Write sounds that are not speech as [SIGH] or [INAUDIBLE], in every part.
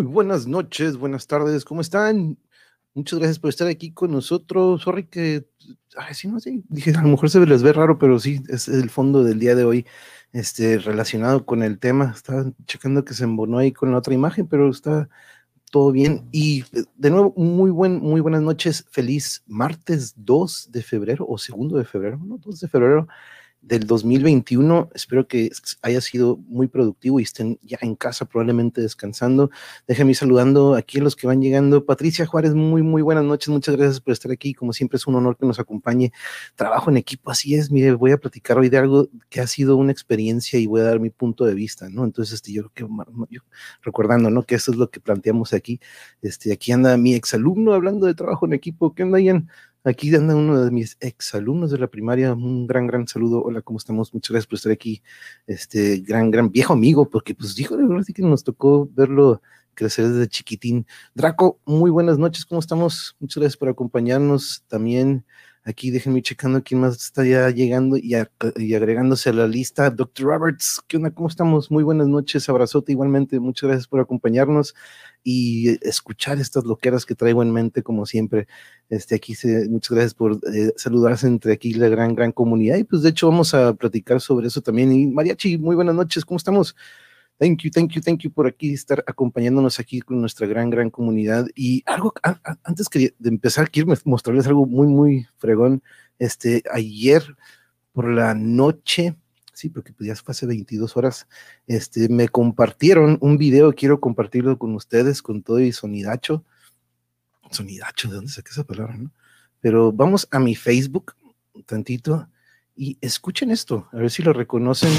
Muy buenas noches, buenas tardes, ¿cómo están? Muchas gracias por estar aquí con nosotros. Sorry que, ay, sí, no sé, dije, a lo mejor se les ve raro, pero sí, es el fondo del día de hoy, este, relacionado con el tema. Estaba checando que se embonó ahí con la otra imagen, pero está todo bien. Y de nuevo, muy, buen, muy buenas noches. Feliz martes 2 de febrero o segundo de febrero, ¿no? 2 de febrero del 2021. Espero que haya sido muy productivo y estén ya en casa, probablemente descansando. Déjenme ir saludando aquí a los que van llegando. Patricia Juárez, muy, muy buenas noches. Muchas gracias por estar aquí. Como siempre, es un honor que nos acompañe. Trabajo en equipo, así es. Mire, voy a platicar hoy de algo que ha sido una experiencia y voy a dar mi punto de vista, ¿no? Entonces, este, yo creo que recordando, ¿no? Que eso es lo que planteamos aquí. Este, aquí anda mi exalumno hablando de trabajo en equipo. ¿Qué onda, Ian? Aquí anda uno de mis exalumnos de la primaria. Un gran, gran saludo. Hola, ¿cómo estamos? Muchas gracias por estar aquí. Este gran, gran viejo amigo, porque pues dijo, de verdad que nos tocó verlo crecer desde chiquitín. Draco, muy buenas noches, ¿cómo estamos? Muchas gracias por acompañarnos también. Aquí déjenme checando quién más está ya llegando y, agregándose a la lista. Dr. Roberts, ¿qué onda? ¿Cómo estamos? Muy buenas noches, abrazote igualmente. Muchas gracias por acompañarnos y escuchar estas loqueras que traigo en mente, como siempre. Este, aquí muchas gracias por eh, saludarse entre aquí la gran, gran comunidad. Y pues de hecho vamos a platicar sobre eso también. Y Mariachi, muy buenas noches, ¿cómo estamos? Thank you, thank you, thank you por aquí estar acompañándonos aquí con nuestra gran, gran comunidad. Y algo, antes de empezar, quiero mostrarles algo muy, muy fregón. Este, ayer por la noche, sí, porque pues ya fue hace 22 horas, este, me compartieron un video, quiero compartirlo con ustedes, con todo y sonidacho. Sonidacho, ¿de dónde saqué esa palabra, no? Pero vamos a mi Facebook, un tantito, y escuchen esto, a ver si lo reconocen.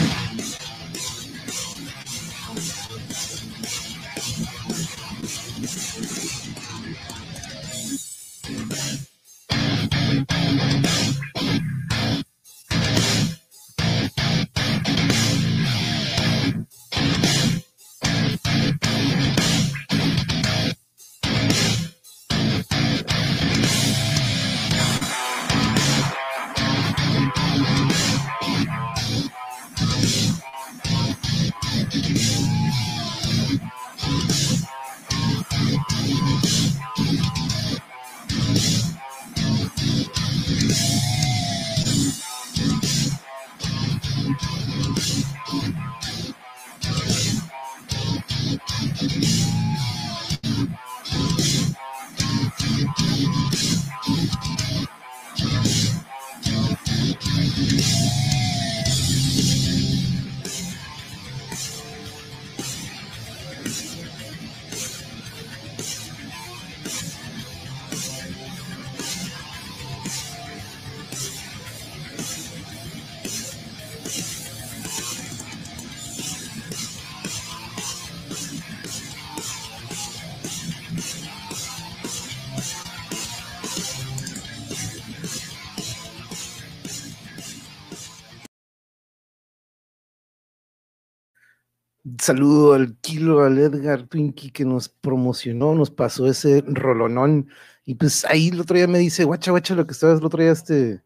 Saludo al Kilo, al Edgar Twinkie que nos promocionó, nos pasó ese rolonón. Y pues ahí el otro día me dice, guacha, guacha, lo que estabas el otro día, este,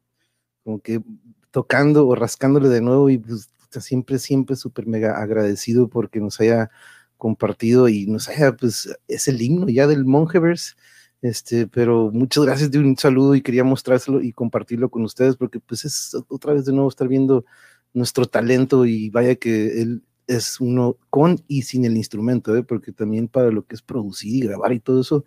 como que tocando o rascándole de nuevo. Y pues siempre, siempre súper mega agradecido porque nos haya compartido y nos haya, pues, es el himno ya del Mongeverse. Este, pero muchas gracias de un saludo y quería mostrárselo y compartirlo con ustedes porque pues es otra vez de nuevo estar viendo nuestro talento y vaya que él es uno con y sin el instrumento, ¿eh? porque también para lo que es producir y grabar y todo eso,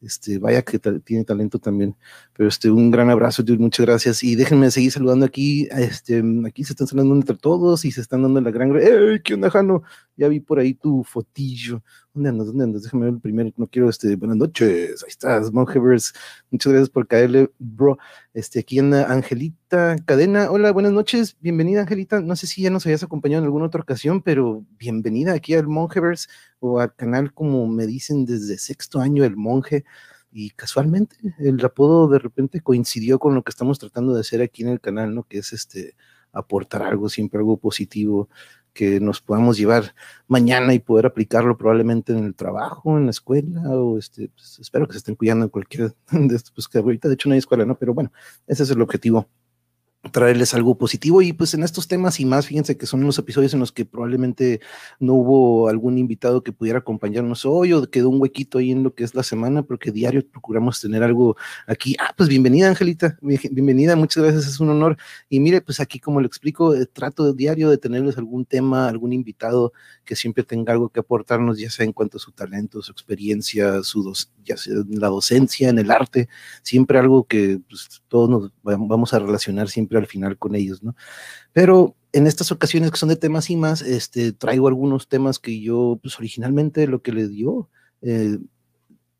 este, vaya que tiene talento también. Pero este, un gran abrazo, muchas gracias. Y déjenme seguir saludando aquí. Este, aquí se están saludando entre todos y se están dando la gran. ¡Ey, qué onda, Jano! Ya vi por ahí tu fotillo. ¿Dónde andas? ¿Dónde andas? Déjame ver el primero. No quiero, este, buenas noches. Ahí estás, Monjevers. Muchas gracias por caerle, bro. Este, aquí anda Angelita Cadena. Hola, buenas noches. Bienvenida, Angelita. No sé si ya nos habías acompañado en alguna otra ocasión, pero bienvenida aquí al Monjevers o al canal, como me dicen, desde sexto año, el monje. Y casualmente el apodo de repente coincidió con lo que estamos tratando de hacer aquí en el canal, ¿no? Que es este aportar algo, siempre algo positivo que nos podamos llevar mañana y poder aplicarlo probablemente en el trabajo, en la escuela, o este, pues, espero que se estén cuidando en cualquier [LAUGHS] de estos, pues que ahorita de hecho no hay escuela, ¿no? Pero bueno, ese es el objetivo. Traerles algo positivo y pues en estos temas y más, fíjense que son los episodios en los que probablemente no hubo algún invitado que pudiera acompañarnos hoy o quedó un huequito ahí en lo que es la semana porque diario procuramos tener algo aquí. Ah, pues bienvenida Angelita, bienvenida, muchas gracias, es un honor. Y mire, pues aquí como le explico, eh, trato de diario de tenerles algún tema, algún invitado que siempre tenga algo que aportarnos, ya sea en cuanto a su talento, su experiencia, su en la docencia, en el arte, siempre algo que pues, todos nos vamos a relacionar siempre al final con ellos, ¿no? Pero en estas ocasiones que son de temas y más, este, traigo algunos temas que yo, pues originalmente lo que le dio eh,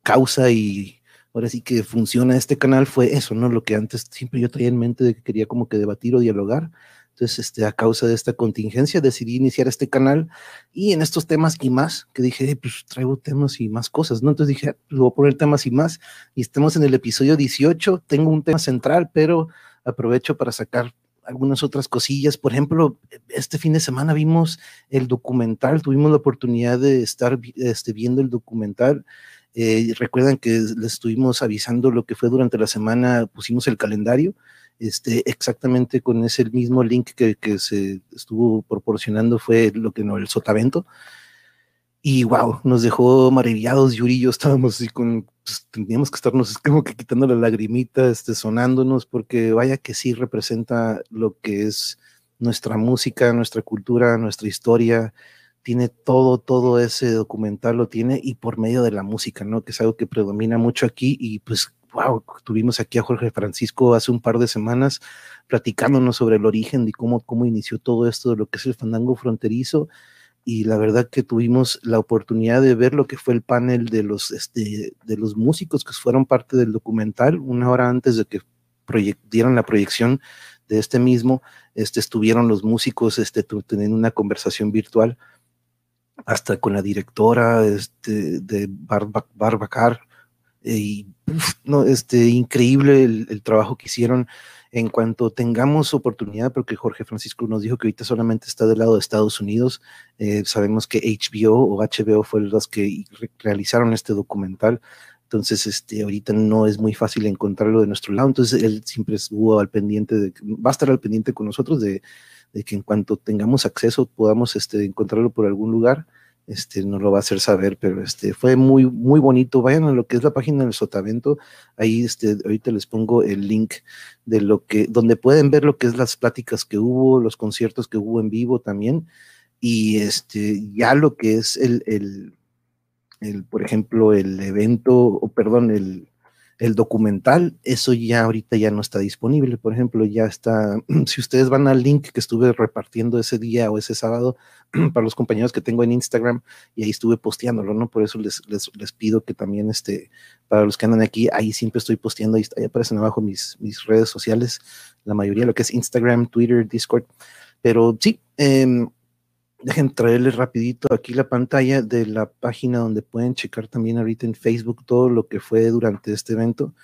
causa y ahora sí que funciona este canal fue eso, ¿no? Lo que antes siempre yo traía en mente de que quería como que debatir o dialogar. Entonces, este, a causa de esta contingencia, decidí iniciar este canal y en estos temas y más, que dije, pues traigo temas y más cosas, ¿no? Entonces dije, pues, voy a poner temas y más. Y estamos en el episodio 18, tengo un tema central, pero aprovecho para sacar algunas otras cosillas. Por ejemplo, este fin de semana vimos el documental, tuvimos la oportunidad de estar este, viendo el documental. Eh, recuerdan que les estuvimos avisando lo que fue durante la semana, pusimos el calendario, este, exactamente con ese mismo link que, que se estuvo proporcionando fue lo que no, el sotavento. Y wow, nos dejó maravillados, y yo estábamos así con, pues, teníamos que estarnos como que quitando la lagrimita, este, sonándonos, porque vaya que sí representa lo que es nuestra música, nuestra cultura, nuestra historia, tiene todo, todo ese documental lo tiene y por medio de la música, ¿no? Que es algo que predomina mucho aquí y pues, wow, tuvimos aquí a Jorge Francisco hace un par de semanas platicándonos sobre el origen de cómo, cómo inició todo esto de lo que es el fandango fronterizo y la verdad que tuvimos la oportunidad de ver lo que fue el panel de los, este, de los músicos que fueron parte del documental, una hora antes de que dieran la proyección de este mismo, este, estuvieron los músicos este, teniendo una conversación virtual, hasta con la directora este, de Barbacar, y no, este, increíble el, el trabajo que hicieron. En cuanto tengamos oportunidad, porque Jorge Francisco nos dijo que ahorita solamente está del lado de Estados Unidos, eh, sabemos que HBO o HBO fue los que realizaron este documental, entonces este, ahorita no es muy fácil encontrarlo de nuestro lado, entonces él siempre estuvo al pendiente, de, va a estar al pendiente con nosotros de, de que en cuanto tengamos acceso podamos este, encontrarlo por algún lugar este, nos lo va a hacer saber, pero este, fue muy, muy bonito. Vayan a lo que es la página del Sotavento, ahí este, ahorita les pongo el link de lo que, donde pueden ver lo que es las pláticas que hubo, los conciertos que hubo en vivo también, y este, ya lo que es el, el, el por ejemplo, el evento, o perdón, el, el documental, eso ya ahorita ya no está disponible. Por ejemplo, ya está, [CLEARS THROAT] si ustedes van al link que estuve repartiendo ese día o ese sábado [CLEARS THROAT] para los compañeros que tengo en Instagram y ahí estuve posteándolo, ¿no? Por eso les, les, pido que también, este, para los que andan aquí, ahí siempre estoy posteando, ahí, ahí aparecen abajo mis, mis redes sociales, la mayoría, lo que es Instagram, Twitter, Discord. Pero sí, eh, Dejen traerles rapidito aquí la pantalla de la página donde pueden checar también ahorita en Facebook todo lo que fue durante este evento,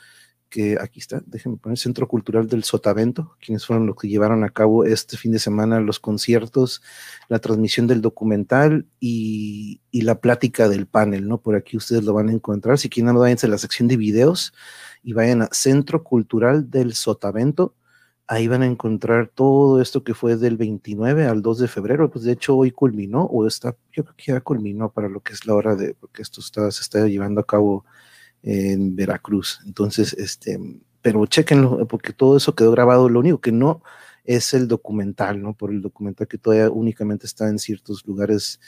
que aquí está, déjenme poner Centro Cultural del Sotavento, quienes fueron los que llevaron a cabo este fin de semana los conciertos, la transmisión del documental y, y la plática del panel, ¿no? Por aquí ustedes lo van a encontrar. Si quieren, váyanse a la sección de videos y vayan a Centro Cultural del Sotavento ahí van a encontrar todo esto que fue del 29 al 2 de febrero, pues de hecho hoy culminó, o está, yo creo que ya culminó para lo que es la hora de, porque esto está, se está llevando a cabo en Veracruz. Entonces, este, pero chequenlo, porque todo eso quedó grabado, lo único que no es el documental, ¿no? Por el documental que todavía únicamente está en ciertos lugares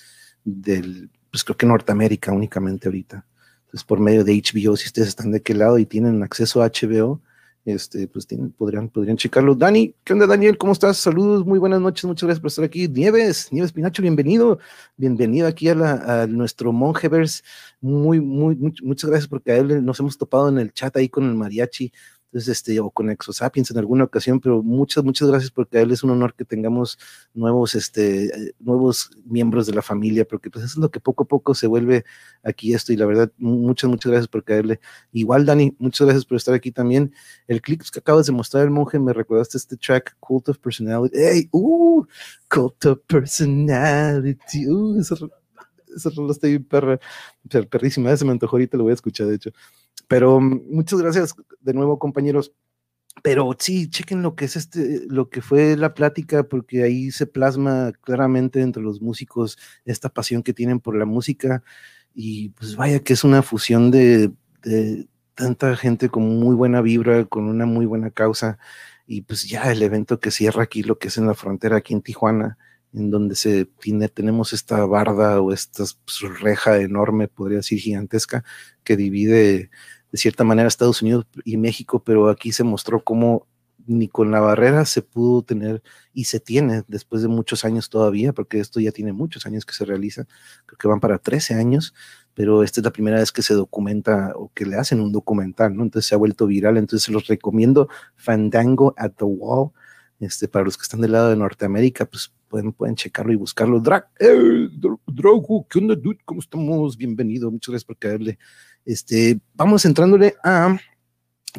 del, pues creo que Norteamérica únicamente ahorita. Entonces, por medio de HBO, si ustedes están de qué lado y tienen acceso a HBO, este, pues podrían, podrían checarlo. Dani, ¿qué onda, Daniel? ¿Cómo estás? Saludos, muy buenas noches, muchas gracias por estar aquí. Nieves, Nieves Pinacho, bienvenido, bienvenido aquí a, la, a nuestro Monjevers. Muy, muy, muchas gracias porque a él nos hemos topado en el chat ahí con el mariachi este, o con Exosapiens en alguna ocasión, pero muchas, muchas gracias porque a él es un honor que tengamos nuevos, este, nuevos miembros de la familia, porque pues eso es lo que poco a poco se vuelve aquí esto, y la verdad, muchas, muchas gracias por caerle. Igual, Dani, muchas gracias por estar aquí también. El clip que acabas de mostrar, el monje, me recordaste este track, Cult of Personality. ¡Ey! ¡Uh! Cult of Personality. ¡Uh! Esa, esa rola está bien perra, perrísima, se me antojó ahorita, lo voy a escuchar, de hecho. Pero mm, muchas gracias de nuevo, compañeros. pero sí, chequen lo que es este, lo que fue la plática, porque ahí se plasma claramente entre los músicos esta pasión que tienen por la música. Y pues vaya que es una fusión de, de tanta gente con muy buena vibra, con una muy buena causa. Y pues ya el evento que cierra aquí, lo que es en la frontera, aquí en Tijuana, en donde se tiene, tenemos esta barda o esta pues, reja enorme, podría decir gigantesca, que divide de cierta manera Estados Unidos y México, pero aquí se mostró cómo ni con la barrera se pudo tener y se tiene después de muchos años todavía, porque esto ya tiene muchos años que se realiza, creo que van para 13 años, pero esta es la primera vez que se documenta o que le hacen un documental, ¿no? Entonces se ha vuelto viral, entonces se los recomiendo Fandango at the Wall, este, para los que están del lado de Norteamérica, pues pueden, pueden checarlo y buscarlo. Drag, eh, Drogo, ¿qué onda, dude? ¿Cómo estamos? Bienvenido, muchas gracias por caerle. Este, vamos entrándole a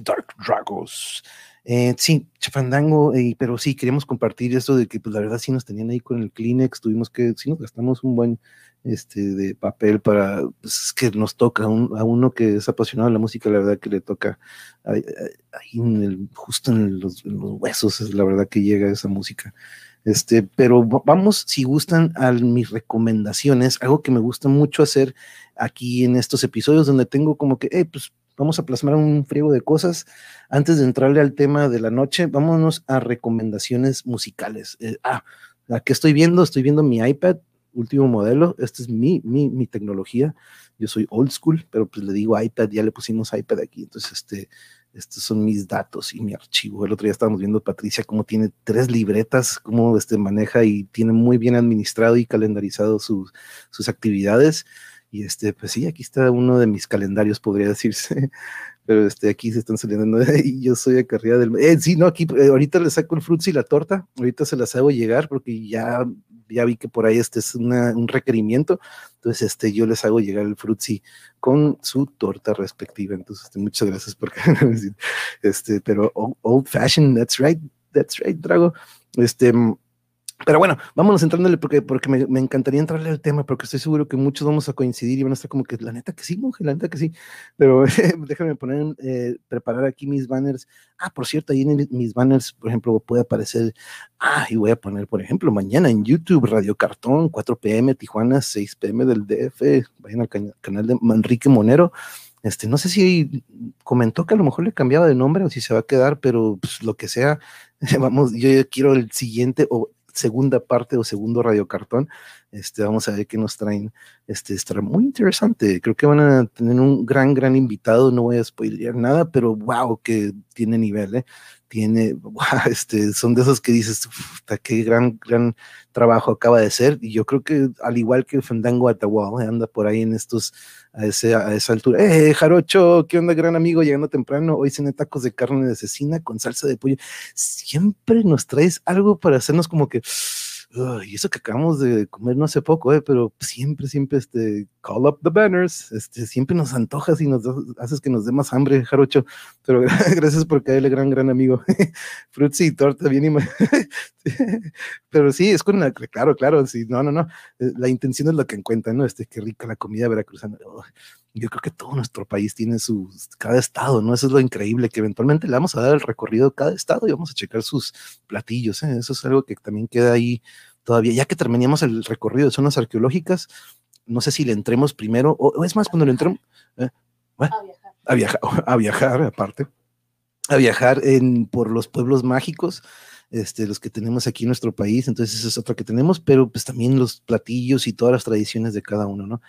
Dark Dragos. Eh, sí, Chafandango, pero sí, queríamos compartir esto de que, pues la verdad, sí nos tenían ahí con el Kleenex, tuvimos que, sí nos gastamos un buen este, de papel para, pues que nos toca a, uno que es apasionado de la música, la verdad que le toca ahí, justo en los, huesos, es la verdad que llega esa música. Este, pero vamos, si gustan, a mis recomendaciones, algo que me gusta mucho hacer aquí en estos episodios donde tengo como que, pues vamos a plasmar un friego de cosas. Antes de entrarle al tema de la noche, vámonos a recomendaciones musicales. Eh, ah, la que estoy viendo, estoy viendo mi iPad, último modelo. Esta es mi, mi, mi tecnología. Yo soy old school, pero pues le digo iPad, ya le pusimos iPad aquí. Entonces, este, estos son mis datos y mi archivo. El otro día estábamos viendo Patricia cómo tiene tres libretas, cómo este, maneja y tiene muy bien administrado y calendarizado sus, sus actividades. Y este, pues sí, aquí está uno de mis calendarios, podría decirse. Pero este, aquí se están saliendo [LAUGHS] y yo soy acá arriba del. Eh, sí, no, aquí eh, ahorita le saco el fruits y la torta. Ahorita se las hago llegar porque ya, ya vi que por ahí este es un requerimiento. Entonces, este, yo les hago llegar el frutzi con su torta respectiva. Entonces, este, muchas gracias por [LAUGHS] este, pero old fashioned, that's right, that's right, Drago. Este, pero bueno, vámonos entrándole porque, porque me, encantaría entrarle al tema, porque estoy seguro que muchos vamos a coincidir y van a estar como que la neta que sí, monje, la neta que sí. Pero [LAUGHS] déjame poner, eh, preparar aquí mis banners. Ah, por cierto, ahí en mis banners, por ejemplo, puede aparecer, ah, y voy a poner, por ejemplo, mañana en YouTube, Radio Cartón, 4 pm, Tijuana, 6 pm del DF, vayan al canal de Manrique Monero. Este, no sé si comentó que a lo mejor le cambiaba de nombre o si se va a quedar, pero pues, lo que sea, [LAUGHS] vamos, yo quiero el siguiente o segunda parte o segundo radiocartón. Este, vamos a ver qué nos traen. Este, estará muy interesante. Creo que van a tener un gran, gran invitado. No voy a spoilear nada, pero wow, que tiene nivel, ¿eh? Tiene, [LAUGHS] este, son de esos que dices, qué gran, gran trabajo acaba de ser. Y yo creo que al igual que Fandango Atahuao, ¿eh? anda por ahí en estos, a, ese, a esa altura. ¡Eh, Jarocho! ¿Qué onda, gran amigo? Llegando temprano. Hoy cené tacos de carne de cecina con salsa de pollo. Siempre nos traes algo para hacernos como que y eso que acabamos de comer no hace poco, eh, pero siempre, siempre, este, call up the banners, este, siempre nos antojas y nos haces que nos dé más hambre, Jarocho, pero [LAUGHS] gracias por caerle, gran, gran amigo. [LAUGHS] Fruits y torta, bien, [LAUGHS] pero sí, es con la, claro, claro, sí, no, no, no, eh, la intención es lo que encuentran, ¿no? Este, qué rica la comida veracruzana. Yo creo que todo nuestro país tiene su, cada estado, ¿no? Eso es lo increíble, que eventualmente le vamos a dar el recorrido a cada estado y vamos a checar sus platillos, ¿eh? Eso es algo que también queda ahí todavía, ya que terminamos el recorrido de zonas arqueológicas, no sé si le entremos primero, o, es más, cuando le entremos, ¿eh? a viajar. A viajar, [LAUGHS] a viajar, aparte, a viajar en, por los pueblos mágicos, este, los que tenemos aquí en nuestro país, entonces eso es otro que tenemos, pero pues también los platillos y todas las tradiciones de cada uno, ¿no?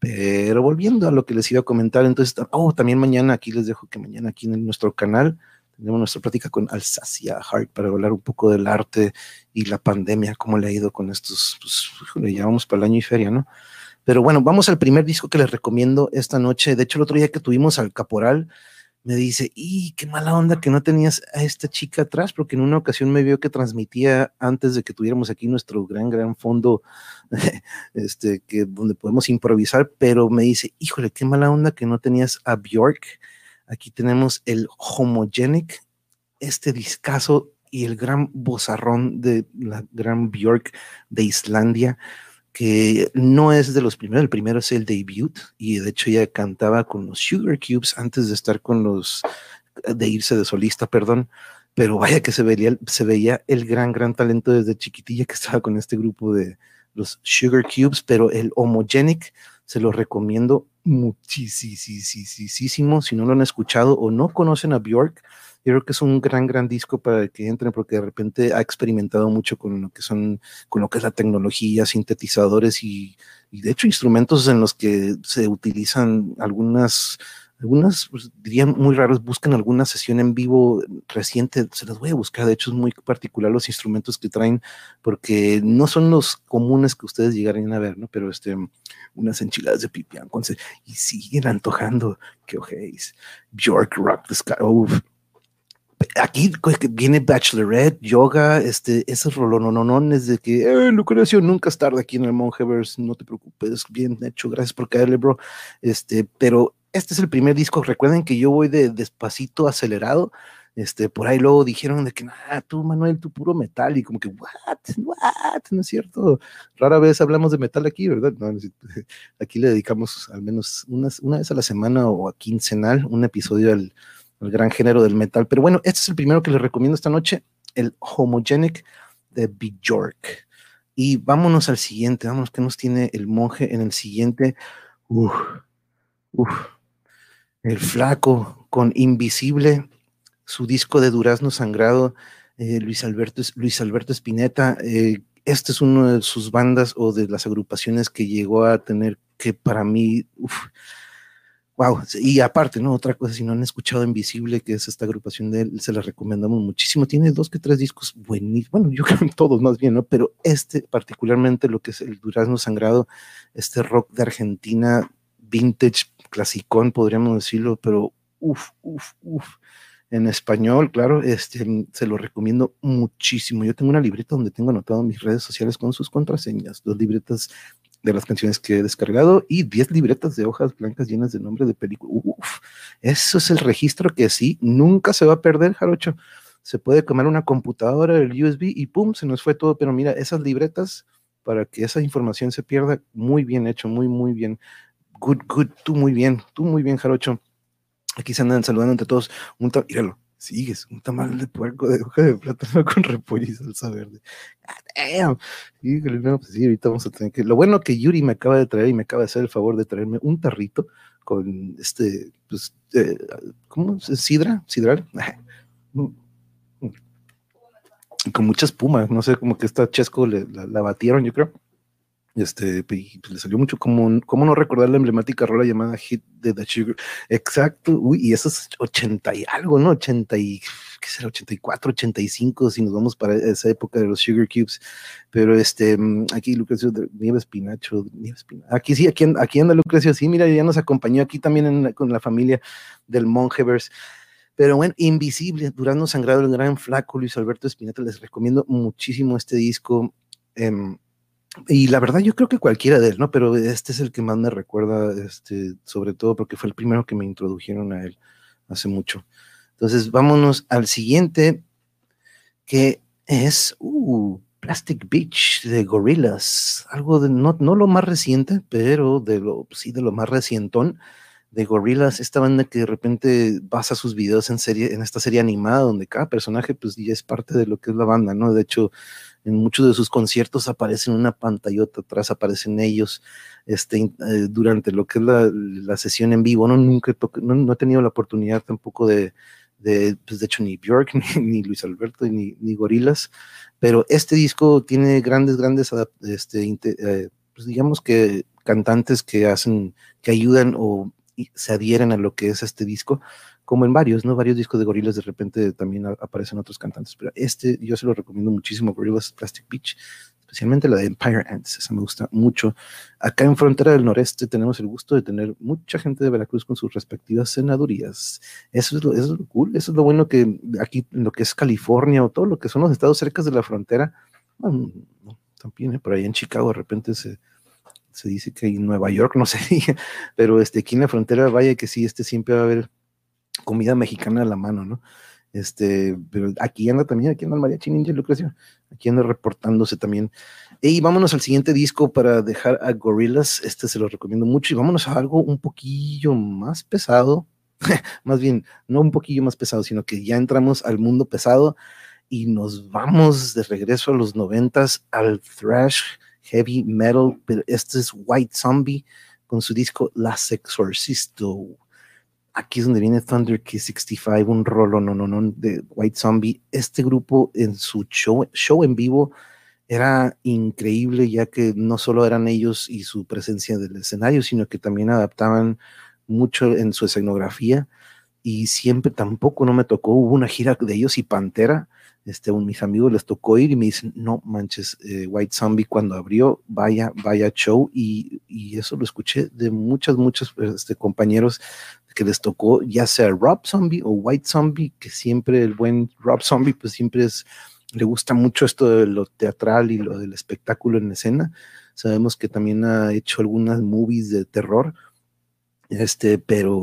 Pero volviendo a lo que les iba a comentar, entonces, oh, también mañana, aquí les dejo que mañana aquí en nuestro canal tenemos nuestra plática con Alsacia Hart para hablar un poco del arte y la pandemia, cómo le ha ido con estos, pues, le llevamos para el año y feria, ¿no? Pero bueno, vamos al primer disco que les recomiendo esta noche. De hecho, el otro día que tuvimos al Caporal, me dice, y qué mala onda que no tenías a esta chica atrás, porque en una ocasión me vio que transmitía antes de que tuviéramos aquí nuestro gran, gran fondo, [LAUGHS] este, que donde podemos improvisar, pero me dice, híjole, qué mala onda que no tenías a Bjork. Aquí tenemos el Homogenic, este discazo y el gran bozarrón de la gran Björk de Islandia, que no es de los primeros, el primero es el debut, y de hecho ella cantaba con los Sugar Cubes antes de estar con los de irse de solista, perdón, pero vaya que se veía, se veía el gran, gran talento desde chiquitilla que estaba con este grupo de los Sugar Cubes, pero el Homogenic se lo recomiendo muchísimo. Si no lo han escuchado o no conocen a Bjork, yo creo que es un gran, gran disco para que entren porque de repente ha experimentado mucho con lo que son, con lo que es la tecnología, sintetizadores y, de hecho instrumentos en los que se utilizan algunas algunas, pues, dirían muy raros, buscan alguna sesión en vivo reciente, se las voy a buscar, de hecho es muy particular los instrumentos que traen, porque no son los comunes que ustedes llegarían a ver, ¿no? Pero este, unas enchiladas de pipián, y siguen antojando, que ojéis, Bjork Rock the Sky, aquí viene Bachelorette, yoga, este, esos rolononones de que, eh, Lucrecio, nunca es tarde aquí en el Mongeverse, no te preocupes, bien hecho, gracias por caerle, bro. Este, pero este es el primer disco, recuerden que yo voy de despacito acelerado, este, por ahí luego dijeron de que, ah, tú, Manuel, tú puro metal, y como que, what, what, no es cierto, rara vez hablamos de metal aquí, ¿verdad? No, [LAUGHS] aquí le dedicamos al menos una, una vez a la semana o a quincenal un episodio al el gran género del metal. Pero bueno, este es el primero que les recomiendo esta noche, el Homogenic de Bjork. Y vámonos al siguiente, vámonos, que nos tiene el monje en el siguiente? Uf, uf, el flaco con Invisible, su disco de Durazno Sangrado, eh, Luis, Alberto, Luis Alberto Spinetta. Eh, esta es una de sus bandas o de las agrupaciones que llegó a tener que para mí, uf, Wow, y aparte, ¿no? Otra cosa, si no han escuchado Invisible, que es esta agrupación de él, se la recomendamos muchísimo. Tiene dos que tres discos buenísimos, bueno, yo [LAUGHS] creo que todos más bien, ¿no? Pero este, particularmente lo que es el Durazno Sangrado, este rock de Argentina, vintage, clasicón, podríamos decirlo, pero uff, uff, uff. En español, claro, este, se lo recomiendo muchísimo. Yo tengo una libreta donde tengo anotado mis redes sociales con sus contraseñas, dos libretas de las canciones que he descargado y 10 libretas de hojas blancas llenas de nombres de películas. Uf, eso es el registro que sí, nunca se va a perder, Jarocho. Se puede comer una computadora, el USB y pum, se nos fue todo. Pero mira, esas libretas, para que esa información se pierda, muy bien hecho, muy, muy bien. Good, good, tú muy bien, tú muy bien, Jarocho. Aquí se andan saludando entre todos. Un míralo, sigues, un tamal de puerco de hoja de plátano [LAUGHS] con repollo y salsa verde. damn. no, pues sí, ahorita vamos a tener que. Lo bueno que Yuri me acaba de traer y me acaba de hacer el favor de traerme un tarrito con este, pues, eh, ¿cómo es? ¿Sidra? ¿Sidral? [LAUGHS] con mucha espuma, no sé, como que esta chesco le, la batieron, yo creo este, pues, le salió mucho como, ¿cómo no recordar la emblemática rola llamada Hit de The Sugar? Exacto, uy, y eso es 80 y algo, ¿no? 80 y, ¿qué será? 84, 85, si nos vamos para esa época de los Sugar Cubes. Pero este, aquí Lucrecio, Nieves Pinacho, Nieves Pinacho. Aquí sí, aquí, aquí anda Lucrecio, sí, mira, ya nos acompañó aquí también con la familia del Mongeverse. Pero bueno, Invisible, Durando Sangrado, el gran flaco Luis Alberto Espineta, les recomiendo muchísimo este disco. Eh, y la verdad yo creo que cualquiera de él, ¿no? Pero este es el que más me recuerda, este, sobre todo porque fue el primero que me introdujeron a él hace mucho. Entonces, vámonos al siguiente, que es uh, Plastic Beach de Gorillaz. Algo de, no, no lo más reciente, pero de lo, sí, de lo más recientón de Gorillaz, esta banda que de repente basa sus videos en serie, en esta serie animada, donde cada personaje pues ya es parte de lo que es la banda, ¿no? De hecho, en muchos de sus conciertos aparecen una pantallota atrás, aparecen ellos este, eh, durante lo que es la, sesión en vivo. No, nunca no, he tenido la oportunidad tampoco de, de, pues de hecho, ni Björk, [LAUGHS] ni, Luis Alberto, ni, ni Gorilas, pero este disco tiene grandes, grandes, este, eh, pues digamos que cantantes que hacen, que ayudan o se adhieren a lo que es este disco como en varios, ¿no? Varios discos de Gorillaz de repente también aparecen otros cantantes, pero este yo se lo recomiendo muchísimo, Gorillaz Plastic Beach, especialmente la de Empire Ants, esa me gusta mucho. Acá en Frontera del Noreste tenemos el gusto de tener mucha gente de Veracruz con sus respectivas senadurías. Eso es lo, eso es lo cool, eso es lo bueno que aquí en lo que es California o todo lo que son los estados cerca de la frontera, bueno, también ¿eh? por ahí en Chicago de repente se, se dice que en Nueva York, no [LAUGHS] sé, pero este, aquí en la frontera, vaya que sí, este siempre va a haber comida mexicana a la mano, ¿no? Este, pero aquí anda también, aquí anda el mariachi ninja Lucrecio, aquí anda reportándose también. Y vámonos al siguiente disco para dejar a Gorillaz, este se lo recomiendo mucho, y vámonos a algo un poquillo más pesado, [LAUGHS] más bien, no un poquillo más pesado, sino que ya entramos al mundo pesado y nos vamos de regreso a los noventas al thrash heavy metal, pero este es White Zombie con su disco Las Exorcisto. Aquí es donde viene Thunder Kiss 65, un rolo no, no, no, de White Zombie. Este grupo en su show, show en vivo era increíble, ya que no solo eran ellos y su presencia del escenario, sino que también adaptaban mucho en su escenografía. Y siempre tampoco no me tocó, hubo una gira de ellos y Pantera, este, un, mis amigos les tocó ir y me dicen, no manches, eh, White Zombie cuando abrió, vaya, vaya show, y, y eso lo escuché de muchos, muchos este, compañeros que les tocó, ya sea Rob Zombie o White Zombie, que siempre el buen Rob Zombie, pues siempre es, le gusta mucho esto de lo teatral y lo del espectáculo en escena. Sabemos que también ha hecho algunas movies de terror, este, pero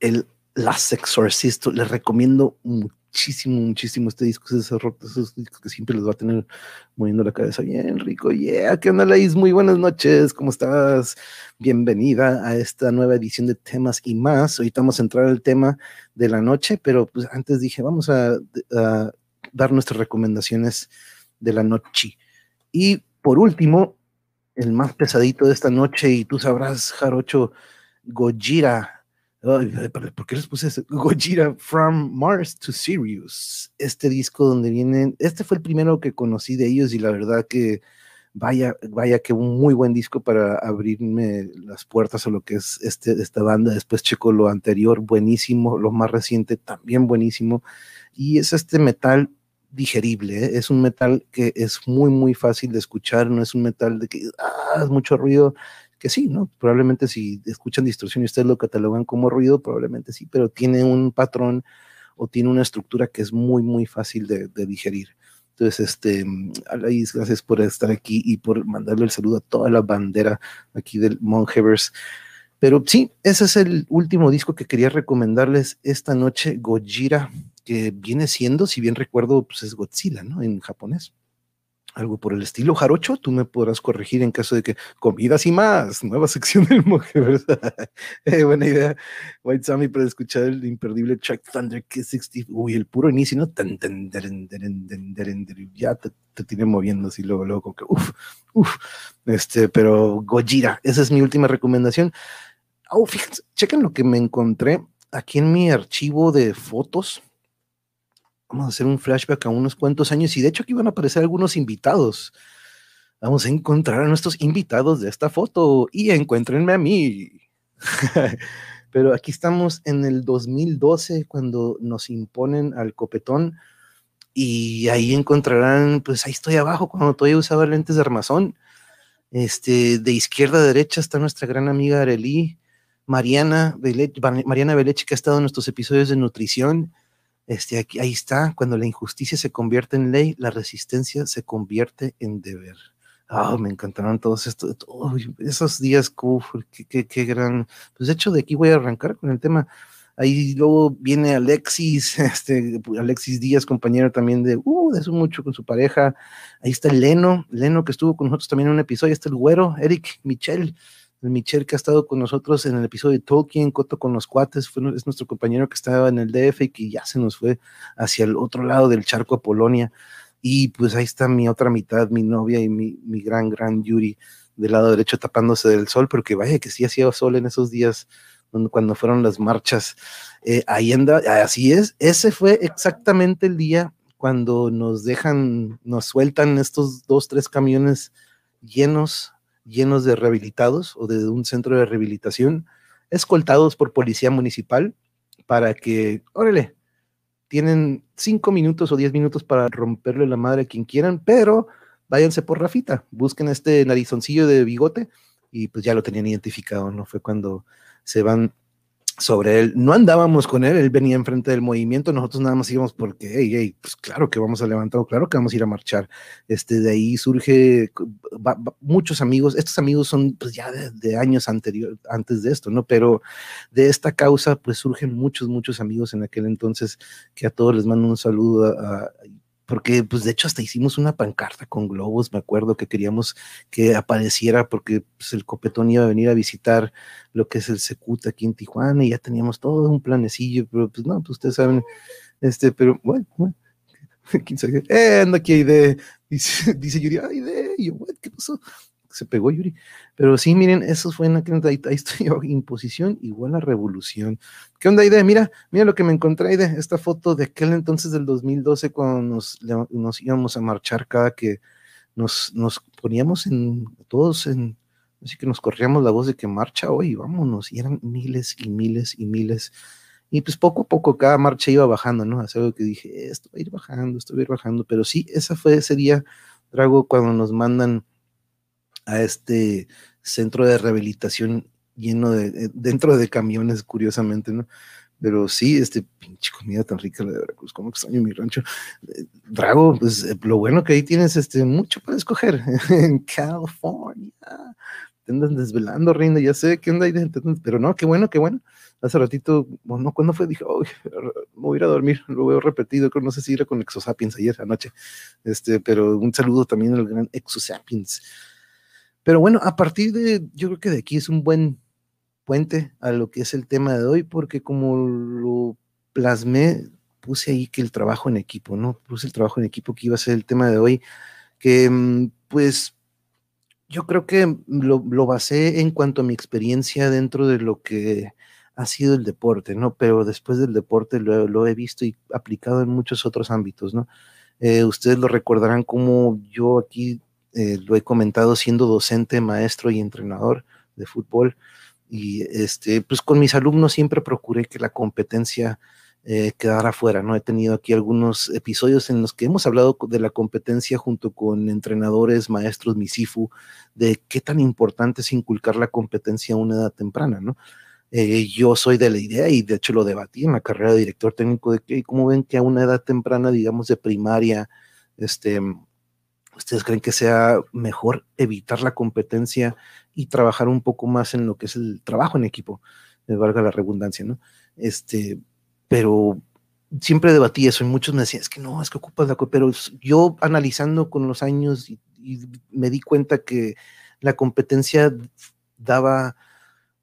el Las Exorcist, les recomiendo mucho muchísimo, muchísimo este disco, esos, discos que siempre les va a tener moviendo la cabeza bien rico. Yeah, ¿qué onda, Laís? Muy buenas noches, ¿cómo estás? Bienvenida a esta nueva edición de temas y más. Ahorita vamos a entrar al tema de la noche, pero pues antes dije, vamos a, a dar nuestras recomendaciones de la noche. Y por último, el más pesadito de esta noche, y tú sabrás, Jarocho, Gojira ¿Por qué les puse Gojira From Mars to Sirius? Este disco donde vienen, este fue el primero que conocí de ellos y la verdad que vaya, vaya que un muy buen disco para abrirme las puertas a lo que es este, esta banda. Después checo lo anterior, buenísimo, lo más reciente también buenísimo. Y es este metal digerible, ¿eh? es un metal que es muy, muy fácil de escuchar, no es un metal de que ah, es mucho ruido, que sí, ¿no? Probablemente si escuchan distorsión y ustedes lo catalogan como ruido, probablemente sí, pero tiene un patrón o tiene una estructura que es muy, muy fácil de, digerir. Entonces, este, Alaís, gracias por estar aquí y por mandarle el saludo a toda la bandera aquí del Monhevers. Pero sí, ese es el último disco que quería recomendarles esta noche, Gojira, que viene siendo, si bien recuerdo, pues es Godzilla, ¿no? En japonés algo por el estilo. Jarocho, tú me podrás corregir en caso de que comidas y más, nueva [LAUGHS] sección del ¿verdad? eh, buena idea. White Sammy para escuchar el imperdible track Thunder Kiss 60. Uy, el puro inicio, ¿no? ya te, te tiene moviendo así luego, luego, como que uff, uff. Este, pero Gojira, esa es mi última recomendación. Oh, fíjense, chequen lo que me encontré aquí en mi archivo de fotos Vamos a hacer un flashback a unos cuantos años y de hecho aquí van a aparecer algunos invitados. Vamos a encontrar a nuestros invitados de esta foto y encuéntrenme a mí. [LAUGHS] Pero aquí estamos en el 2012 cuando nos imponen al copetón y ahí encontrarán, pues ahí estoy abajo cuando todavía usaba lentes de armazón. Este, de izquierda a derecha está nuestra gran amiga Arely, Mariana Beleche, Mariana que ha estado en nuestros episodios de nutrición, este, aquí, ahí está, cuando la injusticia se convierte en ley, la resistencia se convierte en deber. Ah, me encantaron todos estos, esos días, qué, qué, gran. Pues de hecho, de aquí voy a arrancar con el tema. Ahí luego viene Alexis, [LAUGHS] este, Alexis Díaz, compañero también de, uh, de eso mucho con su pareja. Ahí está Leno, Leno que estuvo con nosotros también en un episodio. Ahí está el güero, Eric Michel, el Michel que ha estado con nosotros en el episodio de Tolkien, Coto con los cuates, fue, es nuestro compañero que estaba en el DF y que ya se nos fue hacia el otro lado del charco a Polonia. Y pues ahí está mi otra mitad, mi novia y mi, mi gran, gran Yuri del lado derecho tapándose del sol, pero que vaya que sí hacía sol en esos días cuando fueron las marchas. Eh, ahí anda, así es, ese fue exactamente el día cuando nos dejan, nos sueltan estos dos, tres camiones llenos llenos de rehabilitados o de un centro de rehabilitación, escoltados por policía municipal para que, órale, tienen cinco minutos o diez minutos para romperle la madre a quien quieran, pero váyanse por Rafita, busquen este narizoncillo de bigote y pues ya lo tenían identificado, ¿no? Fue cuando se van sobre él. No andábamos con él, él venía enfrente del movimiento, nosotros nada más íbamos porque, hey, hey, pues claro que vamos a levantar, claro que vamos a ir a marchar. Este, de ahí surge muchos amigos, estos amigos son pues ya de, años anterior, antes de esto, ¿no? Pero de esta causa pues surgen muchos, muchos amigos en aquel entonces que a todos les mando un saludo porque pues de hecho hasta hicimos una pancarta con globos, me acuerdo que queríamos que apareciera porque pues, el copetón iba a venir a visitar lo que es el Secut aquí en Tijuana y ya teníamos todo un planecillo, pero pues no, pues ustedes saben, este, pero bueno, bueno. [LAUGHS] Eh, anda aquí de, dice, [LAUGHS] dice Yuri, ay, de, y yo, ¿qué pasó? Se pegó Yuri. Pero sí, miren, eso fue en aquel, ahí, ahí estoy yo, [LAUGHS] imposición igual a revolución. ¿Qué onda, Aide? Mira, mira lo que me encontré, Aide, esta foto de aquel entonces del 2012 cuando nos, íbamos a marchar cada que nos, nos poníamos en, todos en, así que nos corríamos la voz de que marcha hoy, vámonos, y eran miles y miles y miles. Y pues poco a poco cada marcha iba bajando, ¿no? Hace algo que dije, esto va a ir bajando, esto va a ir bajando, pero sí, esa fue ese día, Drago, cuando nos mandan a este centro de rehabilitación lleno de, eh, dentro de camiones, curiosamente, ¿no? Pero sí, este pinche comida tan rica la de Veracruz, como extraño mi rancho. Eh, Drago, pues eh, lo bueno que ahí tienes este, mucho para escoger [LAUGHS] en California. Te andas desvelando, reina, ya sé qué onda ahí, pero no, qué bueno, qué bueno. Hace ratito, bueno, ¿cuándo fue? Dije, oh, me voy a ir a dormir, lo veo repetido, no sé si era con Exosapiens ayer anoche, este, pero un saludo también al gran Exosapiens. Pero bueno, a partir de, yo creo que de aquí es un buen puente a lo que es el tema de hoy, porque como lo plasmé, puse ahí que el trabajo en equipo, ¿no? Puse el trabajo en equipo que iba a ser el tema de hoy, que mm, pues yo creo que lo, lo basé en cuanto a mi experiencia dentro de lo que ha sido el deporte, ¿no? Pero después del deporte lo, lo he visto y aplicado en muchos otros ámbitos, ¿no? Eh, ustedes lo recordarán como yo aquí eh, lo he comentado siendo docente, maestro y entrenador de fútbol. Y este, pues con mis alumnos siempre procuré que la competencia eh, quedara fuera, ¿no? He tenido aquí algunos episodios en los que hemos hablado de la competencia junto con entrenadores, maestros, misifu, de qué tan importante es inculcar la competencia a una edad temprana, ¿no? Eh, yo soy de la idea y de hecho lo debatí en la carrera de director técnico de que, ¿cómo ven que a una edad temprana, digamos de primaria, este, ¿Ustedes creen que sea mejor evitar la competencia y trabajar un poco más en lo que es el trabajo en equipo? Me valga la redundancia, ¿no? Este, pero siempre debatí eso y muchos me decían, es que no, es que ocupas la... Pero yo analizando con los años y, me di cuenta que la competencia daba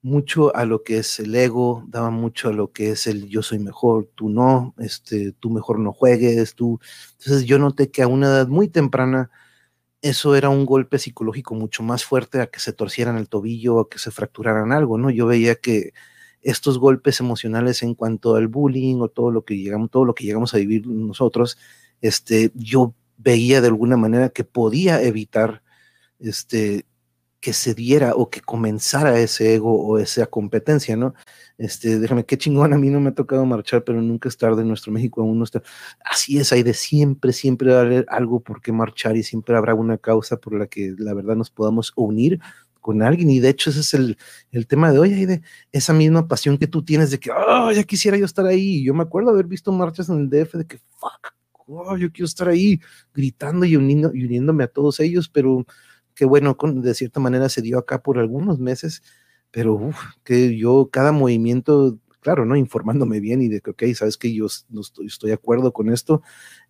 mucho a lo que es el ego, daba mucho a lo que es el yo soy mejor, tú no, este, tú mejor no juegues, tú. Entonces yo noté que a una edad muy temprana eso era un golpe psicológico mucho más fuerte a que se torcieran el tobillo o a que se fracturaran algo, ¿no? Yo veía que estos golpes emocionales en cuanto al bullying o todo lo que llegamos, todo lo que llegamos a vivir nosotros, este, yo veía de alguna manera que podía evitar este, que se diera o que comenzara ese ego o esa competencia, ¿no? Este, déjame, qué chingón, a mí no me ha tocado marchar, pero nunca es tarde, nuestro México aún no está. Así es, hay de siempre, siempre va a haber algo por qué marchar y siempre habrá una causa por la que la verdad nos podamos unir con alguien y de hecho ese es el, el tema de hoy, hay de esa misma pasión que tú tienes de que, oh, ya quisiera yo estar ahí. Yo me acuerdo haber visto marchas en el DF de que, fuck, oh, yo quiero estar ahí gritando y, uniendo, y uniéndome a todos ellos, pero que bueno, de cierta manera se dio acá por algunos meses, pero que yo cada movimiento, claro, ¿no? Informándome bien y de que, ok, sabes que yo no estoy, de acuerdo con esto,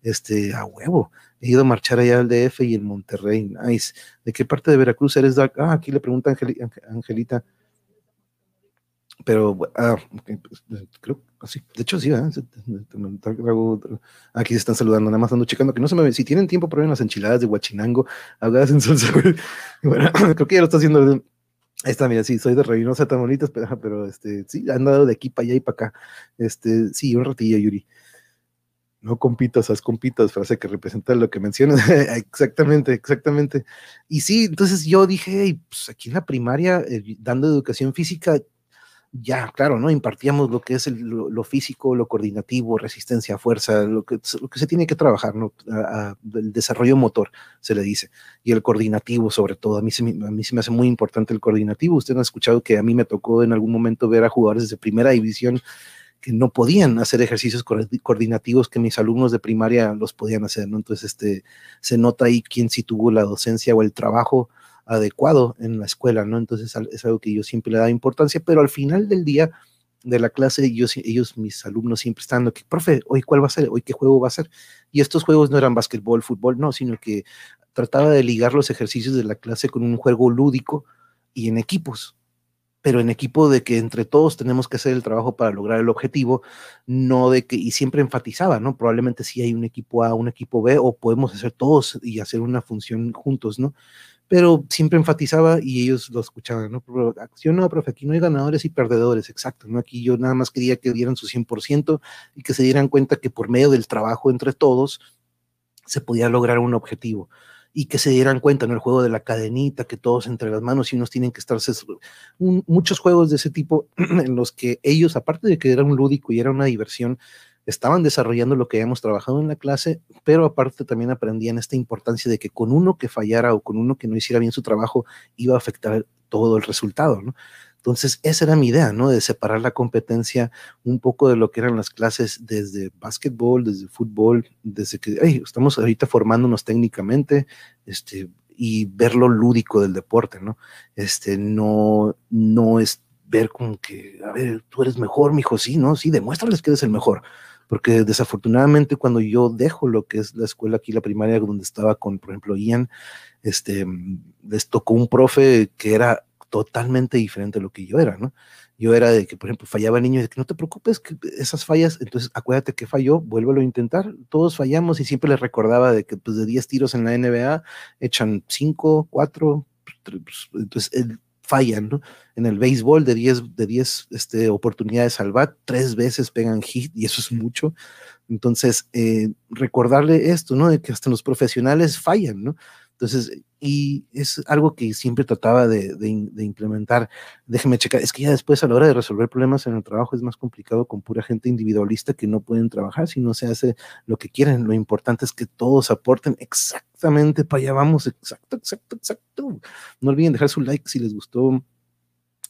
este, a huevo. He ido a marchar allá al DF y en Monterrey, nice. ¿De qué parte de Veracruz eres, Ah, aquí le pregunta Angelita. Pero, ah, pues, creo, así, de hecho sí, aquí se están saludando, nada más ando checando que no se me si tienen tiempo prueben las enchiladas de Huachinango, ahogadas en [LAUGHS] salsa, bueno, [CLEARS THROAT] creo que ya lo está haciendo, ahí está, mira, sí, soy de Reynosa, tan bonitas, pero, pero, este, sí, han dado de aquí para allá y para acá, este, sí, un ratillo, Yuri, no compitas, haz compitas, frase que representa lo que mencionas. [LAUGHS] exactamente, exactamente. Y sí, entonces yo dije, pues aquí en la primaria, eh, dando educación física, ya, claro, ¿no? Impartíamos lo que es lo, físico, lo coordinativo, resistencia, fuerza, lo que, lo que se tiene que trabajar, ¿no? el desarrollo motor, se le dice, y el coordinativo sobre todo. A mí, se, a mí se me hace muy importante el coordinativo. Ustedes han escuchado que a mí me tocó en algún momento ver a jugadores de primera división que no podían hacer ejercicios coordinativos que mis alumnos de primaria los podían hacer, ¿no? Entonces, este, se nota ahí quién sí tuvo la docencia o el trabajo adecuado en la escuela, ¿no? Entonces es algo que yo siempre le da importancia, pero al final del día de la clase, ellos, ellos, mis alumnos siempre están, que, profe, hoy cuál va a ser, hoy qué juego va a ser. Y estos juegos no eran básquetbol, fútbol, no, sino que trataba de ligar los ejercicios de la clase con un juego lúdico y en equipos, pero en equipo de que entre todos tenemos que hacer el trabajo para lograr el objetivo, no de que, y siempre enfatizaba, ¿no? Probablemente si hay un equipo A, un equipo B, o podemos hacer todos y hacer una función juntos, ¿no? Pero siempre enfatizaba y ellos lo escuchaban, ¿no? Yo no, profe, aquí no hay ganadores y perdedores, exacto, ¿no? Aquí yo nada más quería que dieran su 100% y que se dieran cuenta que por medio del trabajo entre todos se podía lograr un objetivo y que se dieran cuenta en el juego de la cadenita, que todos entre las manos y unos tienen que estarse. muchos juegos de ese tipo [CLEARS THROAT] en los que ellos, aparte de que era un lúdico y era una diversión, estaban desarrollando lo que habíamos trabajado en la clase, pero aparte también aprendían esta importancia de que con uno que fallara o con uno que no hiciera bien su trabajo iba a afectar todo el resultado, ¿no? Entonces, esa era mi idea, ¿no? De separar la competencia un poco de lo que eran las clases desde básquetbol, desde fútbol, desde que estamos ahorita formándonos técnicamente, este, y ver lo lúdico del deporte, ¿no? Este, no, no es ver como que, a ver, tú eres mejor, mijo, sí, ¿no? Sí, demuéstrales que eres el mejor. Porque desafortunadamente cuando yo dejo lo que es la escuela aquí, la primaria, donde estaba con, por ejemplo, Ian, este, les tocó un profe que era totalmente diferente a lo que yo era, ¿no? Yo era de que, por ejemplo, fallaba el niño, de que no te preocupes, que esas fallas, entonces acuérdate que falló, vuélvelo a intentar. Todos fallamos y siempre les recordaba de que pues, de 10 tiros en la NBA echan 5, 4, pues, entonces el, fallan, ¿no? En el béisbol de 10 de 10 este, oportunidades al bat, tres veces pegan hit y eso es mucho. Entonces, eh, recordarle esto, ¿no? De que hasta los profesionales fallan, ¿no? Entonces, y es algo que siempre trataba de, implementar. Déjeme checar, es que ya después a la hora de resolver problemas en el trabajo es más complicado con pura gente individualista que no pueden trabajar si no se hace lo que quieren. Lo importante es que todos aporten exactamente para allá vamos, exacto, exacto, exacto. No olviden dejar su like si les gustó.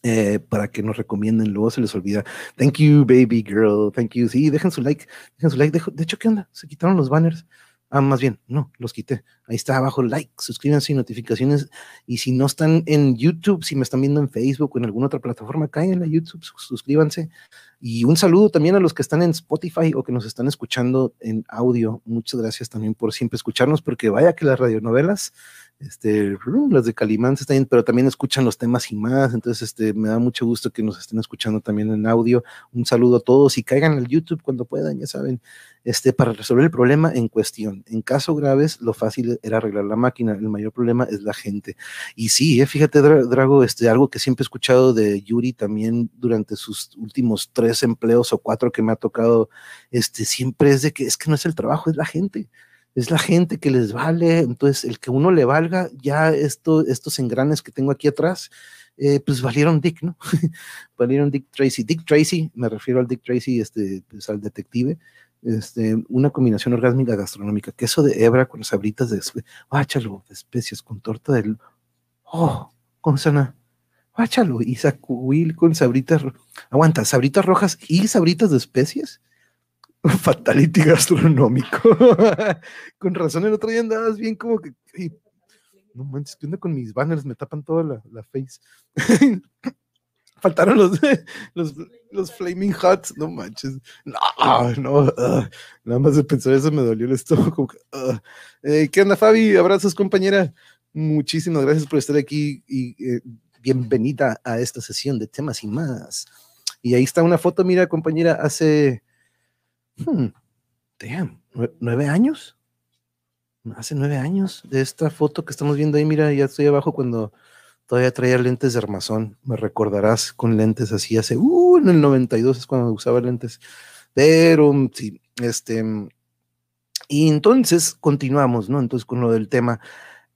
Eh, para que nos recomienden, luego se les olvida. Thank you, baby girl. Thank you. Sí, dejen su like. Dejen su like. de hecho, ¿qué onda? Se quitaron los banners. Ah, más bien, no, los quité. Ahí está abajo, like, suscríbanse y notificaciones. Y si no están en YouTube, si me están viendo en Facebook o en alguna otra plataforma, caigan a YouTube, suscríbanse. Y un saludo también a los que están en Spotify o que nos están escuchando en audio. Muchas gracias también por siempre escucharnos, porque vaya que las radionovelas este, las de Calimán están bien, pero también escuchan los temas y más, entonces este, me da mucho gusto que nos estén escuchando también en audio. Un saludo a todos y caigan al YouTube cuando puedan, ya saben, este, para resolver el problema en cuestión. En caso graves, lo fácil era arreglar la máquina, el mayor problema es la gente. Y sí, eh, fíjate, Drago, este, algo que siempre he escuchado de Yuri también durante sus últimos tres empleos o cuatro que me ha tocado, este, siempre es de que es que no es el trabajo, es la gente es la gente que les vale, entonces el que uno le valga, ya esto, estos engranes que tengo aquí atrás, eh, pues valieron Dick, ¿no? [LAUGHS] valieron Dick Tracy. Dick Tracy, me refiero al Dick Tracy, este, pues al detective, este, una combinación orgásmica gastronómica, queso de hebra con sabritas de, báchalo, de especies, con torta del, oh, con sana, báchalo, y sacuil con sabritas, aguanta, sabritas rojas y sabritas de especies [LAUGHS] Fatality gastronómico. [LAUGHS] con razón, el otro día andabas bien como que. no manches, ¿qué onda con mis banners? Me tapan toda la, face. [LAUGHS] Faltaron los, los, los, Flaming Hots, no manches. No, no, nada más de pensar eso me dolió el estómago. ¿Qué onda, Fabi? Abrazos, compañera. Muchísimas gracias por estar aquí y eh, bienvenida a esta sesión de temas y más. Y ahí está una foto, mira, compañera, hace Hmm, damn, ¿nueve años? Hace nueve años de esta foto que estamos viendo ahí, mira, ya estoy abajo cuando todavía traía lentes de armazón, me recordarás con lentes así hace, uh, en el 92 es cuando usaba lentes, pero sí, este, y entonces continuamos, ¿no? Entonces con lo del tema,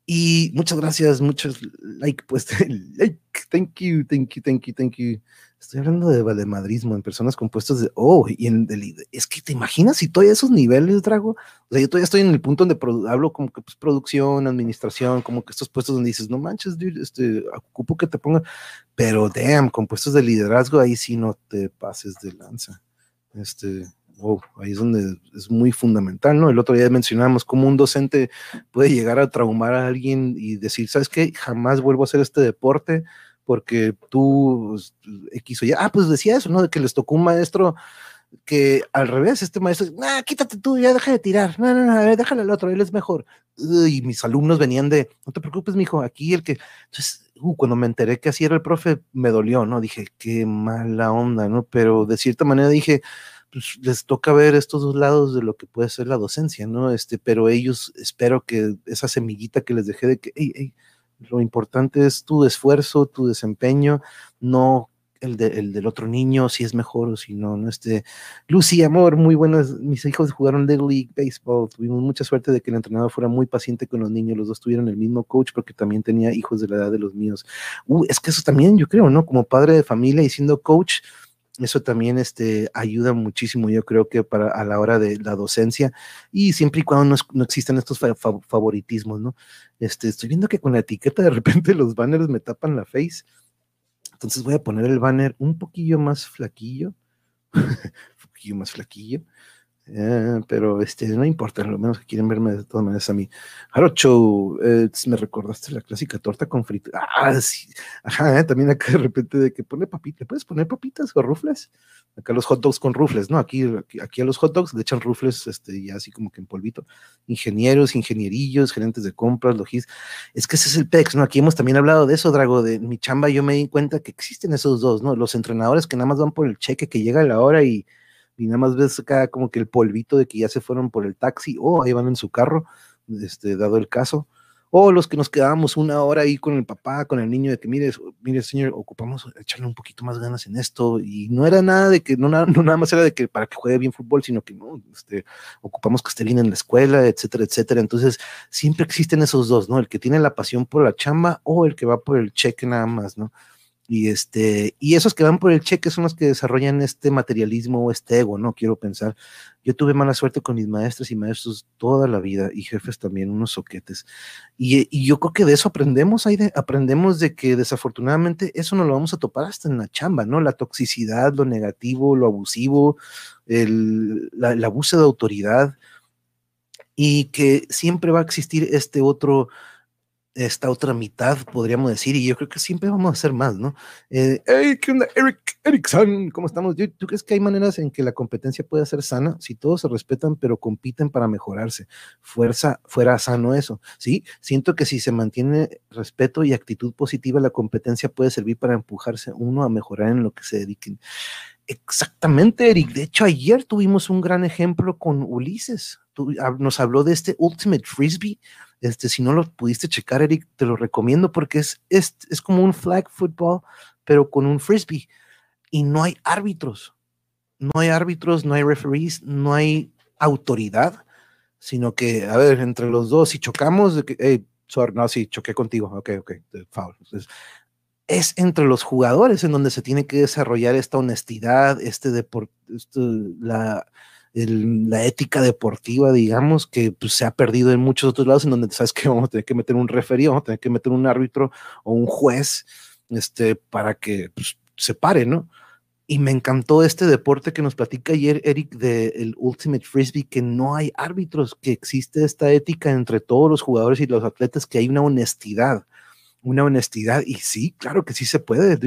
y muchas gracias, muchos like, pues, [LAUGHS] like, thank you, thank you, thank you, thank you. Estoy hablando de valemadrismo en personas compuestas de, oh, y en es que te imaginas si todavía esos niveles, Drago, o sea, yo todavía estoy en el punto donde hablo como que pues producción, administración, como que estos puestos donde dices, no manches, dude, este, ocupo que te pongan, pero damn, con puestos de liderazgo, ahí sí no te pases de lanza. Este, wow, ahí es donde es muy fundamental, ¿no? El otro día mencionábamos cómo un docente puede llegar a traumar a alguien y decir, ¿sabes qué? Jamás vuelvo a hacer este deporte porque tú, pues, X o ah, pues decía eso, ¿no? De que les tocó un maestro que al revés, este maestro, ah, quítate tú, ya deja de tirar, no, no, no, a ver, déjale al otro, él es mejor. Y mis alumnos venían de, no te preocupes, mijo, aquí el que, entonces, uh, cuando me enteré que así era el profe, me dolió, ¿no? Dije, qué mala onda, ¿no? Pero de cierta manera dije, pues les toca ver estos dos lados de lo que puede ser la docencia, ¿no? Este, pero ellos, espero que esa semillita que les dejé de que, lo importante es tu esfuerzo, tu desempeño, no el, del otro niño, si es mejor o si no, ¿no? Este, Lucy, amor, muy buenas, mis hijos jugaron Little League Baseball, tuvimos mucha suerte de que el entrenador fuera muy paciente con los niños, los dos tuvieron el mismo coach porque también tenía hijos de la edad de los míos. Uh, es que eso también, yo creo, ¿no? Como padre de familia y siendo coach, eso también este, ayuda muchísimo, yo creo que para a la hora de la docencia y siempre y cuando no, no existan estos favoritismos, ¿no? Este, estoy viendo que con la etiqueta de repente [LAUGHS] los banners me tapan la face. Entonces voy a poner el banner un poquillo más flaquillo, [LAUGHS] un poquillo más flaquillo, eh, pero este, no importa, lo menos que quieren verme de todas maneras a mí. Jarocho, eh, me recordaste la clásica torta con frito. Ah, sí, eh, también acá de repente de que pone papitas, ¿puedes poner papitas o rufles? Acá los hot dogs con rufles, ¿no? Aquí, aquí, a los hot dogs le echan rufles, este, ya así como que en polvito. Ingenieros, ingenierillos, gerentes de compras, logis. Es que ese es el PEX, ¿no? Aquí hemos también hablado de eso, Drago, de mi chamba, yo me di cuenta que existen esos dos, ¿no? Los entrenadores que nada más van por el cheque que llega a la hora y y nada más ves acá como que el polvito de que ya se fueron por el taxi o ahí van en su carro, este, dado el caso, o los que nos quedábamos una hora ahí con el papá, con el niño, de que mire, mire señor, ocupamos echarle un poquito más ganas en esto, y no era nada de que, no, no nada más era de que para que juegue bien fútbol, sino que no, este, ocupamos que esté bien en la escuela, etcétera, etcétera. Entonces, siempre existen esos dos, ¿no? El que tiene la pasión por la chamba o el que va por el cheque nada más, ¿no? Y, este, y esos que van por el cheque son los que desarrollan este materialismo o este ego, ¿no? Quiero pensar. Yo tuve mala suerte con mis maestros y maestros toda la vida y jefes también, unos soquetes. Y, yo creo que de eso aprendemos, de aprendemos de que desafortunadamente eso no lo vamos a topar hasta en la chamba, ¿no? La toxicidad, lo negativo, lo abusivo, el, la, el abuso de autoridad y que siempre va a existir este otro esta otra mitad, podríamos decir, y yo creo que siempre vamos a hacer más, ¿no? Eh, hey, ¿qué onda, Eric? Erickson, ¿cómo estamos? ¿Tú crees que hay maneras en que la competencia puede ser sana? Si todos se respetan, pero compiten para mejorarse, fuerza, fuera sano eso, ¿sí? Siento que si se mantiene respeto y actitud positiva, la competencia puede servir para empujarse uno a mejorar en lo que se dediquen. Exactamente, Eric. De hecho, ayer tuvimos un gran ejemplo con Ulises. nos habló de este Ultimate Frisbee este, si no lo pudiste checar, Eric, te lo recomiendo porque es, es, es como un flag football, pero con un frisbee. Y no hay árbitros. No hay árbitros, no hay referees, no hay autoridad, sino que, a ver, entre los dos, si chocamos, hey, sorry, no, sí, choqué contigo, ok, ok, foul. es entre los jugadores en donde se tiene que desarrollar esta honestidad, este deporte, este, la, la ética deportiva, digamos, que pues, se ha perdido en muchos otros lados, en donde sabes que vamos a tener que meter un referee, vamos a tener que meter un árbitro o un juez, este, para que pues, se pare, ¿no? Y me encantó este deporte que nos platica ayer Eric del Ultimate Frisbee, que no hay árbitros, que existe esta ética entre todos los jugadores y los atletas, que hay una honestidad una honestidad. Y sí, claro que sí se puede.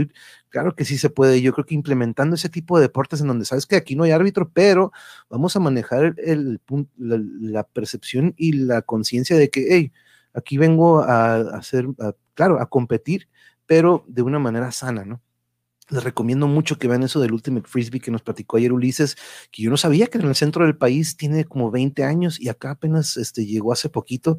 Claro que sí se puede. Yo creo que implementando ese tipo de deportes en donde sabes que aquí no hay árbitro, pero vamos a manejar el, la, percepción y la conciencia de que, hey, aquí vengo a, hacer, claro, a competir, pero de una manera sana, ¿no? Les recomiendo mucho que vean eso del Ultimate Frisbee que nos platicó ayer Ulises, que yo no sabía que en el centro del país tiene como 20 años y acá apenas este, llegó hace poquito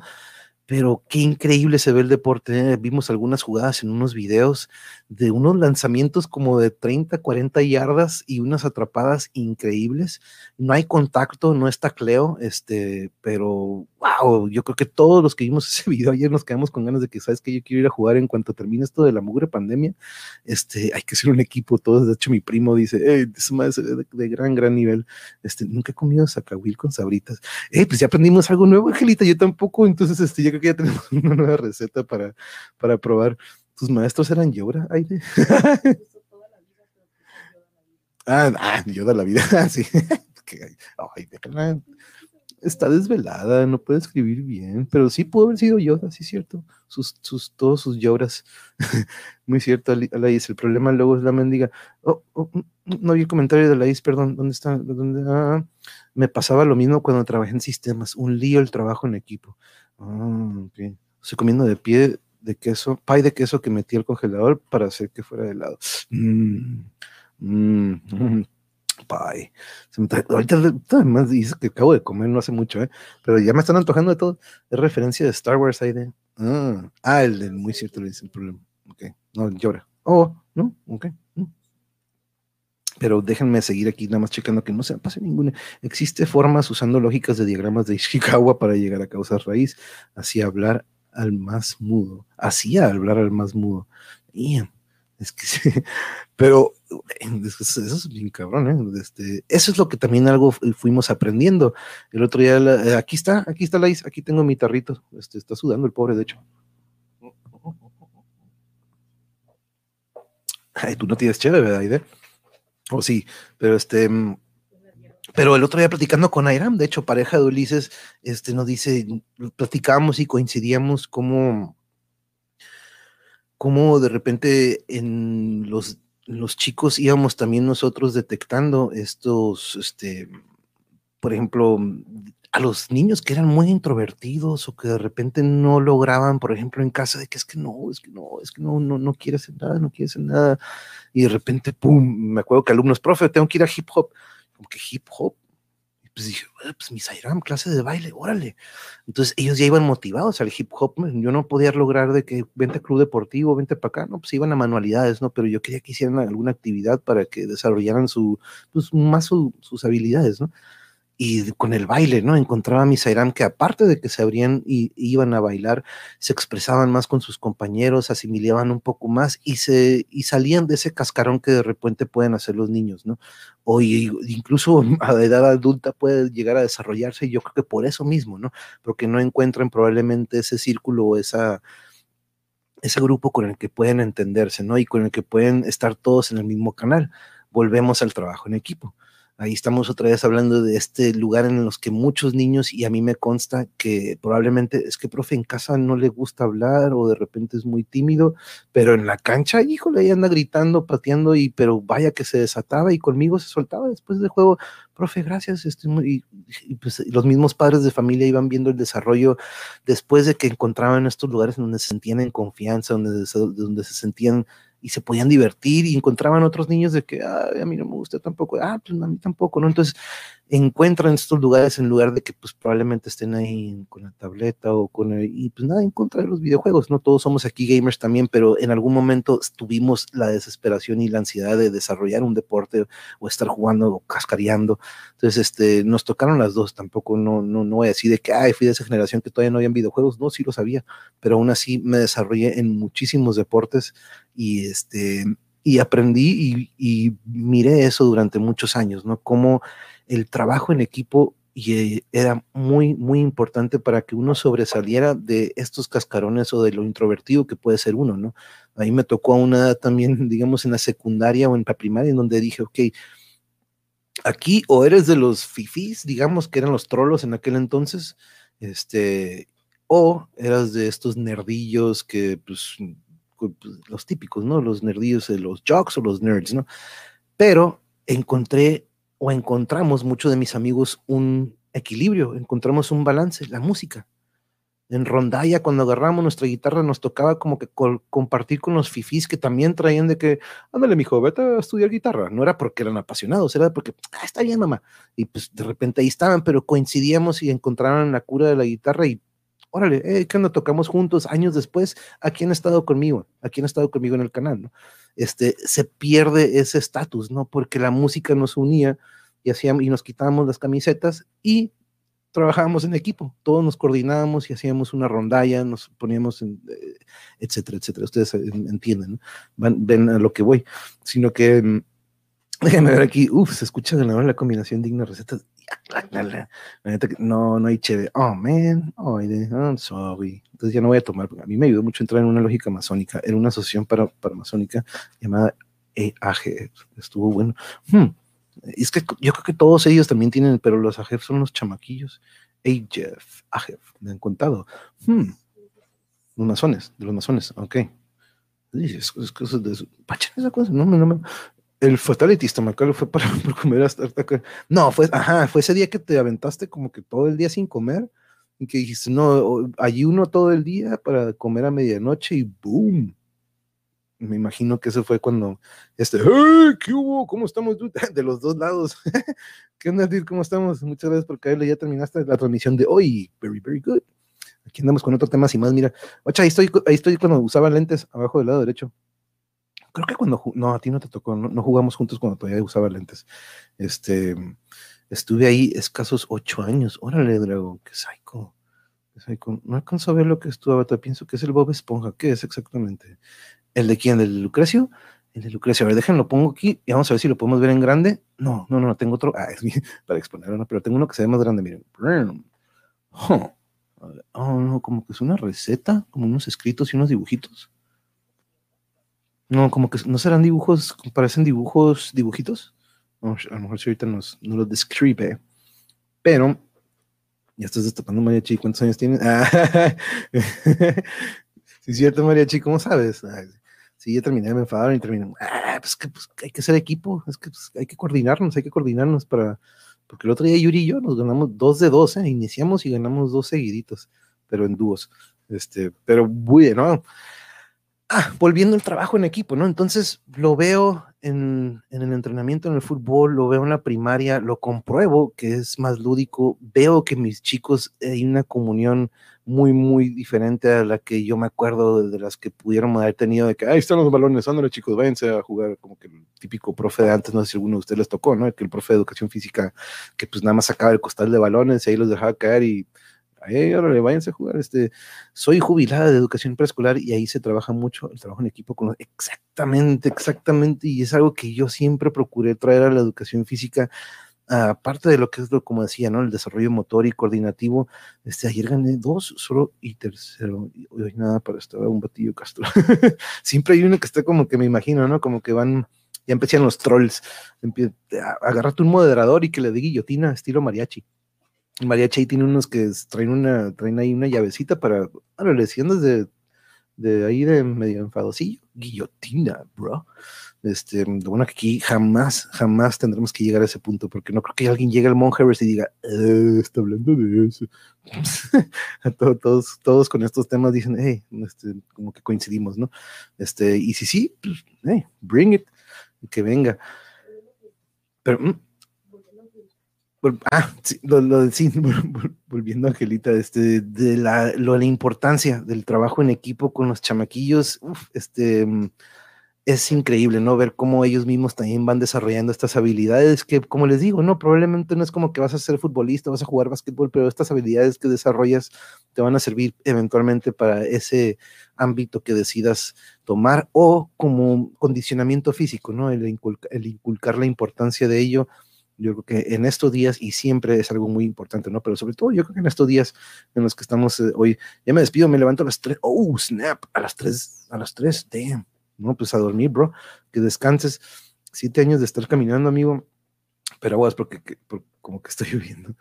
pero qué increíble se ve el deporte. ¿eh? Vimos algunas jugadas en unos videos de unos lanzamientos como de 30, 40 yardas y unas atrapadas increíbles. No hay contacto, no está Cleo, este, pero wow, yo creo que todos los que vimos [LAUGHS] ese video ayer nos quedamos con ganas de que, sabes que yo quiero ir a jugar en cuanto termine esto de la mugre pandemia. Este, hay que ser un equipo, todos. De hecho, mi primo dice, hey, es de, de, gran, gran nivel. Este, nunca he comido sacahuil con sabritas. Eh, pues ya aprendimos algo nuevo, Angelita, yo tampoco. Entonces, este, ya que ya tenemos [LAUGHS] una nueva receta para, para probar. ¿Tus maestros eran Yoda, Aide? [LAUGHS] ah, ah, Yoda la vida, [LAUGHS] sí. Ay, está desvelada, no puede escribir bien, pero sí pudo haber sido Yoda, sí, cierto. Sus, sus, todos sus lloras. Muy cierto, Alaís. El problema luego es la mendiga. Oh, oh, mm, mm, no vi el comentario de Alaís, perdón. ¿Dónde está? Ah, me pasaba lo mismo cuando trabajé en sistemas. Un lío el trabajo en equipo. Ah, ok. Estoy comiendo de pie de queso, pie de queso que metí al congelador para hacer que fuera de helado. Mmm, mmm, pie. ahorita además dice que acabo de comer no hace mucho, ¿eh? pero ya me están antojando de todo. Es referencia de Star Wars ahí de. Ah, ah el, muy cierto le dice el problema. Ok, no llora. Oh, no, ok. Pero déjenme seguir aquí nada más checando que no se pase ninguna. Existe formas usando lógicas de diagramas de [LAUGHS] Ishikawa para llegar a causas raíz, así hablar al más mudo, hacía hablar al más mudo. es que [LAUGHS] sí, pero eso es bien cabrón, ¿eh? Este, eso es lo que también algo fuimos aprendiendo. El otro día, eh, aquí está, aquí está la aquí tengo mi tarrito, este, está sudando el pobre, de hecho. Ay, tú no tienes chévere, ¿verdad? O oh, sí, pero este, mm, pero el otro día platicando con Airam, de hecho, pareja de Ulises, este, nos dice, platicamos y coincidíamos como, como de repente en los los chicos íbamos también nosotros detectando estos, este, por ejemplo, a los niños que eran muy introvertidos o que de repente no lograban, por ejemplo, en casa, de que es que no, es que no, es que no, no, no quiere hacer nada, no quiere hacer nada. Y de repente, pum, me acuerdo que alumnos, profe, tengo que ir a hip hop. Como que hip hop, pues dije, pues mi Sairam, clase de baile, órale. Entonces ellos ya iban motivados al hip hop. Yo no podía lograr de que vente club deportivo, vente para acá, no, pues iban a manualidades, ¿no? Pero yo quería que hicieran alguna actividad para que desarrollaran su, pues más sus habilidades, ¿no? Y con el baile, ¿no? Encontraba a mis Sairam que aparte de que se abrían y, iban a bailar, se expresaban más con sus compañeros, asimilaban un poco más y, se, y salían de ese cascarón que de repente pueden hacer los niños, ¿no? O incluso [LAUGHS] a edad adulta puede llegar a desarrollarse y yo creo que por eso mismo, ¿no? Porque no encuentran probablemente ese círculo o esa ese grupo con el que pueden entenderse, ¿no? Y con el que pueden estar todos en el mismo canal. Volvemos al trabajo en equipo. Ahí estamos otra vez hablando de este lugar en los que muchos niños, y a mí me consta que probablemente es que, profe, en casa no le gusta hablar o de repente es muy tímido, pero en la cancha, híjole, ahí anda gritando, pateando, y pero vaya que se desataba y conmigo se soltaba después del juego, profe, gracias. Este, y, pues los mismos padres de familia iban viendo el desarrollo después de que encontraban estos lugares donde se sentían en confianza, donde, donde se sentían y se podían divertir y encontraban otros niños de que a mí no me gusta tampoco, ah, pues a mí tampoco, ¿no? Entonces encuentran estos lugares en lugar de que pues probablemente estén ahí con la tableta o con el, y pues nada en contra de los videojuegos, no todos somos aquí gamers también, pero en algún momento tuvimos la desesperación y la ansiedad de desarrollar un deporte o estar jugando o cascareando, entonces este, nos tocaron las dos, tampoco no, no, no voy a de que, ay, fui de esa generación que todavía no habían videojuegos, no, sí lo sabía, pero aún así me desarrollé en muchísimos deportes y este, y aprendí y, miré eso durante muchos años, ¿no? Cómo el trabajo en equipo y, eh, era muy, muy importante para que uno sobresaliera de estos cascarones o de lo introvertido que puede ser uno, ¿no? Ahí me tocó a una edad también, [LAUGHS] digamos, en la secundaria o en la primaria, en donde dije, ok, aquí o eres de los fifís, digamos, que eran los trolos en aquel entonces, este, o eras de estos nerdillos que, pues los típicos, ¿no? Los nerdillos, los jocks o los nerds, ¿no? Pero encontré o encontramos muchos de mis amigos un equilibrio, encontramos un balance, la música. En rondalla, cuando agarramos nuestra guitarra, nos tocaba como que compartir con los fifís que también traían de que, ándale, mijo, vete a estudiar guitarra. No era porque eran apasionados, era porque, ah, está bien, mamá. Y pues de repente ahí estaban, pero coincidíamos y encontraron la cura de la guitarra y, órale, eh, que nos tocamos juntos años después, ¿a quién ha estado conmigo? ¿A quién ha estado conmigo en el canal? ¿no? este, se pierde ese estatus, ¿no? Porque la música nos unía y, hacíamos, y nos quitábamos las camisetas y trabajábamos en equipo, todos nos coordinábamos y hacíamos una rondalla, nos poníamos, en, eh, etcétera, etcétera. Ustedes entienden, ¿no? ven a lo que voy, sino que, mm, déjenme ver aquí, uff, se escucha de la, la combinación digna recetas. [LAUGHS] No, no hay chévere. Oh, man, oh, I'm sorry. Entonces ya no voy a tomar, a mí me ayudó mucho entrar en una lógica masónica, era una asociación para, para masónica llamada EAG, estuvo bueno. Hmm. Es que yo creo que todos ellos también tienen, pero los AGEF son los chamaquillos. Ajef, Ajef, me han contado. Hmm. Los masones, de los masones, ok. Es, de eso. esa cosa, no, no, no. El fatality fue para [LAUGHS] comer hasta, hasta No, fue, ajá, fue ese día que te aventaste como que todo el día sin comer y que dijiste, no, allí uno todo el día para comer a medianoche y boom. Me imagino que eso fue cuando, este, hey, ¿qué hubo? ¿Cómo estamos? [LAUGHS] De los dos lados. [LAUGHS] ¿Qué onda, Dir? ¿Cómo estamos? Muchas gracias por caerle. Ya terminaste la transmisión de hoy. Very, very good. Aquí andamos con otro tema y más. Mira, ocha, ahí estoy, ahí estoy cuando usaba lentes abajo del lado derecho. Creo que cuando, no, a ti no te tocó, no, jugamos juntos cuando todavía usaba lentes. Este, estuve ahí escasos ocho años. Órale, Drago, qué psycho. No alcanzo a ver lo que es tu avatar. Pienso que es el Bob Esponja. ¿Qué es exactamente? ¿El de quién? ¿El de Lucrecio? El de Lucrecio. A ver, déjenlo, pongo aquí y vamos a ver si lo podemos ver en grande. No, no, no, tengo otro. Ah, es [LAUGHS] para exponerlo, pero tengo uno que se ve más grande. Miren. Oh, no, como que es una receta, como unos escritos y unos dibujitos. No, como que no serán dibujos, parecen dibujos, dibujitos. a lo mejor si ahorita nos, nos lo describe. Pero, ya estás destapando Mariachi, ¿cuántos años tienes? Ah, [LAUGHS] sí, es cierto, Mariachi, ¿cómo sabes? sí, ya terminé, me enfadaron y terminé. Ah, pues que pues, hay que ser equipo, es que pues, hay que coordinarnos, hay que coordinarnos para, porque el otro día Yuri y yo nos ganamos dos de dos, ¿eh? iniciamos y ganamos dos seguiditos, pero en dúos. Este, pero bueno, ¿no? Ah, volviendo al trabajo en equipo, ¿no? Entonces lo veo en, el entrenamiento en el fútbol, lo veo en la primaria, lo compruebo que es más lúdico, veo que mis chicos hay una comunión muy, muy diferente a la que yo me acuerdo de las que pudieron haber tenido, de que ahí están los balones, ándale chicos, váyanse a jugar, como que el típico profe de antes, no sé si alguno de ustedes les tocó, ¿no? Que el profe de educación física, que pues nada más sacaba el costal de balones y ahí los dejaba caer y ahí, órale, váyanse a jugar. Este, soy jubilada de educación preescolar y ahí se trabaja mucho el trabajo en equipo con los, exactamente, exactamente, y es algo que yo siempre procuré traer a la educación física aparte de lo que es lo, como decía, ¿no? El desarrollo motor y coordinativo, este, ayer gané dos solo y tercero, y hoy nada para estar un batillo Castro. [LAUGHS] Siempre hay uno que está como que me imagino, ¿no? Como que van, ya empiezan los trolls, agarrate un moderador y que le dé guillotina estilo mariachi. Mariachi ahí tiene unos que traen una, traen ahí una llavecita para, bueno, le desde de ahí de medio enfadosillo, guillotina, bro. Este, bueno, aquí jamás, jamás tendremos que llegar a ese punto, porque no creo que alguien llegue al Monhavers y diga, eh, está hablando de eso. [LAUGHS] todos, todos con estos temas dicen, hey, este, como que coincidimos, ¿no? Este, y si sí, pues, hey, bring it, que venga. Pero, mm, ah, lo, sí, [LAUGHS] volviendo a Angelita, este, de la, lo, la importancia del trabajo en equipo con los chamaquillos, este, mm, es increíble, ¿no? Ver cómo ellos mismos también van desarrollando estas habilidades que, como les digo, no, probablemente no es como que vas a ser futbolista, vas a jugar básquetbol, pero estas habilidades que desarrollas te van a servir eventualmente para ese ámbito que decidas tomar o como condicionamiento físico, ¿no? El, inculcar la importancia de ello. Yo creo que en estos días, y siempre es algo muy importante, ¿no? Pero sobre todo yo creo que en estos días en los que estamos eh, hoy, ya me despido, me levanto a las 3, oh, snap, a las 3, a las 3, damn no, pues a dormir, bro, que descanses. Siete años de estar caminando, amigo, pero aguas porque, como que estoy [LAUGHS] lloviendo.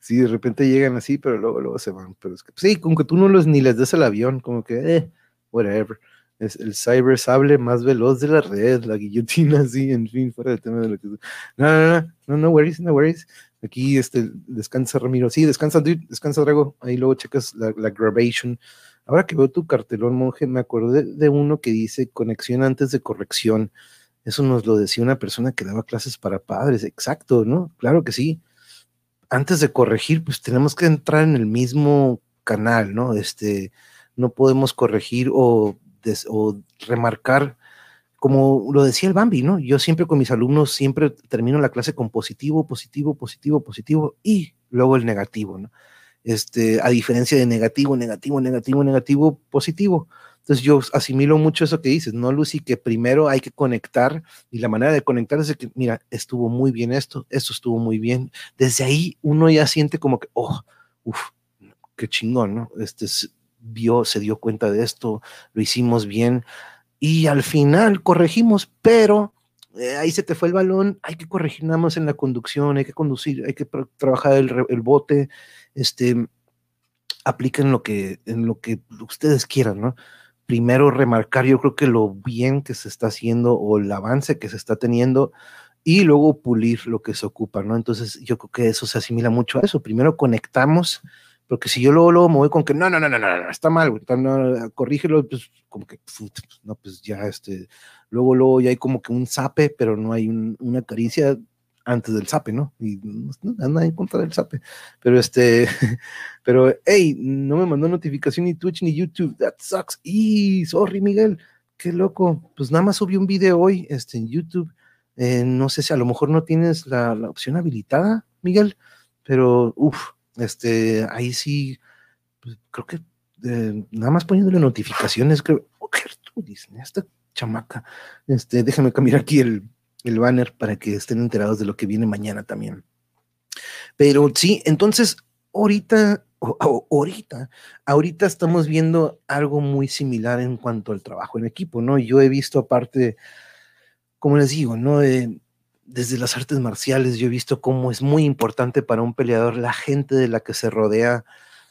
sí, de repente llegan así, pero luego, luego se van. Pero es que, sí, como que tú no los ni les des el avión, como que, eh, whatever. El cyber sable más veloz de la red, la guillotina, [LAUGHS] así, en fin, fuera del tema de lo que. No, no, no, no, no worries, no worries. Aquí este, descansa Ramiro. Sí, descansa, dude, descansa Drago. Ahí luego checas la, la grabación. Ahora que veo tu cartelón, monje, me acordé de uno que dice conexión antes de corrección. Eso nos lo decía una persona que daba clases para padres. Exacto, ¿no? Claro que sí. Antes de corregir, pues tenemos que entrar en el mismo canal, ¿no? Este, no podemos corregir o, o remarcar, como lo decía el Bambi, ¿no? Yo siempre con mis alumnos, siempre termino la clase con positivo, positivo, positivo, positivo y luego el negativo, ¿no? este, a diferencia de negativo, negativo, negativo, negativo, positivo. Entonces yo asimilo mucho eso que dices, ¿no, Lucy? Que primero hay que conectar y la manera de conectar es de que, mira, estuvo muy bien esto, esto estuvo muy bien. Desde ahí uno ya siente como que, oh, uff, qué chingón, ¿no? Este vio, se dio cuenta de esto, lo hicimos bien y al final corregimos, pero eh, ahí se te fue el balón, hay que corregir nada más en la conducción, hay que conducir, hay que trabajar el, el bote, este, apliquen lo que, en lo que ustedes quieran, ¿no? Primero remarcar, yo creo que lo bien que se está haciendo o el avance que se está teniendo y luego pulir lo que se ocupa, ¿no? Entonces yo creo que eso se asimila mucho a eso. Primero conectamos, porque si yo luego, luego me voy con que no, no, no, no, no, está mal, güey, no, corrígelo, pues como que, no, pues ya, este, luego, luego ya hay como que un zape, pero no hay una caricia antes del sape, ¿no? Y no, anda en contra del sape. Pero este, [LAUGHS] pero hey, no me mandó notificación ni Twitch ni YouTube. That sucks. Y sorry, Miguel, qué loco. Pues nada más subí un video hoy este, en YouTube. Eh, no sé si a lo mejor no tienes la, opción habilitada, Miguel, pero uff, este, ahí sí, pues, creo que eh, nada más poniéndole notificaciones, creo, [LAUGHS] oh, esta chamaca, este, déjame cambiar aquí el, el banner para que estén enterados de lo que viene mañana también. Pero sí, entonces, ahorita, ahorita, ahorita estamos viendo algo muy similar en cuanto al trabajo en equipo, ¿no? Yo he visto aparte, como les digo, ¿no? Desde las artes marciales, yo he visto cómo es muy importante para un peleador la gente de la que se rodea.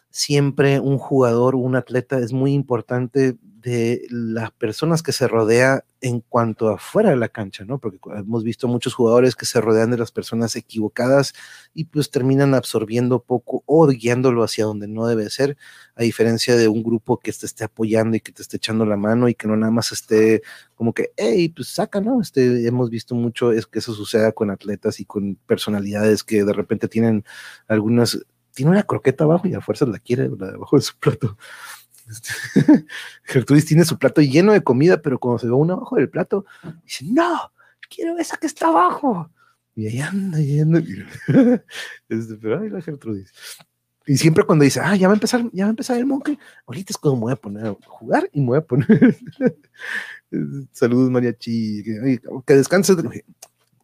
Siempre un jugador, un atleta es muy importante de las personas que se rodea en cuanto a fuera de la cancha, ¿no? Porque hemos visto muchos jugadores que se rodean de las personas equivocadas y pues terminan absorbiendo poco o guiándolo hacia donde no debe ser, a diferencia de un grupo que te esté apoyando y que te esté echando la mano y que no nada más esté como que, hey, pues saca, ¿no? Este, hemos visto mucho es que eso suceda con atletas y con personalidades que de repente tienen algunas, tiene una croqueta abajo y a fuerzas la quiere la debajo de su plato. [LAUGHS] Gertrudis tiene su plato lleno de comida, pero cuando se ve uno abajo del plato, dice, no, quiero esa que está abajo. Y ahí anda, y anda. [LAUGHS] Este, pero ay, la Gertrudis. Y siempre cuando dice, ah, ya va a empezar, ya va a empezar el monje, ahorita es cuando me voy a poner a jugar y me voy a poner. [LAUGHS] Saludos, mariachi. Que, que descanses, que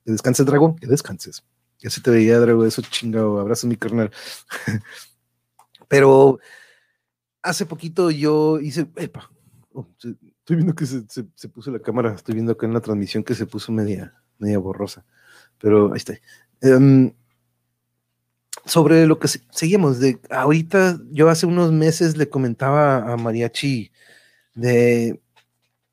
descanses, dragón, que descanses. Ya se te veía, Drago, eso chingado. Abrazo, mi carnal. Pero hace poquito yo hice, oh, estoy viendo que se, puso la cámara, estoy viendo acá en la transmisión que se puso media, media borrosa, pero ahí está. Em, sobre lo que seguimos, de ahorita yo hace unos meses le comentaba a Mariachi de,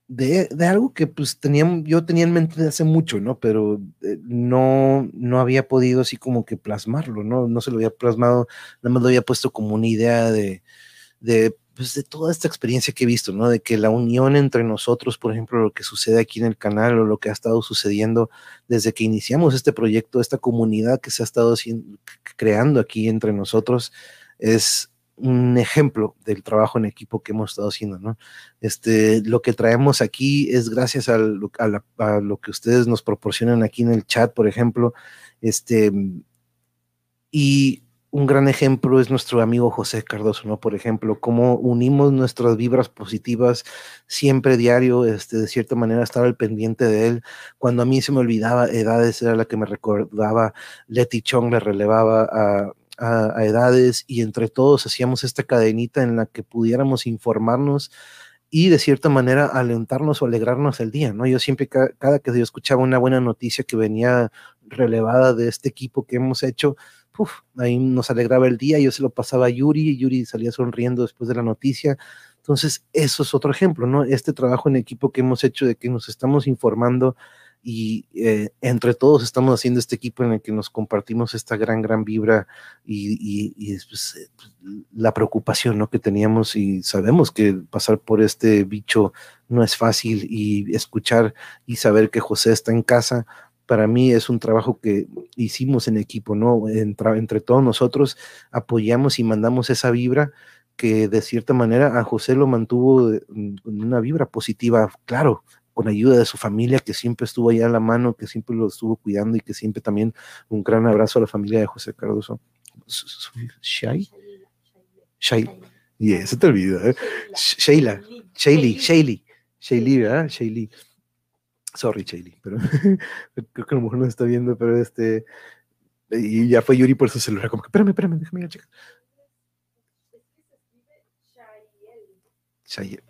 de, de, algo que pues tenía, yo tenía en mente hace mucho, ¿no? Pero eh, no, no había podido así como que plasmarlo, ¿no? No se lo había plasmado, nada más lo había puesto como una idea de, de, pues, de toda esta experiencia que he visto, ¿no? De que la unión entre nosotros, por ejemplo, lo que sucede aquí en el canal o lo que ha estado sucediendo desde que iniciamos este proyecto, esta comunidad que se ha estado creando aquí entre nosotros, es un ejemplo del trabajo en equipo que hemos estado haciendo, ¿no? Este, lo que traemos aquí es gracias a lo, a lo que ustedes nos proporcionan aquí en el chat, por ejemplo, este, y un gran ejemplo es nuestro amigo José Cardoso, ¿no? Por ejemplo, cómo unimos nuestras vibras positivas siempre diario, este, de cierta manera estar al pendiente de él. Cuando a mí se me olvidaba edades, era la que me recordaba, Leti Chong le relevaba a, edades y entre todos hacíamos esta cadenita en la que pudiéramos informarnos y de cierta manera alentarnos o alegrarnos el día, ¿no? Yo siempre, cada que yo escuchaba una buena noticia que venía relevada de este equipo que hemos hecho, ahí nos alegraba el día, yo se lo pasaba a Yuri, y Yuri salía sonriendo después de la noticia. Entonces, eso es otro ejemplo, ¿no? Este trabajo en equipo que hemos hecho de que nos estamos informando y eh, entre todos estamos haciendo este equipo en el que nos compartimos esta gran, gran vibra y, y, eh, pues, la preocupación ¿no? que teníamos y sabemos que pasar por este bicho no es fácil y escuchar y saber que José está en casa para mí es un trabajo que hicimos en equipo, ¿no? Entre, todos nosotros apoyamos y mandamos esa vibra que de cierta manera a José lo mantuvo en una vibra positiva, claro, con ayuda de su familia que siempre estuvo allá a la mano, que siempre lo estuvo cuidando y que siempre también un gran abrazo a la familia de José Cardoso. ¿Shai? Shai. Yeah, se te olvida, ¿eh? Sheila, Shaylee, Shaylee, Shaylee, ¿verdad? Shaylee. Sorry, Chayli, pero [LAUGHS] creo que a lo mejor no está viendo, pero este. Y ya fue Yuri por su celular, como que, espérame, espérame, déjame ir a checar. Chayel.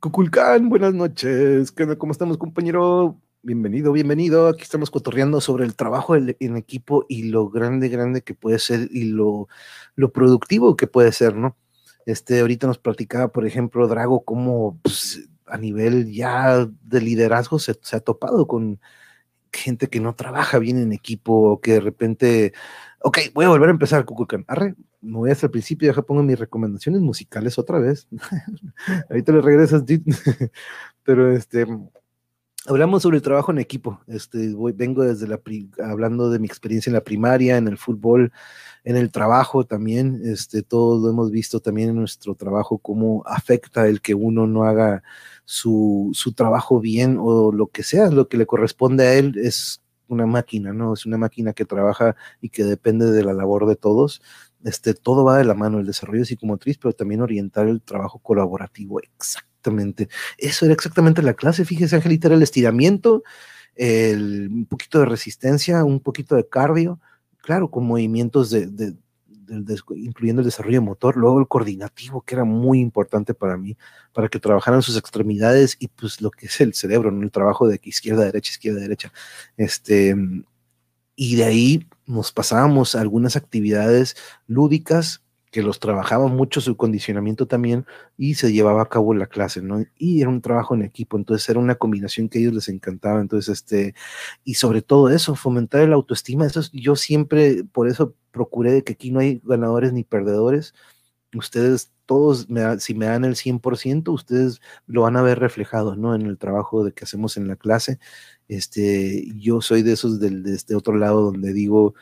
Cuculcán, buenas noches. ¿Cómo estamos, compañero? Bienvenido, bienvenido. Aquí estamos cotorreando sobre el trabajo en equipo y lo grande, grande que puede ser y lo, lo productivo que puede ser, ¿no? Este, ahorita nos platicaba, por ejemplo, Drago, cómo pues, a nivel ya de liderazgo se, ha topado con gente que no trabaja bien en equipo, o que de repente, ok, voy a volver a empezar, Cuculcán. Arre, me voy hasta el principio, ya pongo mis recomendaciones musicales otra vez. [LAUGHS] Ahorita le regresas, [LAUGHS] pero este, hablamos sobre el trabajo en equipo. Este, voy, vengo desde la, hablando de mi experiencia en la primaria, en el fútbol, en el trabajo también, este, todo lo hemos visto también en nuestro trabajo, cómo afecta el que uno no haga su, su trabajo bien o lo que sea, lo que le corresponde a él es una máquina, ¿no? Es una máquina que trabaja y que depende de la labor de todos este, todo va de la mano, el desarrollo psicomotriz, pero también orientar el trabajo colaborativo. Exactamente. Eso era exactamente la clase. Fíjese, Angelita, era el estiramiento, el, un poquito de resistencia, un poquito de cardio, claro, con movimientos de, incluyendo el desarrollo motor, luego el coordinativo, que era muy importante para mí, para que trabajaran sus extremidades y pues lo que es el cerebro, ¿no? el trabajo de izquierda, derecha, izquierda, derecha. Este, y de ahí nos pasábamos a algunas actividades lúdicas que los trabajaba mucho su condicionamiento también y se llevaba a cabo la clase, ¿no? Y era un trabajo en equipo, entonces era una combinación que a ellos les encantaba, entonces este, y sobre todo eso, fomentar el autoestima, eso yo siempre, por eso procuré de que aquí no hay ganadores ni perdedores, ustedes todos, si me dan el 100%, ustedes lo van a ver reflejado, ¿no? En el trabajo de que hacemos en la clase. Este, yo soy de esos del, de este otro lado donde digo,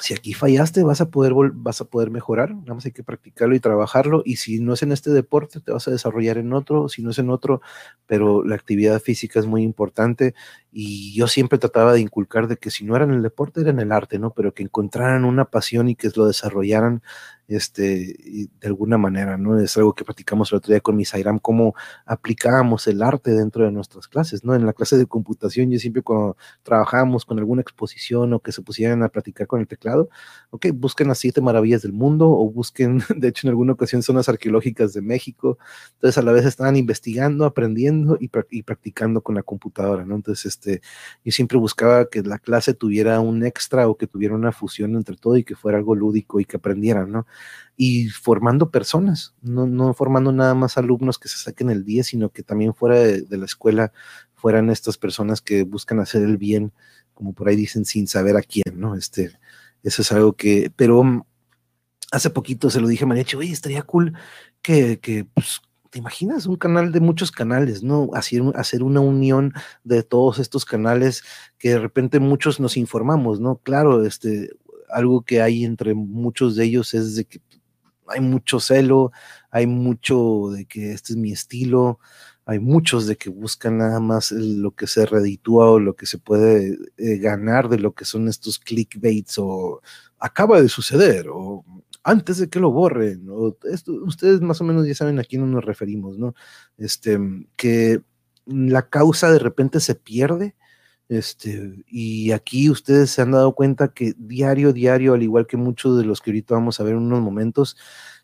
si aquí fallaste, vas a poder vas a poder mejorar, nada más hay que practicarlo y trabajarlo y si no es en este deporte te vas a desarrollar en otro, si no es en otro, pero la actividad física es muy importante y yo siempre trataba de inculcar de que si no era en el deporte era en el arte, ¿no? Pero que encontraran una pasión y que lo desarrollaran este, de alguna manera, ¿no? Es algo que practicamos el otro día con mi Sairam, cómo aplicábamos el arte dentro de nuestras clases, ¿no? En la clase de computación, yo siempre cuando trabajábamos con alguna exposición o que se pusieran a platicar con el teclado, ok, busquen las siete maravillas del mundo o busquen, [LAUGHS] de hecho, en alguna ocasión, zonas arqueológicas de México. Entonces, a la vez estaban investigando, aprendiendo y, y practicando con la computadora, ¿no? Entonces, este, yo siempre buscaba que la clase tuviera un extra o que tuviera una fusión entre todo y que fuera algo lúdico y que aprendieran, ¿no? Y formando personas, no, no, formando nada más alumnos que se saquen el día, sino que también fuera de, la escuela fueran estas personas que buscan hacer el bien, como por ahí dicen, sin saber a quién, ¿no? Este, eso es algo que, pero mm, hace poquito se lo dije a Mariachi, oye, estaría cool que, que pues, ¿te imaginas? Un canal de muchos canales, ¿no? Hacer, hacer una unión de todos estos canales que de repente muchos nos informamos, ¿no? Claro, este, algo que hay entre muchos de ellos es de que hay mucho celo, hay mucho de que este es mi estilo, hay muchos de que buscan nada más lo que se reditúa o lo que se puede eh, ganar de lo que son estos clickbaits o acaba de suceder o antes de que lo borren, o ustedes más o menos ya saben a quién nos referimos, ¿no? Este, que la causa de repente se pierde este, y aquí ustedes se han dado cuenta que diario, diario, al igual que muchos de los que ahorita vamos a ver en unos momentos,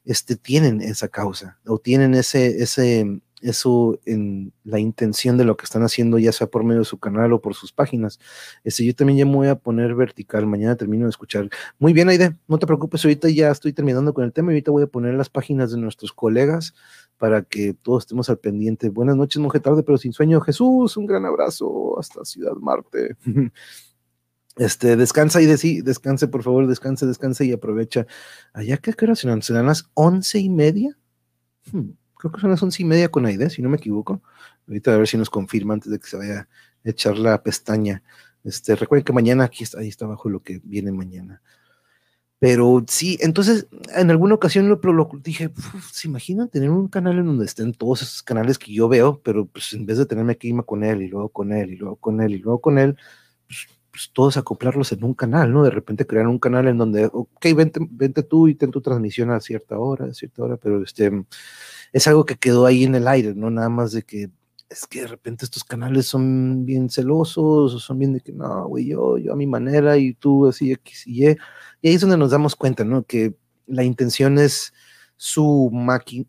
este, tienen esa causa o tienen ese, ese, eso en la intención de lo que están haciendo, ya sea por medio de su canal o por sus páginas. Este, yo también ya me voy a poner vertical, mañana termino de escuchar. Muy bien, Aide, no te preocupes, ahorita ya estoy terminando con el tema y ahorita voy a poner las páginas de nuestros colegas para que todos estemos al pendiente. Buenas noches, monje tarde, pero sin sueño. Jesús, un gran abrazo hasta Ciudad Marte. [LAUGHS] Este, descansa y de descanse, por favor, descanse, descanse y aprovecha. Allá, ¿qué hora serán? ¿Serán las once y media? Hmm, creo que son las once y media con Aide, si no me equivoco. Ahorita a ver si nos confirma antes de que se vaya a echar la pestaña. Este, recuerden que mañana aquí está, ahí está abajo lo que viene mañana. Pero sí, entonces en alguna ocasión lo, lo dije, ¿se imaginan tener un canal en donde estén todos esos canales que yo veo, pero pues en vez de tenerme irme con él y luego con él y luego con él y luego con él, pues, pues todos acoplarlos en un canal, ¿no? De repente crear un canal en donde, ok, vente, vente tú y ten tu transmisión a cierta hora, a cierta hora, pero este es algo que quedó ahí en el aire, ¿no? Nada más de que es que de repente estos canales son bien celosos, o son bien de que no, güey, yo, yo a mi manera y tú así, X y Y. Y ahí es donde nos damos cuenta, ¿no? Que la intención es su,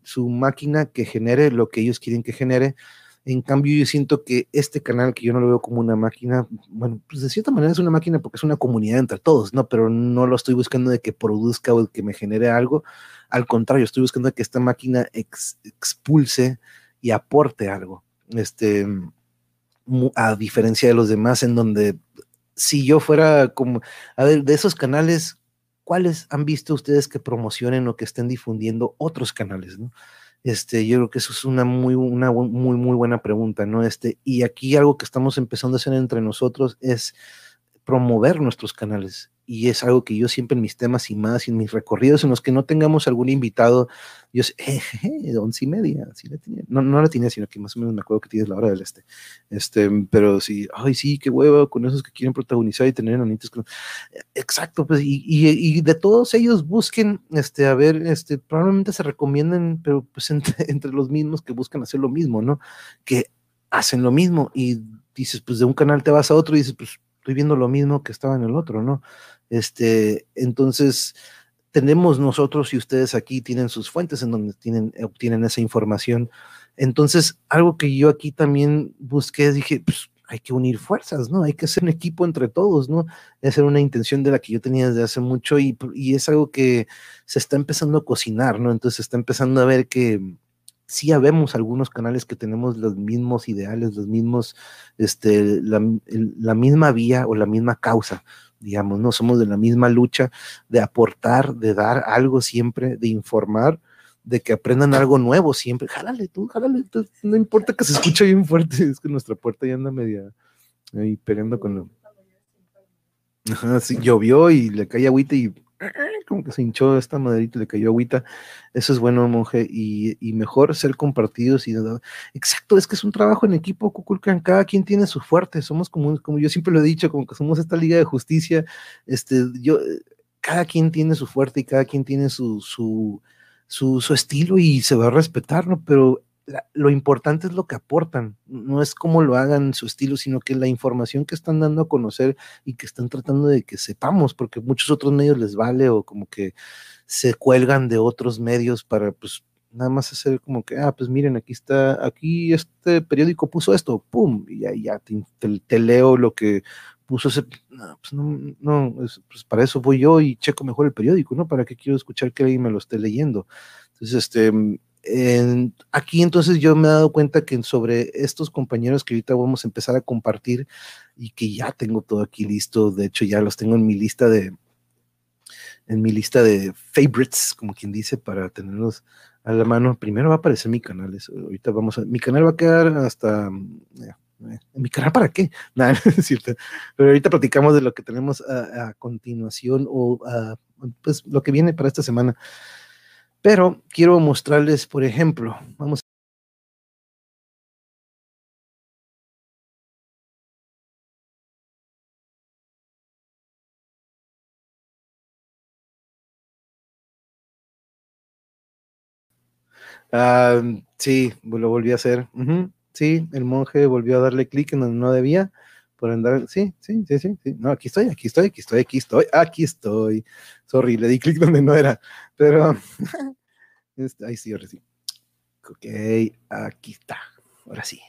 su máquina que genere lo que ellos quieren que genere. En cambio, yo siento que este canal, que yo no lo veo como una máquina, bueno, pues de cierta manera es una máquina porque es una comunidad entre todos, ¿no? Pero no lo estoy buscando de que produzca o que me genere algo. Al contrario, estoy buscando que esta máquina expulse y aporte algo. Este, a diferencia de los demás, en donde si yo fuera como, a ver, de esos canales, ¿cuáles han visto ustedes que promocionen o que estén difundiendo otros canales, no? Este, yo creo que eso es una muy, una muy, muy buena pregunta, ¿no? Este, y aquí algo que estamos empezando a hacer entre nosotros es promover nuestros canales y es algo que yo siempre en mis temas y más y en mis recorridos en los que no tengamos algún invitado, yo sé, [LAUGHS] eh, once y media, sí la tenía, no, no la tenía, sino que más o menos me acuerdo que tienes la hora del este, este, pero sí, ay sí, qué huevo con esos que quieren protagonizar y tener enanitos, exacto, pues, y, y, y, de todos ellos busquen, este, a ver, este, probablemente se recomienden, pero pues [LAUGHS] entre, entre los mismos que buscan hacer lo mismo, ¿no? Que hacen lo mismo y dices, pues de un canal te vas a otro y dices, pues estoy viendo lo mismo que estaba en el otro, ¿no? Este, entonces, tenemos nosotros y ustedes aquí tienen sus fuentes en donde tienen, obtienen esa información. Entonces, algo que yo aquí también busqué, dije, pues hay que unir fuerzas, ¿no? Hay que hacer un equipo entre todos, ¿no? Esa era una intención de la que yo tenía desde hace mucho y, y es algo que se está empezando a cocinar, ¿no? Entonces se está empezando a ver que sí habemos algunos canales que tenemos los mismos ideales, los mismos, este, la, misma vía o la misma causa digamos, no somos de la misma lucha de aportar, de dar algo siempre, de informar, de que aprendan algo nuevo siempre. Jálale tú, jálale, tú, no importa que se escuche bien fuerte, es que nuestra puerta ya anda media ahí peleando con lo. Ajá, sí, llovió y le cae agüita y como que se hinchó esta maderita, le cayó agüita. Eso es bueno, monje, y, y mejor ser compartidos. y Exacto, es que es un trabajo en equipo, Kukulkan, cada quien tiene su fuerte, somos como, como yo siempre lo he dicho, como que somos esta liga de justicia, este, yo, cada quien tiene su fuerte y cada quien tiene su, su, su, su estilo y se va a respetar, ¿no? Pero lo importante es lo que aportan, no es cómo lo hagan su estilo, sino que la información que están dando a conocer y que están tratando de que sepamos, porque muchos otros medios les vale o como que se cuelgan de otros medios para pues nada más hacer como que, ah, pues miren, aquí está, aquí este periódico puso esto, pum, y ya, ya te, leo lo que puso ese, no, pues no, no pues para eso voy yo y checo mejor el periódico, ¿no? ¿Para qué quiero escuchar que alguien me lo esté leyendo? Entonces, este, aquí entonces yo me he dado cuenta que sobre estos compañeros que ahorita vamos a empezar a compartir y que ya tengo todo aquí listo, de hecho ya los tengo en mi lista de en mi lista de favorites, como quien dice, para tenerlos a la mano. Primero va a aparecer mi canal, eso, ahorita vamos a, mi canal va a quedar hasta, ¿en mi canal para qué? [LAUGHS] Nada, es cierto. Pero ahorita platicamos de lo que tenemos a, continuación o pues lo que viene para esta semana. Pero quiero mostrarles, por ejemplo, vamos Ah, sí, lo volví a hacer. Sí, el monje volvió a darle clic en donde no debía por. Sí, sí, sí, sí, sí. No, aquí estoy, aquí estoy, aquí estoy, aquí estoy, aquí estoy. Sorry, le di clic donde no era. Pero [LAUGHS] Este, ahí sí, ahora sí. Ok, aquí está. Ahora sí.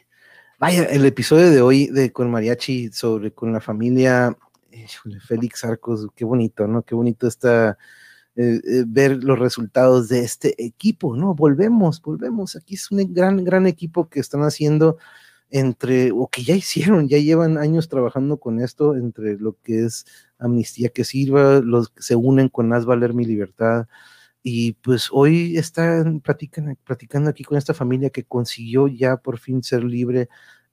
Vaya, el episodio de hoy de con Mariachi sobre con la familia Félix Arcos, qué bonito, ¿no? Qué bonito está eh, eh, ver los resultados de este equipo, ¿no? Volvemos, volvemos. Aquí es un gran, gran equipo que están haciendo entre, o que ya hicieron, ya llevan años trabajando con esto, entre lo que es Amnistía que Sirva, los que se unen con Haz Valer Mi Libertad, y pues hoy están platicando aquí con esta familia que consiguió ya por fin ser libre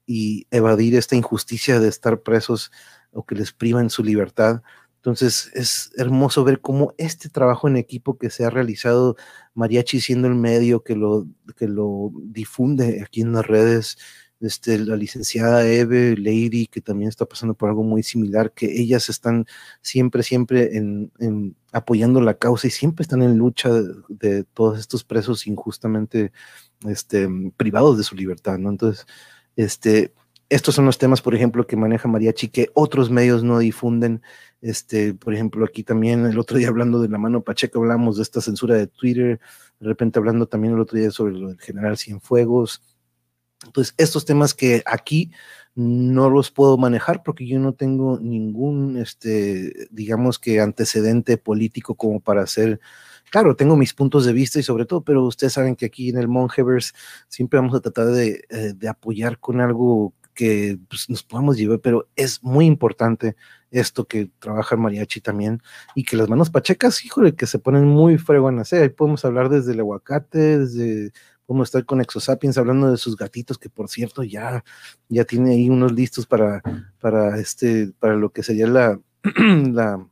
y evadir esta injusticia de estar presos o que les privan su libertad. Entonces es hermoso ver cómo este trabajo en equipo que se ha realizado, Mariachi siendo el medio que lo, que lo difunde aquí en las redes, este, la licenciada Eve, Lady, que también está pasando por algo muy similar, que ellas están siempre, siempre en, apoyando la causa y siempre están en lucha de, todos estos presos injustamente este, privados de su libertad, ¿no? Entonces, este, estos son los temas, por ejemplo, que maneja Mariachi, que otros medios no difunden. Este, por ejemplo, aquí también el otro día hablando de la mano Pacheco hablamos de esta censura de Twitter, de repente hablando también el otro día sobre lo del general Cienfuegos. Entonces, estos temas que aquí no los puedo manejar porque yo no tengo ningún, este, digamos que antecedente político como para hacer claro, tengo mis puntos de vista y sobre todo, pero ustedes saben que aquí en el Monheverse siempre vamos a tratar de, eh, apoyar con algo que pues, nos podamos llevar, pero es muy importante esto que trabaja el mariachi también y que las manos pachecas, híjole, que se ponen muy fregonas. ¿eh? Ahí podemos hablar desde el aguacate, desde podemos estar con Exosapiens hablando de sus gatitos, que por cierto ya, ya tiene ahí unos listos para, para este, para lo que sería la, [CLEARS THROAT]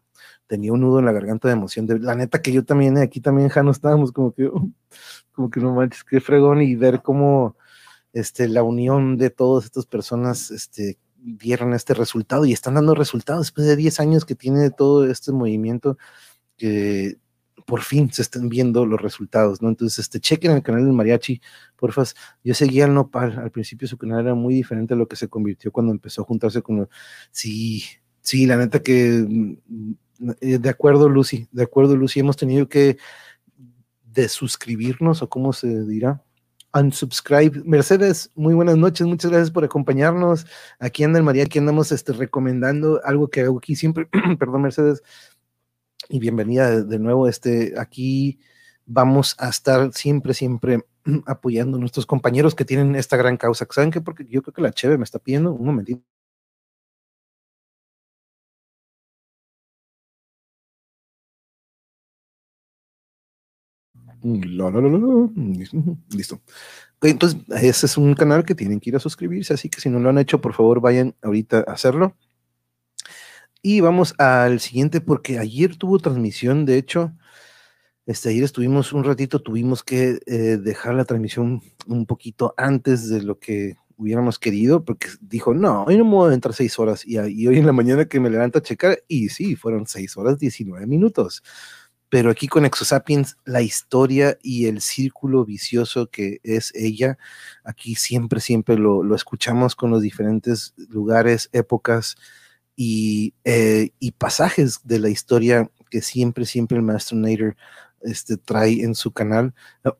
tenía un nudo en la garganta de emoción. De, la neta que yo también, aquí también, Jano, estábamos como que, como que no manches, qué fregón y ver cómo este, la unión de todas estas personas este, dieron este resultado y están dando resultados después de 10 años que tiene todo este movimiento que por fin se están viendo los resultados, ¿no? Entonces, este, chequen el canal del mariachi, porfa. Yo seguía al Nopal, al principio su canal era muy diferente a lo que se convirtió cuando empezó a juntarse con... Sí, sí, la neta que... Mm, eh, de acuerdo, Lucy, de acuerdo, Lucy, hemos tenido que desuscribirnos, o cómo se dirá, unsubscribe. Mercedes, muy buenas noches, muchas gracias por acompañarnos. Aquí anda el María, aquí andamos este, recomendando algo que hago aquí siempre, [CLEARS THROAT] perdón Mercedes, y bienvenida de, nuevo. Este, aquí vamos a estar siempre, siempre [CLEARS THROAT] apoyando a nuestros compañeros que tienen esta gran causa. ¿Saben qué? Porque yo creo que la Cheve me está pidiendo un momentito. [LAUGHS] Listo. Entonces, ese es un canal que tienen que ir a suscribirse, así que si no lo han hecho, por favor vayan ahorita a hacerlo. Y vamos al siguiente, porque ayer tuvo transmisión, de hecho, este, ayer estuvimos un ratito, tuvimos que eh, dejar la transmisión un poquito antes de lo que hubiéramos querido, porque dijo, no, hoy no me voy a entrar seis horas, y, y hoy en la mañana que me levanto a checar, y sí, fueron seis horas, 19 minutos. Pero aquí con Exosapiens, la historia y el círculo vicioso que es ella, aquí siempre, siempre lo, escuchamos con los diferentes lugares, épocas y, eh, y, pasajes de la historia que siempre, siempre el Master Nader este, trae en su canal.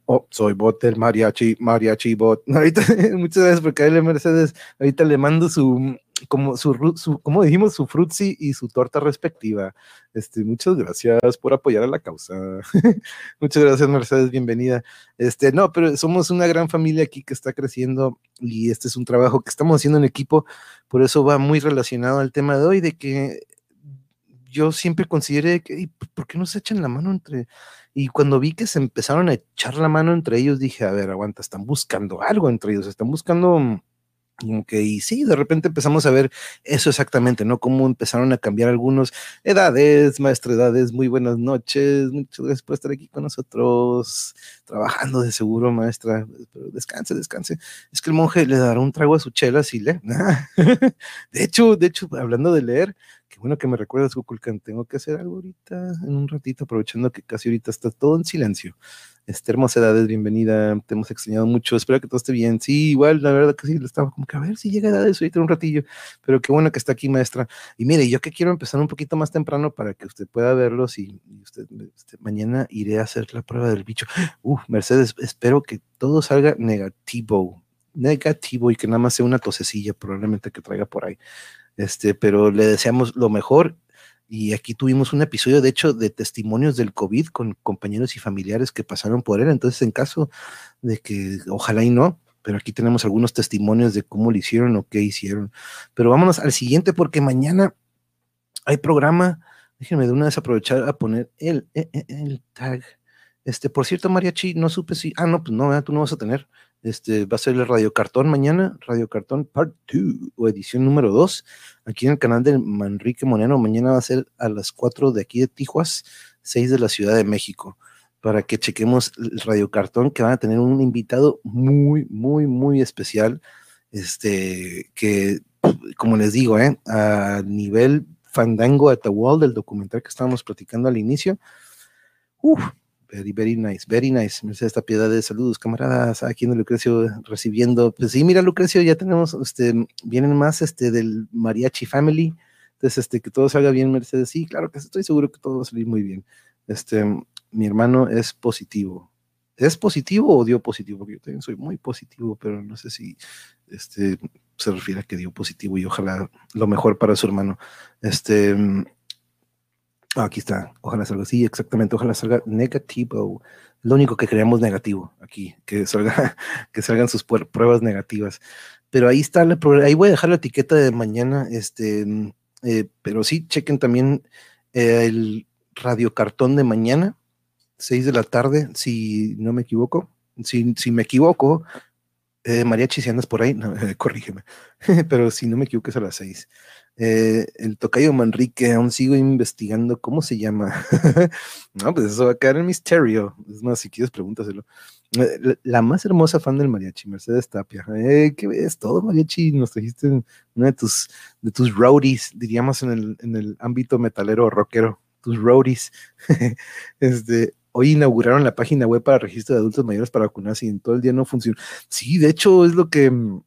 Oh, soy bot del mariachi, mariachi bot. [LAUGHS] Ahorita, muchas gracias por caerle, Mercedes. Ahorita le mando su, como su, como dijimos, su frutzi y su torta respectiva. Este, muchas gracias por apoyar a la causa. [LAUGHS] muchas gracias, Mercedes, bienvenida. Este, no, pero somos una gran familia aquí que está creciendo y este es un trabajo que estamos haciendo en equipo, por eso va muy relacionado al tema de hoy, de que yo siempre consideré que, ¿por qué no se echan la mano entre? Y cuando vi que se empezaron a echar la mano entre ellos, dije, a ver, aguanta, están buscando algo entre ellos, están buscando Ok, y sí, de repente empezamos a ver eso exactamente, ¿no? Cómo empezaron a cambiar algunos edades, maestra edades, muy buenas noches, muchas gracias por estar aquí con nosotros, trabajando de seguro, maestra, pero descanse, descanse. Es que el monje le dará un trago a su chela si lee. [LAUGHS] de hecho, de hecho, hablando de leer, bueno que me recuerdas, Kukulkan, tengo que hacer algo ahorita, en un ratito, aprovechando que casi ahorita está todo en silencio. Este, hermosa Edades, bienvenida, te hemos extrañado mucho, espero que todo esté bien. Sí, igual, la verdad que sí, lo estaba como que a ver si llega Edades ahorita un ratillo, pero qué bueno que está aquí, maestra. Y mire, yo que quiero empezar un poquito más temprano para que usted pueda verlos y, usted, este, mañana iré a hacer la prueba del bicho. Uh, Mercedes, espero que todo salga negativo, negativo y que nada más sea una tosecilla probablemente que traiga por ahí. Este, pero le deseamos lo mejor y aquí tuvimos un episodio, de hecho, de testimonios del COVID con compañeros y familiares que pasaron por él. Entonces, en caso de que ojalá y no, pero aquí tenemos algunos testimonios de cómo lo hicieron o qué hicieron. Pero vámonos al siguiente porque mañana hay programa. Déjenme de una vez aprovechar a poner el, el, el tag. Este, por cierto, Mariachi, no supe si. Ah, no, pues no, tú no vas a tener. Este, va a ser el Radio Cartón mañana, Radio Cartón Part 2 o edición número 2, aquí en el canal de Manrique Monero. Mañana va a ser a las 4 de aquí de Tijuas, 6 de la Ciudad de México, para que chequemos el Radio Cartón, que van a tener un invitado muy, muy, muy especial. Este, que, como les digo, ¿eh? a nivel Fandango at the Wall del documental que estábamos platicando al inicio, uff, Very, very nice, very nice. Mercedes piedad de saludos, camaradas. Aquí en Lucrecio recibiendo. Pues sí, mira, Lucrecio, ya tenemos, este, vienen más este del Mariachi Family. Entonces, este, que todo salga bien, Mercedes. Sí, claro que estoy seguro que todo va a salir muy bien. Este, mi hermano es positivo. ¿Es positivo o dio positivo? Porque yo también soy muy positivo, pero no sé si este, se refiere a que dio positivo y ojalá lo mejor para su hermano. Este, aquí está, ojalá salga, sí, exactamente, ojalá salga negativo. Lo único que creamos negativo aquí, que, salga, [LAUGHS] que salgan sus pruebas negativas. Pero ahí está, la, ahí voy a dejar la etiqueta de mañana, este, eh, pero sí, chequen también eh, el radiocartón de mañana, 6 de la tarde, si no me equivoco. Si, si me equivoco, eh, María si andas por ahí, [LAUGHS] corrígeme, [LAUGHS] pero si no me equivoco es a las 6. Eh, el tocayo Manrique, aún sigo investigando cómo se llama. [LAUGHS] no, pues eso va a quedar en misterio. Es más, si quieres, pregúntaselo. Eh, la, más hermosa fan del mariachi, Mercedes Tapia. Eh, ¿Qué ves? Todo mariachi nos trajiste una de tus, de tus roadies, diríamos en el, en el ámbito metalero o rockero, tus roadies. este, hoy inauguraron la página web para registro de adultos mayores para vacunarse y en todo el día no funciona. Sí, de hecho, es lo que mm,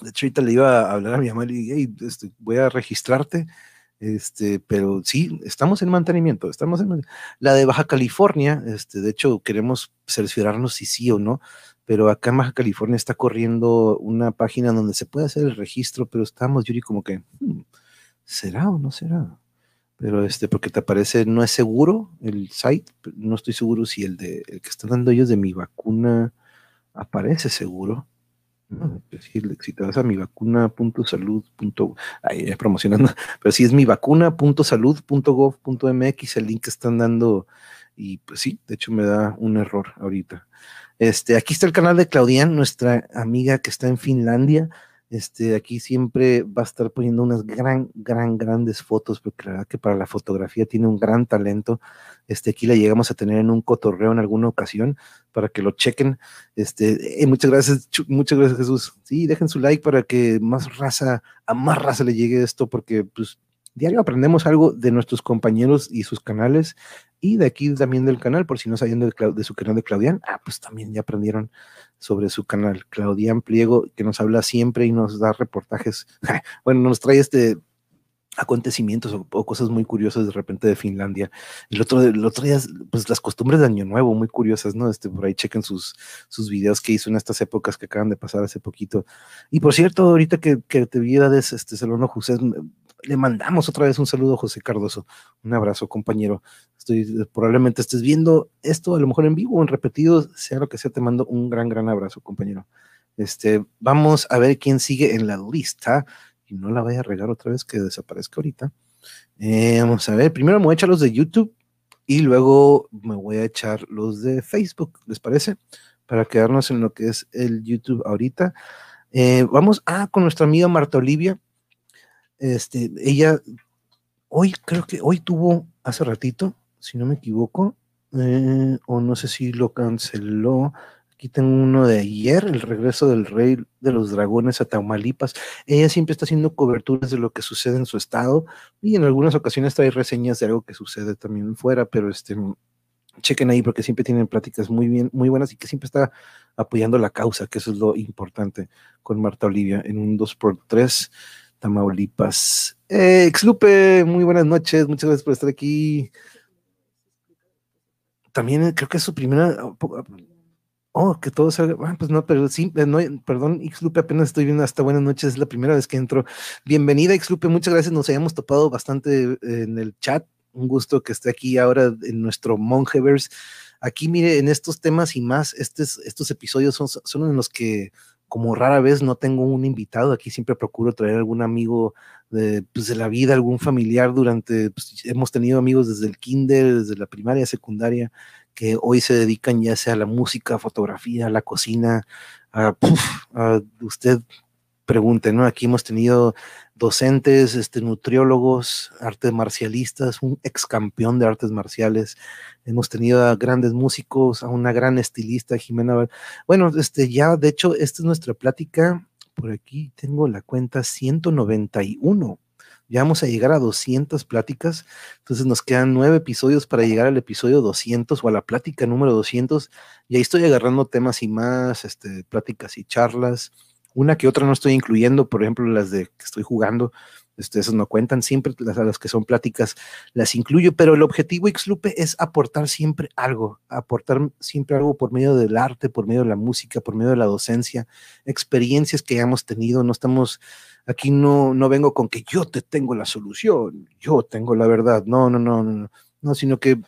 de hecho, ahorita le iba a hablar a mi mamá y le dije, este, voy a registrarte, este, pero sí, estamos en mantenimiento, estamos en la de Baja California, este, de hecho, queremos cerciorarnos si sí o no, pero acá en Baja California está corriendo una página donde se puede hacer el registro, pero estamos, Yuri, como que, hmm, ¿será o no será? Pero este, porque te aparece, no es seguro el site, no estoy seguro si el de el que están dando ellos de mi vacuna aparece seguro decirle, si te vas a mi vacuna.salud. Ahí es promocionando, [LAUGHS] pero si es mi vacuna.salud.gov.mx, el link que están dando, y pues sí, de hecho me da un error ahorita. Este, aquí está el canal de Claudian, nuestra amiga que está en Finlandia. Este, aquí siempre va a estar poniendo unas gran, gran, grandes fotos, porque la verdad que para la fotografía tiene un gran talento. Este, aquí la llegamos a tener en un cotorreo en alguna ocasión para que lo chequen. Este, eh, muchas gracias, muchas gracias Jesús. Sí, dejen su like para que más raza, a más raza le llegue esto, porque pues diario aprendemos algo de nuestros compañeros y sus canales y de aquí también del canal, por si no sabían de, su canal de Claudian, ah, pues también ya aprendieron sobre su canal, Claudian Pliego, que nos habla siempre y nos da reportajes, [LAUGHS] bueno, nos trae este acontecimientos o, cosas muy curiosas de repente de Finlandia. El otro, el otro día, pues las costumbres de Año Nuevo, muy curiosas, ¿no? Este, por ahí chequen sus, sus videos que hizo en estas épocas que acaban de pasar hace poquito. Y por cierto, ahorita que, que te vi, de este Salón José, le mandamos otra vez un saludo a José Cardoso. Un abrazo, compañero. Estoy, probablemente estés viendo esto, a lo mejor en vivo o en repetido, sea lo que sea, te mando un gran, gran abrazo, compañero. Este, vamos a ver quién sigue en la lista y no la vaya a regar otra vez que desaparezca ahorita. Eh, vamos a ver, primero me voy a echar los de YouTube y luego me voy a echar los de Facebook, ¿les parece? Para quedarnos en lo que es el YouTube ahorita. Eh, vamos a con nuestra amiga Marta Olivia. Este, ella hoy creo que hoy tuvo hace ratito, si no me equivoco, eh, o no sé si lo canceló. Aquí tengo uno de ayer, el regreso del rey de los dragones a Tamaulipas. Ella siempre está haciendo coberturas de lo que sucede en su estado y en algunas ocasiones trae reseñas de algo que sucede también fuera, pero este chequen ahí porque siempre tienen pláticas muy bien, muy buenas y que siempre está apoyando la causa, que eso es lo importante con Marta Olivia en un 2x3 Tamaulipas. Eh, Exlupe, muy buenas noches, muchas gracias por estar aquí. También eh, creo que es su primera. Oh, que todo salga. Ah, pues no, pero sí, eh, perdón, Xlupe, apenas estoy viendo hasta buenas noches, es la primera vez que entro. Bienvenida, Xlupe, muchas gracias. Nos hayamos topado bastante en el chat. Un gusto que esté aquí ahora en nuestro Mongeverse. Aquí, mire, en estos temas y más, estos, estos episodios son, son en los que como rara vez no tengo un invitado, aquí siempre procuro traer algún amigo de, pues, de la vida, algún familiar durante, pues, hemos tenido amigos desde el kinder, desde la primaria, secundaria, que hoy se dedican ya sea a la música, fotografía, a la cocina, a, a usted pregunte, ¿no? Aquí hemos tenido docentes, este, nutriólogos, artes marcialistas, un ex campeón de artes marciales. Hemos tenido a grandes músicos, a una gran estilista, Jimena. Bueno, este, ya, de hecho, esta es nuestra plática. Por aquí tengo la cuenta 191. Ya vamos a llegar a 200 pláticas, entonces nos quedan nueve episodios para llegar al episodio 200 o a la plática número 200. Y ahí estoy agarrando temas y más, este, pláticas y charlas una que otra no estoy incluyendo, por ejemplo, las de que estoy jugando, este, esos no cuentan, siempre las, las que son pláticas las incluyo, pero el objetivo Xlupe es aportar siempre algo, aportar siempre algo por medio del arte, por medio de la música, por medio de la docencia, experiencias que hemos tenido, no estamos, aquí no, no vengo con que yo te tengo la solución, yo tengo la verdad, no, no, no, no, no, sino que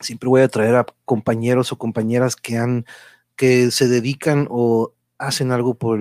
siempre voy a traer a compañeros o compañeras que han, que se dedican o hacen algo por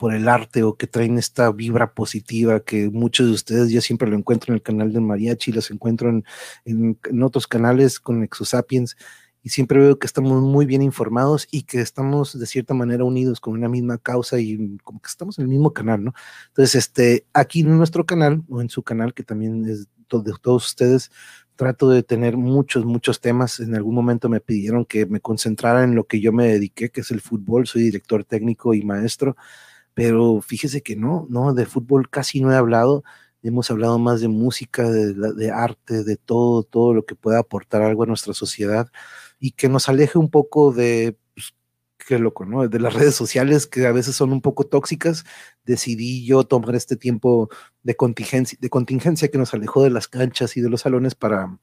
por el arte o que traen esta vibra positiva que muchos de ustedes yo siempre lo encuentro en el canal de Mariachi, los encuentro en, en, otros canales con Exosapiens y siempre veo que estamos muy bien informados y que estamos de cierta manera unidos con una misma causa y como que estamos en el mismo canal, ¿no? Entonces, este, aquí en nuestro canal o en su canal, que también es de todos ustedes, trato de tener muchos, muchos temas. En algún momento me pidieron que me concentrara en lo que yo me dediqué, que es el fútbol. Soy director técnico y maestro pero fíjese que no, no, de fútbol casi no he hablado, hemos hablado más de música, de, arte, de todo, todo lo que pueda aportar algo a nuestra sociedad y que nos aleje un poco de, pues, qué loco, ¿no? De las [LAUGHS] redes sociales que a veces son un poco tóxicas, decidí yo tomar este tiempo de contingencia, de contingencia que nos alejó de las canchas y de los salones para,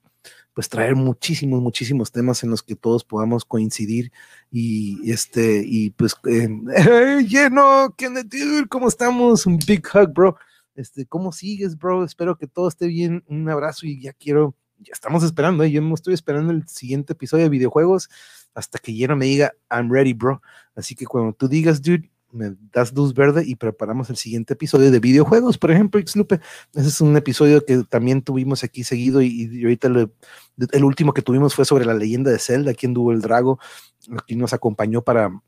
pues traer muchísimos, muchísimos temas en los que todos podamos coincidir y este, y pues, eh, lleno, Kenneth, ¿cómo estamos? Un big hug, bro. Este, ¿cómo sigues, bro? Espero que todo esté bien. Un abrazo y ya quiero, ya estamos esperando, ¿eh? yo me estoy esperando el siguiente episodio de videojuegos hasta que Lleno me diga, I'm ready, bro. Así que cuando tú digas, dude, me das luz verde y preparamos el siguiente episodio de videojuegos, por ejemplo, Xlupe. Ese es un episodio que también tuvimos aquí seguido y, ahorita el último que tuvimos fue sobre la leyenda de Zelda, aquí anduvo el Drago, aquí nos acompañó para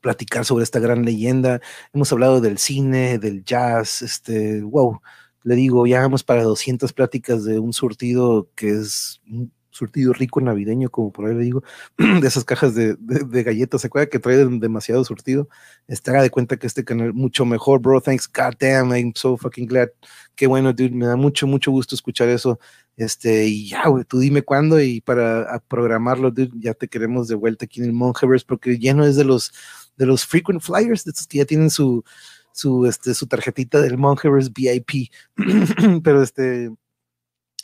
platicar sobre esta gran leyenda. Hemos hablado del cine, del jazz, este, wow, le digo, ya vamos para 200 pláticas de un surtido que es surtido rico navideño, como por ahí le digo, [CLEARS THROAT] de esas cajas de, de, galletas, ¿se acuerda que trae demasiado surtido? Este, haga de cuenta que este canal mucho mejor, bro, thanks, god damn, I'm so fucking glad, qué bueno, dude, me da mucho, mucho gusto escuchar eso, este, y ya, güey, tú dime cuándo y para programarlo, dude, ya te queremos de vuelta aquí en el Mongeverse, porque ya no es de los, de los frequent flyers, de estos que ya tienen su, su, este, su tarjetita del Mongeverse VIP, [CLEARS THROAT] pero este,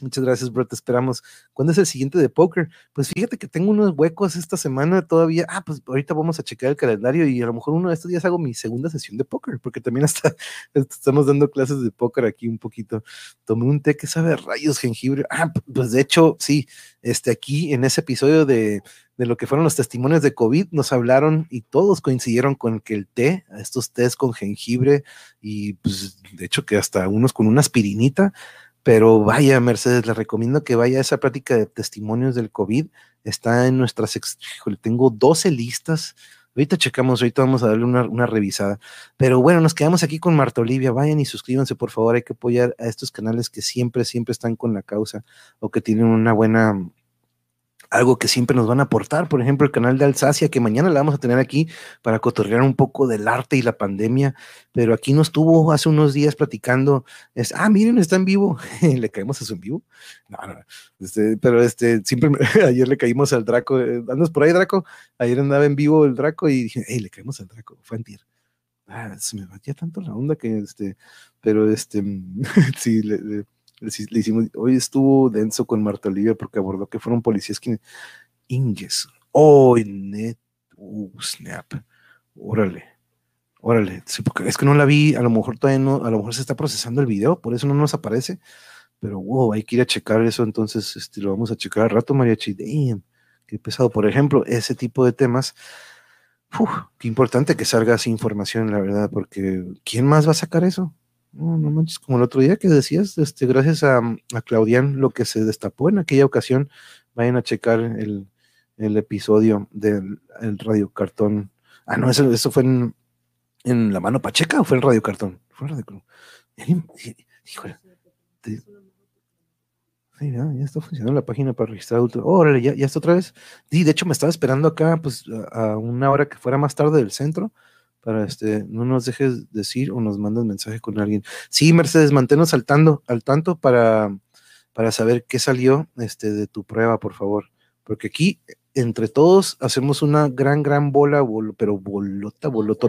Muchas gracias, bro. Te esperamos. ¿Cuándo es el siguiente de póker? Pues fíjate que tengo unos huecos esta semana todavía. Ah, pues ahorita vamos a checar el calendario y a lo mejor uno de estos días hago mi segunda sesión de póker, porque también hasta [LAUGHS] estamos dando clases de póker aquí un poquito. Tomé un té que sabe rayos jengibre. Ah, pues de hecho, sí, este aquí en ese episodio de, de lo que fueron los testimonios de COVID, nos hablaron y todos coincidieron con que el té, estos tés con jengibre y pues de hecho que hasta unos con una aspirinita, pero vaya, Mercedes, le recomiendo que vaya a esa práctica de testimonios del COVID. Está en nuestras, híjole, tengo 12 listas. Ahorita checamos, ahorita vamos a darle una, una, revisada. Pero bueno, nos quedamos aquí con Marta Olivia. Vayan y suscríbanse, por favor. Hay que apoyar a estos canales que siempre, siempre están con la causa o que tienen una buena algo que siempre nos van a aportar, por ejemplo, el canal de Alsacia, que mañana la vamos a tener aquí para cotorrear un poco del arte y la pandemia, pero aquí nos tuvo hace unos días platicando, es, ah, miren, está en vivo, [LAUGHS] le caímos a su en vivo, no, no, este, pero este, siempre, [LAUGHS] ayer le caímos al Draco, eh, andas por ahí, Draco, ayer andaba en vivo el Draco y dije, hey, le caímos al Draco, fue antier. Ah, se me batía tanto la onda que, este, pero este, [LAUGHS] sí, le le, hicimos, hoy estuvo denso con Marta Olivia porque abordó que fueron policías quienes, Inges, oh, net, uh, snap, órale, órale, es que no la vi, a lo mejor todavía no, a lo mejor se está procesando el video, por eso no nos aparece, pero wow, hay que ir a checar eso, entonces este, lo vamos a checar al rato, Mariachi, damn, qué pesado, por ejemplo, ese tipo de temas, uf, qué importante que salga esa información, la verdad, porque ¿quién más va a sacar eso? No, no manches, como el otro día que decías, este, gracias a, a Claudian, lo que se destapó en aquella ocasión, vayan a checar el, el episodio del el Radio Cartón. Ah, no, eso, eso fue en, en La Mano Pacheca o fue en Radio Cartón? Fue en Radio Híjole. Sí, ya, está funcionando la página para registrar Órale, ya, ya está otra vez. Sí, de hecho me estaba esperando acá, pues, a una hora que fuera más tarde del centro para este, no nos dejes decir o nos mandas mensaje con alguien. Sí, Mercedes, manténnos al, al tanto para, para saber qué salió este, de tu prueba, por favor. Porque aquí, entre todos, hacemos una gran, gran bola, pero bolota, bolota,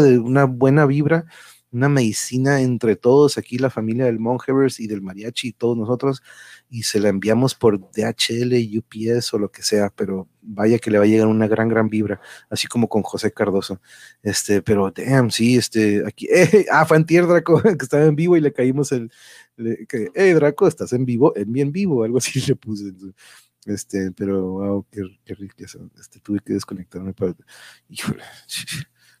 de una buena vibra, una medicina entre todos, aquí la familia del Monhevers y del Mariachi y todos nosotros, y se la enviamos por DHL, UPS o lo que sea, pero vaya que le va a llegar una gran, gran vibra, así como con José Cardoso. Este, pero damn, sí, este, aquí, [LAUGHS] eh, ah, fue Antier Draco, [LAUGHS] que estaba en vivo y le caímos el, que, hey Draco, estás en vivo, en bien vivo, [LAUGHS] algo así le puse. Este, pero wow, qué, qué riqueza. Este, tuve que desconectarme para. Híjole,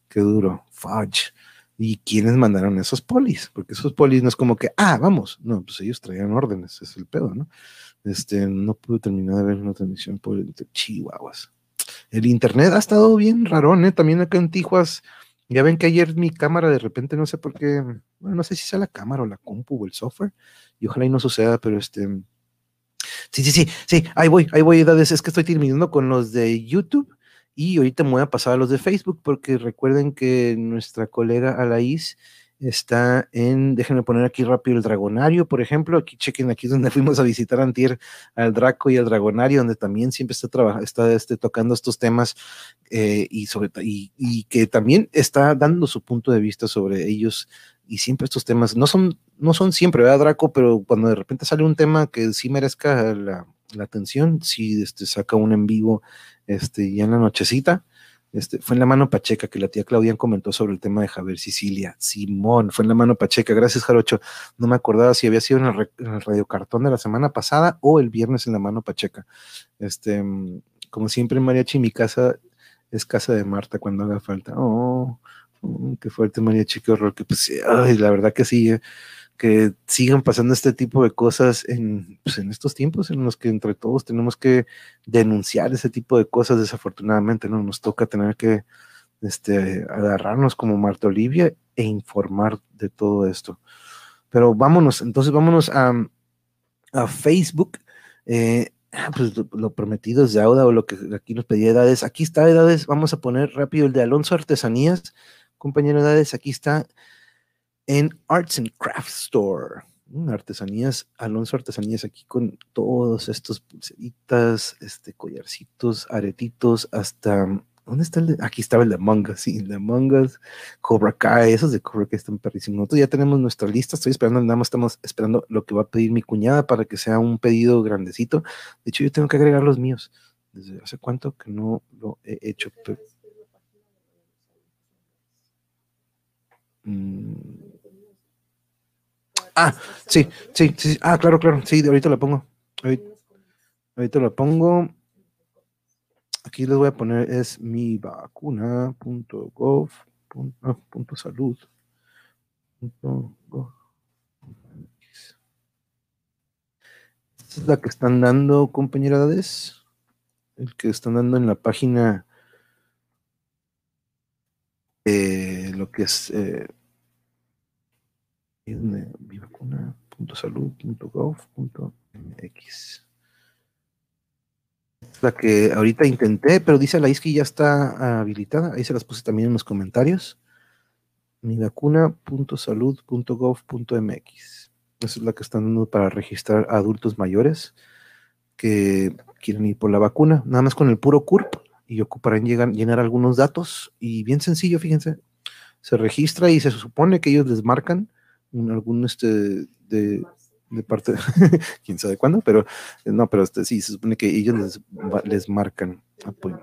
qué duro. Fudge. ¿Y quiénes mandaron esos polis? Porque esos polis no es como que, ah, vamos. No, pues ellos traían órdenes, es el pedo, ¿no? Este, no pude terminar de ver una transmisión por Chihuahuas. El internet ha estado bien rarón, ¿eh? También acá en Tijuas. Ya ven que ayer mi cámara de repente, no sé por qué, bueno, no sé si sea la cámara o la compu o el software, y ojalá y no suceda, pero este, sí, sí, sí, sí, ahí voy, ahí voy, edades, es que estoy terminando con los de YouTube y ahorita me voy a pasar a los de Facebook porque recuerden que nuestra colega Alaís está en, déjenme poner aquí rápido el Dragonario, por ejemplo, aquí chequen, aquí donde [LAUGHS] fuimos a visitar Antier al Draco y al Dragonario, donde también siempre está, trabajando, está este, tocando estos temas eh, y, sobre, y, y, que también está dando su punto de vista sobre ellos y siempre estos temas, no son, no son siempre, ¿verdad, Draco? Pero cuando de repente sale un tema que sí merezca la, la atención, sí este, saca un en vivo este, ya en la nochecita, este, fue en la mano Pacheca que la tía Claudia comentó sobre el tema de Javier Sicilia. Simón, fue en la mano Pacheca. Gracias, Jarocho. No me acordaba si había sido en el, radiocartón de la semana pasada o el viernes en la mano Pacheca. Este, como siempre, Mariachi, mi casa es casa de Marta cuando haga falta. Oh, oh qué fuerte, Mariachi, qué horror. Que pues, ay, la verdad que sí. Eh que sigan pasando este tipo de cosas en, pues, en estos tiempos en los que entre todos tenemos que denunciar ese tipo de cosas, desafortunadamente, ¿no? Nos toca tener que este, agarrarnos como Marta Olivia e informar de todo esto. Pero vámonos, entonces vámonos a, a Facebook. Eh, ah, pues lo, prometido es de Auda o lo que aquí nos pedía Edades. Aquí está Edades, vamos a poner rápido el de Alonso Artesanías. Compañero Edades, aquí está en Arts and Craft Store. Mm, artesanías, Alonso Artesanías aquí con todos estos pulseritas, este collarcitos, aretitos, hasta ¿dónde está el de? Aquí estaba el de Among Us, sí, el de Among Us, Cobra Kai, esos de Cobra Kai están perrísimos. Nosotros ya tenemos nuestra lista, estoy esperando, nada más estamos esperando lo que va a pedir mi cuñada para que sea un pedido grandecito. De hecho, yo tengo que agregar los míos. Desde hace cuánto que no lo he hecho. Mm, Ah, sí, sí, sí. Ah, claro, claro. Sí, ahorita lo pongo. Ahorita, lo pongo. Aquí les voy a poner es mi vacuna.gov. Punto, salud. Esta es la que están dando, compañeras. El que están dando en la página. Eh, lo que es eh, mivacuna.salud.gov.mx. Es la que ahorita intenté, pero dice la ISKI ya está habilitada. Ahí se las puse también en los comentarios. mivacuna.salud.gov.mx. Esa es la que están dando para registrar a adultos mayores que quieren ir por la vacuna, nada más con el puro CURP y ocuparán llenar algunos datos y bien sencillo, fíjense, se registra y se supone que ellos les marcan algún este de, de parte, [LAUGHS] quién sabe cuándo, pero no, pero este, sí, se supone que ellos les, les marcan apoyo.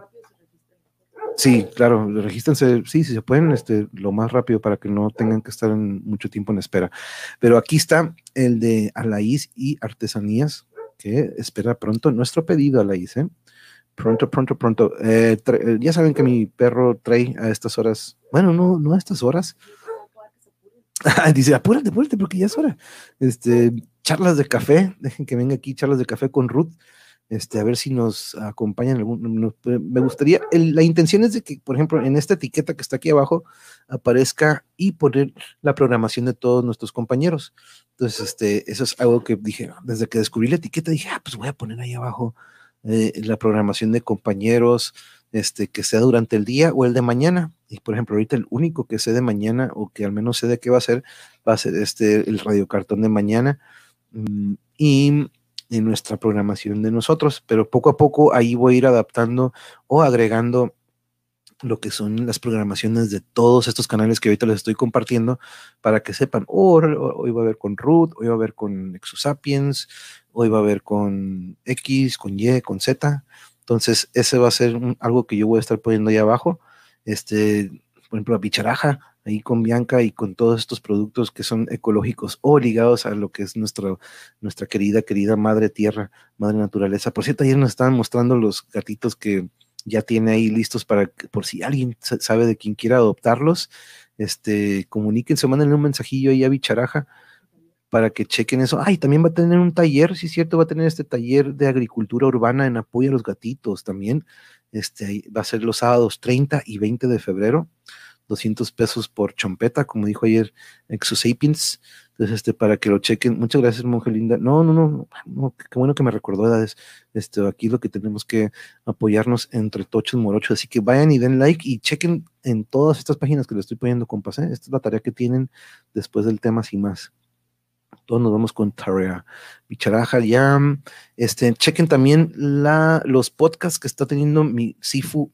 Sí, claro, regístrense, sí, si se pueden, este, lo más rápido para que no tengan que estar en mucho tiempo en espera. Pero aquí está el de Alaís y Artesanías, que espera pronto nuestro pedido, Alaís, ¿eh? Pronto, pronto, pronto. Eh, ya saben que mi perro trae a estas horas, bueno, no, no a estas horas, [LAUGHS] Dice, apúrate, apúrate, porque ya es hora. Este, charlas de café, [LAUGHS] dejen que venga aquí charlas de café con Ruth. Este, a ver si nos acompañan. Algún, me gustaría, la intención es de que, por ejemplo, en esta etiqueta que está aquí abajo aparezca y poner la programación de todos nuestros compañeros. Entonces, este, eso es algo que dije, desde que descubrí la etiqueta, dije, ah, pues voy a poner ahí abajo eh, la programación de compañeros, este, que sea durante el día o el de mañana. Y por ejemplo, ahorita el único que sé de mañana o que al menos sé de qué va a ser, va a ser este, el radiocartón de mañana mm, y en nuestra programación de nosotros. Pero poco a poco ahí voy a ir adaptando o agregando lo que son las programaciones de todos estos canales que ahorita les estoy compartiendo para que sepan, oh, hoy va a ver con Root, hoy va a ver con Exosapiens, hoy va a ver con X, con Y, con Z. Entonces, ese va a ser algo que yo voy a estar poniendo ahí abajo. Este, por ejemplo, la bicharaja, ahí con Bianca y con todos estos productos que son ecológicos o ligados a lo que es nuestra, nuestra querida, querida madre tierra, madre naturaleza. Por cierto, ayer nos estaban mostrando los gatitos que ya tiene ahí listos para, por si alguien sabe de quién quiera adoptarlos, este, comuníquense, mándenle un mensajillo ahí a Bicharaja para que chequen eso. Ay, también va a tener un taller, sí es cierto, va a tener este taller de agricultura urbana en apoyo a los gatitos también. Este, va a ser los sábados 30 y 20 de febrero. 200 pesos por chompeta, como dijo ayer Exosapiens. Entonces, este, para que lo chequen. Muchas gracias, monje linda. No, no, no, qué bueno que me recordó edades. Este, aquí lo que tenemos que apoyarnos entre tochos morochos. Así que vayan y den like y chequen en todas estas páginas que les estoy poniendo, compas. ¿eh? Esta es la tarea que tienen después del tema sin más. Todos nos vamos con Tarea Bicharaja, ya. Este, chequen también la, los podcasts que está teniendo mi Sifu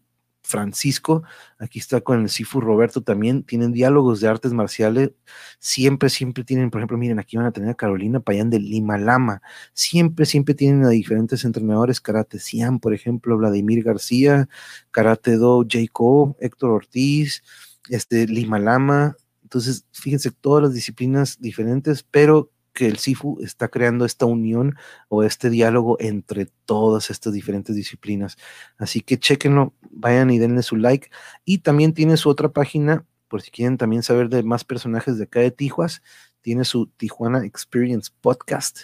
Francisco, aquí está con el Sifu Roberto también, tienen diálogos de artes marciales, siempre, siempre tienen, por ejemplo, miren, aquí van a tener a Carolina Payán de Lima Lama, siempre, siempre tienen a diferentes entrenadores, Karate Siam, por ejemplo, Vladimir García, Karate Do, Jacob, Héctor Ortiz, este, Lima Lama, entonces, fíjense, todas las disciplinas diferentes, pero que el SIFU está creando esta unión o este diálogo entre todas estas diferentes disciplinas. Así que chequenlo, vayan y denle su like. Y también tiene su otra página, por si quieren también saber de más personajes de acá de Tijuas, tiene su Tijuana Experience Podcast,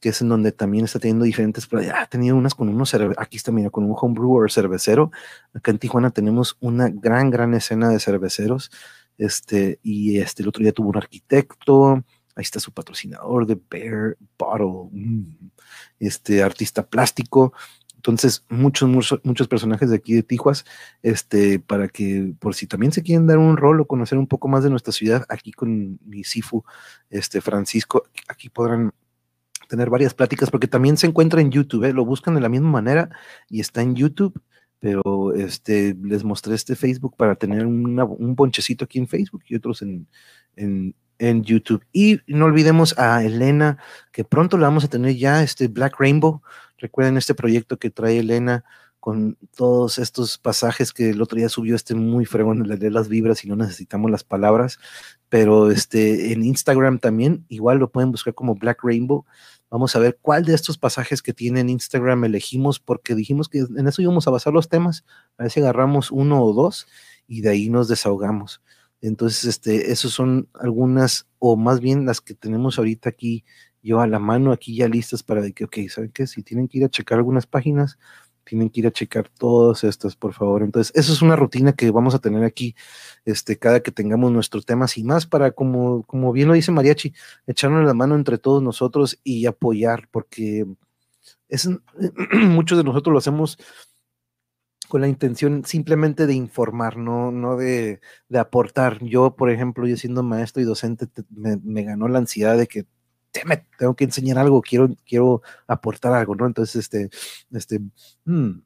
que es en donde también está teniendo diferentes, ha tenido unas con unos, aquí está, mira, con un homebrewer cervecero. Acá en Tijuana tenemos una gran, gran escena de cerveceros. Este, y este, el otro día tuvo un arquitecto, Ahí está su patrocinador de Bear Bottle, mm, este artista plástico. Entonces, muchos, muchos, muchos personajes de aquí de Tijuas, este, para que por si también se quieren dar un rol o conocer un poco más de nuestra ciudad, aquí con mi Sifu, este, Francisco, aquí podrán tener varias pláticas, porque también se encuentra en YouTube, ¿eh? lo buscan de la misma manera y está en YouTube, pero este, les mostré este Facebook para tener un ponchecito aquí en Facebook y otros en, en, en YouTube. Y no olvidemos a Elena, que pronto la vamos a tener ya, este Black Rainbow. Recuerden este proyecto que trae Elena con todos estos pasajes que el otro día subió este muy fregón, le de las vibras y no necesitamos las palabras, pero este en Instagram también, igual lo pueden buscar como Black Rainbow. Vamos a ver cuál de estos pasajes que tiene en Instagram elegimos, porque dijimos que en eso íbamos a basar los temas, a ver si agarramos uno o dos y de ahí nos desahogamos. Entonces, este, esos son algunas, o más bien las que tenemos ahorita aquí, yo a la mano, aquí ya listas para que, ok, ¿saben qué? Si tienen que ir a checar algunas páginas, tienen que ir a checar todas estas, por favor. Entonces, eso es una rutina que vamos a tener aquí, este, cada que tengamos nuestro tema, sin más, para, como, como bien lo dice Mariachi, echarnos la mano entre todos nosotros y apoyar, porque es, [CLEARS THROAT] muchos de nosotros lo hacemos con la intención simplemente de informar, no, no de, aportar. Yo, por ejemplo, yo siendo maestro y docente, me, ganó la ansiedad de que tengo que enseñar algo, quiero, quiero aportar algo, ¿no? Entonces, este, este, mm,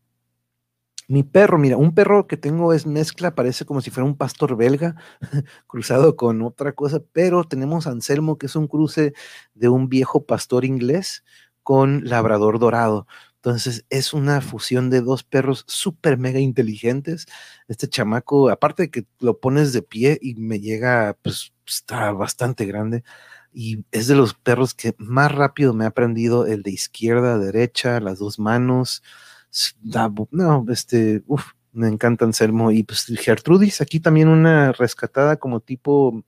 mi perro, mira, un perro que tengo es mezcla, parece como si fuera un pastor belga [LAUGHS] cruzado con otra cosa, pero tenemos Anselmo, que es un cruce de un viejo pastor inglés con labrador dorado. Entonces es una fusión de dos perros súper mega inteligentes. Este chamaco, aparte de que lo pones de pie y me llega, pues está bastante grande. Y es de los perros que más rápido me ha aprendido el de izquierda derecha, las dos manos. No, este, uff, me encanta Anselmo. Y pues Gertrudis, aquí también una rescatada como tipo,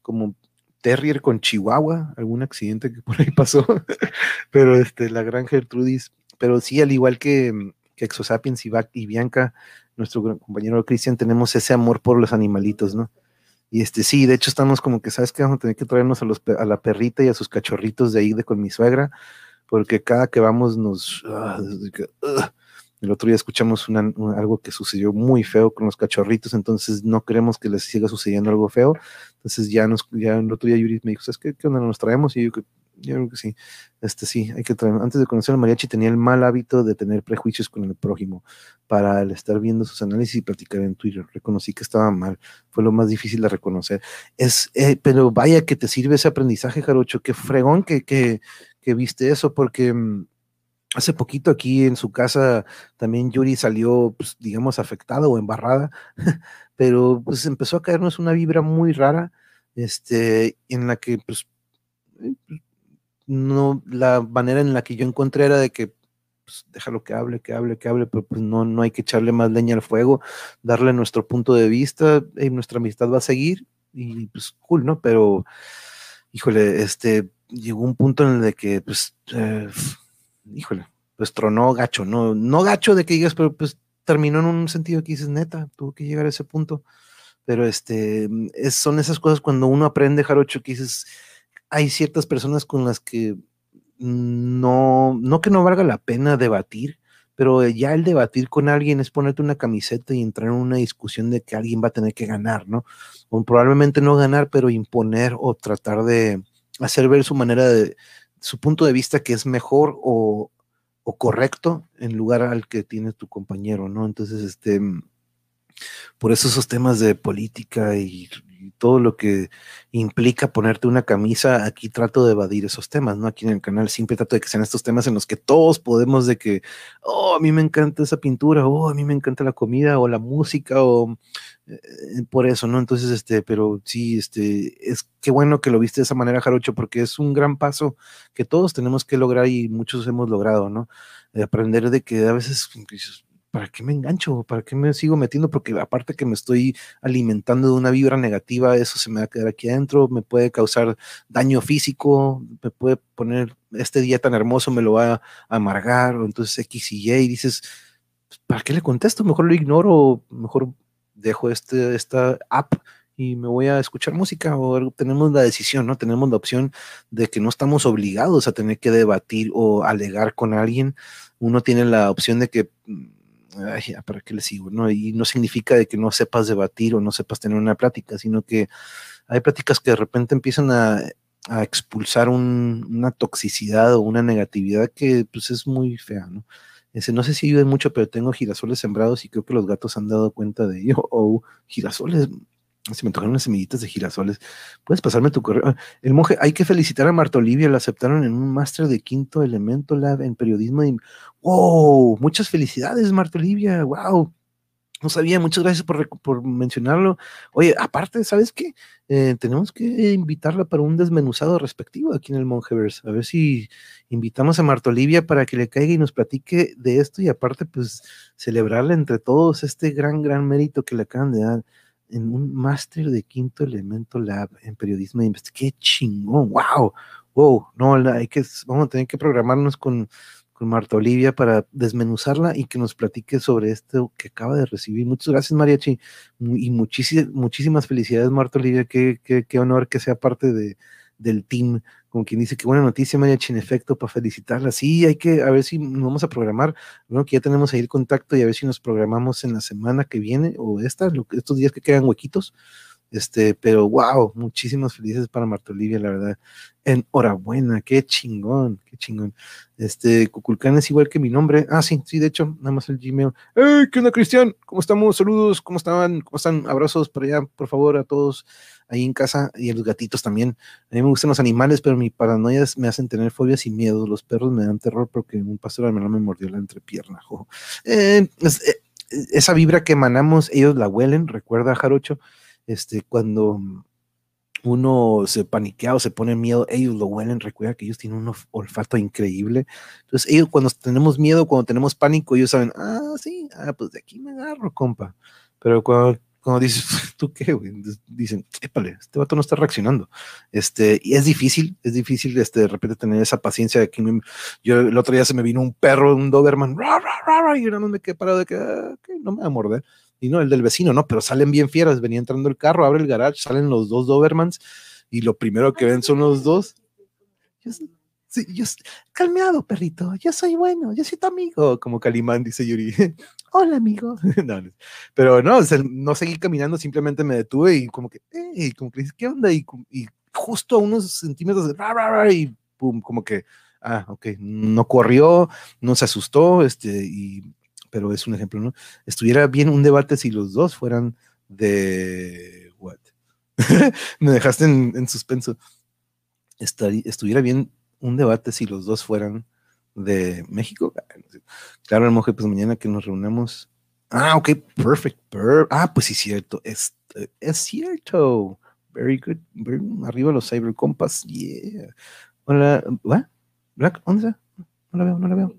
como terrier con Chihuahua, algún accidente que por ahí pasó. [LAUGHS] Pero este, la gran Gertrudis pero sí, al igual que, mm, que Exosapiens y, y Bianca, nuestro compañero Cristian, tenemos ese amor por los animalitos, ¿no? Y este, sí, de hecho estamos como que, ¿sabes qué? Vamos a tener que traernos a, los, a la perrita y a sus cachorritos de ahí de con mi suegra, porque cada que vamos nos... Ah, el otro día escuchamos algo que sucedió muy feo con los cachorritos, entonces no queremos que les siga sucediendo algo feo. Entonces ya nos, ya el otro día Yuri me dijo, ¿sabes qué? ¿Qué onda nos traemos? Y yo, yo creo que sí. Este sí, hay que antes de conocer a mariachi tenía el mal hábito de tener prejuicios con el prójimo para el estar viendo sus análisis y platicar en Twitter. Reconocí que estaba mal, fue lo más difícil de reconocer. Es, eh, pero vaya que te sirve ese aprendizaje, Jarocho, qué fregón que, que, que viste eso, porque mm, hace poquito aquí en su casa también Yuri salió, pues, digamos, afectada o embarrada, [LAUGHS] pero pues empezó a caernos una vibra muy rara, este, en la que pues eh, no, la manera en la que yo encontré era de que pues, déjalo que hable, que hable, que hable, pero pues no, no hay que echarle más leña al fuego, darle nuestro punto de vista, y nuestra amistad va a seguir, y pues cool, ¿no? Pero, híjole, este, llegó un punto en el que, pues, eh, híjole, pues tronó gacho, no, no gacho de que digas, pero pues terminó en un sentido que dices, neta, tuvo que llegar a ese punto. Pero este, es, son esas cosas cuando uno aprende, Jarocho, que dices, hay ciertas personas con las que no, no que no valga la pena debatir, pero ya el debatir con alguien es ponerte una camiseta y entrar en una discusión de que alguien va a tener que ganar, ¿no? O probablemente no ganar, pero imponer o tratar de hacer ver su manera de, su punto de vista que es mejor o, o correcto en lugar al que tiene tu compañero, ¿no? Entonces, este, por eso esos temas de política y todo lo que implica ponerte una camisa, aquí trato de evadir esos temas, ¿no? Aquí en el canal siempre trato de que sean estos temas en los que todos podemos de que, oh, a mí me encanta esa pintura, oh, a mí me encanta la comida o la música o eh, por eso, ¿no? Entonces, este, pero sí, este, es qué bueno que lo viste de esa manera, Jarocho, porque es un gran paso que todos tenemos que lograr y muchos hemos logrado, ¿no? aprender de que a veces ¿para qué me engancho? ¿Para qué me sigo metiendo? Porque aparte que me estoy alimentando de una vibra negativa, eso se me va a quedar aquí adentro, me puede causar daño físico, me puede poner, este día tan hermoso me lo va a amargar, o entonces X y Y, y dices, ¿para qué le contesto? Mejor lo ignoro, mejor dejo este, esta app y me voy a escuchar música o tenemos la decisión, ¿no? Tenemos la opción de que no estamos obligados a tener que debatir o alegar con alguien. Uno tiene la opción de que ¿para qué le sigo? ¿no? Y no significa de que no sepas debatir o no sepas tener una plática, sino que hay pláticas que de repente empiezan a, expulsar una toxicidad o una negatividad que pues es muy fea, ¿no? Ese, no sé si ayuda mucho, pero tengo girasoles sembrados y creo que los gatos han dado cuenta de ello. [LAUGHS] O girasoles, si me tocaron unas semillitas de girasoles, puedes pasarme tu correo. El monje, hay que felicitar a Marta Olivia, la aceptaron en un máster de quinto elemento lab en periodismo. Y, wow, muchas felicidades, Marta Olivia, wow. No sabía, muchas gracias por, por mencionarlo. Oye, aparte, ¿sabes qué? Eh, tenemos que invitarla para un desmenuzado respectivo aquí en el Monjeverse. A ver si invitamos a Marta Olivia para que le caiga y nos platique de esto y aparte, pues, celebrarle entre todos este gran, gran mérito que le acaban de dar en un máster de quinto elemento lab en periodismo de investigación. ¡Qué chingón! ¡Wow! ¡Wow! No, hay que, vamos a tener que programarnos con, con Marta Olivia para desmenuzarla y que nos platique sobre esto que acaba de recibir. Muchas gracias, Mariachi, y muchísimas, muchísimas felicidades, Marta Olivia. Qué, qué, qué honor que sea parte de, del team con quien dice que buena noticia, Mariachi, en efecto, para felicitarla. Sí, hay que, a ver si nos vamos a programar, bueno, que ya tenemos ahí el contacto y a ver si nos programamos en la semana que viene o esta, estos días que quedan huequitos. Este, pero wow, muchísimas felicidades para Marta Olivia, la verdad. Enhorabuena, qué chingón, qué chingón. Este, Cuculcán es igual que mi nombre. Ah, sí, sí, de hecho, nada más el Gmail. ¡Hey! ¿Qué onda, Cristian? ¿Cómo estamos? Saludos, ¿cómo estaban? ¿Cómo están? Abrazos para allá, por favor, a todos ahí en casa y a los gatitos también. A mí me gustan los animales, pero mi paranoia me hacen tener fobias y miedo. Los perros me dan terror porque un pastor me mordió la entrepierna. [LAUGHS] Eh, eh, esa vibra que emanamos, ellos la huelen, recuerda, Jarocho, este, cuando uno se paniquea o se pone miedo, ellos lo huelen, recuerda que ellos tienen un olfato increíble. Entonces, ellos cuando tenemos miedo, cuando tenemos pánico, ellos saben, ah, sí, ah, pues de aquí me agarro, compa. Pero cuando cuando dices, [LAUGHS] ¿tú qué, güey? Dicen, épale, este vato no está reaccionando. Este, y es difícil, es difícil, este, de repente tener esa paciencia de que yo el otro día se me vino un perro, un Doberman, y yo no me quedé parado de que, ah, no me va a morder. Y no, el del vecino, no, pero salen bien fieras, venía entrando el carro, abre el garage, salen los dos Dobermans, y lo primero que ven son los dos. Sí, yo, calmeado, perrito, yo soy bueno, yo soy tu amigo, como Calimán, dice Yuri. [LAUGHS] hola amigo. [LAUGHS] pero no, no seguí caminando, simplemente me detuve y como que, como que ¿qué onda? Y, y justo a unos centímetros de, y pum, como que, ah, ok, no corrió, no se asustó, este, y, pero es un ejemplo, ¿no? Estuviera bien un debate si los dos fueran de, what? [LAUGHS] Me dejaste en, suspenso. estuviera bien un debate si los dos fueran de México. Claro, el pues mañana que nos reunamos. Ah, ok, perfect. ah, pues sí, cierto. Es, es cierto. Very good. arriba los Cyber Compass. Yeah. Hola, ¿what? Black, ¿dónde está? No la veo, no la veo.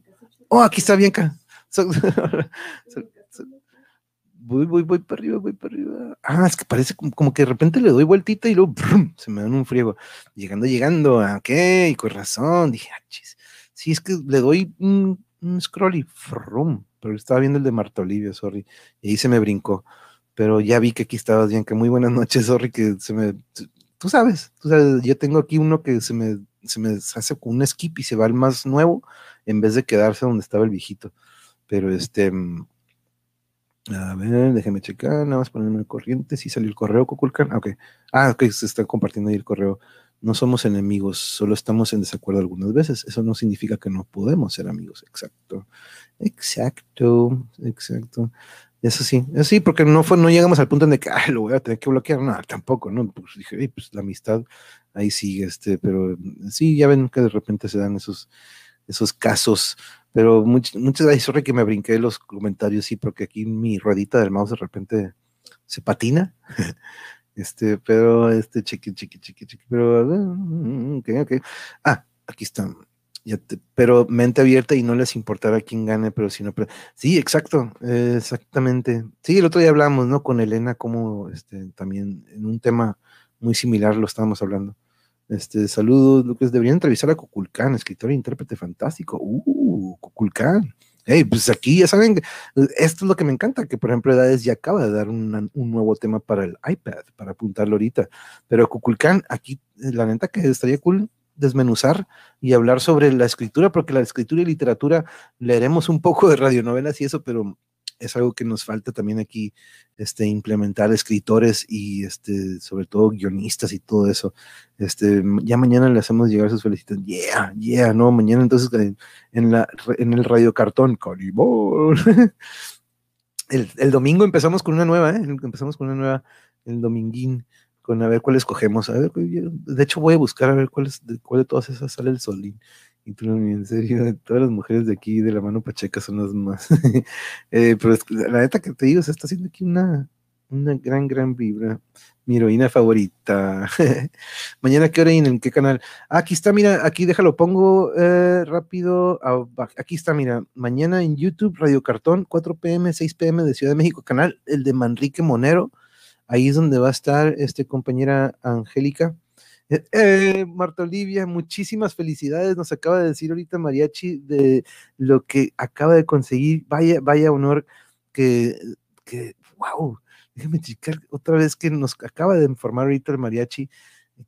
Oh, aquí está Bianca. [LAUGHS] [LAUGHS] voy, voy, voy para arriba, voy para arriba. Ah, es que parece como, que de repente le doy vueltita y luego se me dan un friego. Llegando, llegando. Ah, ok, con razón. Dije, ah, chis. Sí, es que le doy un, scroll y frum. Pero estaba viendo el de Marta Olivia, sorry. Y ahí se me brincó. Pero ya vi que aquí estabas bien, que muy buenas noches, sorry, que se me. Tú sabes, tú sabes, yo tengo aquí uno que se me, se me hace con un skip y se va al más nuevo en vez de quedarse donde estaba el viejito. Pero este. A ver, déjeme checar, nada más ponerme el corriente. Si salió el correo, Coculcan. Ah, ok. Ah, ok, se está compartiendo ahí el correo. No somos enemigos, solo estamos en desacuerdo algunas veces. Eso no significa que no podemos ser amigos. Exacto. Exacto. Exacto. Eso sí, eso sí, porque no fue, no llegamos al punto en de que lo voy a tener que bloquear. No, tampoco, ¿no? Pues dije, pues la amistad ahí sigue, este, pero sí, ya ven que de repente se dan esos, esos casos. Pero muchas, muchas gracias, sorry que me brinqué los comentarios, sí, porque aquí mi ruedita del mouse de repente se patina. [LAUGHS] Este, pero, este, chiqui, chiqui, chiqui, chiqui, pero, mm, ok, ok. Ah, aquí está. Ya pero mente abierta y no les importará quién gane, pero si no, pero, sí, exacto, exactamente. Sí, el otro día hablamos, ¿no? Con Elena, como, este, también en un tema muy similar lo estábamos hablando. Este, saludos, Lucas. Deberían entrevistar a Cuculcán, escritor e intérprete fantástico. Uh, Cuculcán. Hey, pues aquí ya saben, esto es lo que me encanta, que por ejemplo Edades ya acaba de dar un nuevo tema para el iPad, para apuntarlo ahorita. Pero Cuculcán, aquí la neta que estaría cool desmenuzar y hablar sobre la escritura, porque la escritura y literatura leeremos un poco de radionovelas y eso, pero es algo que nos falta también aquí este, implementar escritores y este, sobre todo guionistas y todo eso. Este, ya mañana le hacemos llegar sus felicitaciones. Yeah, yeah, no, mañana entonces en, la, en el radio cartón, [LAUGHS] el, el domingo empezamos con una nueva, ¿eh? empezamos con una nueva, el dominguín, con a ver cuál escogemos. A ver, de hecho voy a buscar a ver cuál, de, cuál de todas esas sale el solín. Y tú, en serio, [LAUGHS] todas las mujeres de aquí de la mano pacheca son las más. [LAUGHS] eh, pero la neta que te digo, se está haciendo aquí una, una gran, gran vibra. Mi heroína favorita. [LAUGHS] Mañana, ¿qué hora y en qué canal? Ah, aquí está, mira, aquí déjalo, pongo eh, rápido. Aquí está, mira, mañana en YouTube, Radio Cartón, 4 pm, 6 pm de Ciudad de México, canal, el de Manrique Monero. Ahí es donde va a estar este compañera Angélica eh, eh, Marta Olivia, muchísimas felicidades. Nos acaba de decir ahorita Mariachi de lo que acaba de conseguir. Vaya, vaya honor que, que wow, déjeme checar otra vez que nos acaba de informar ahorita el Mariachi.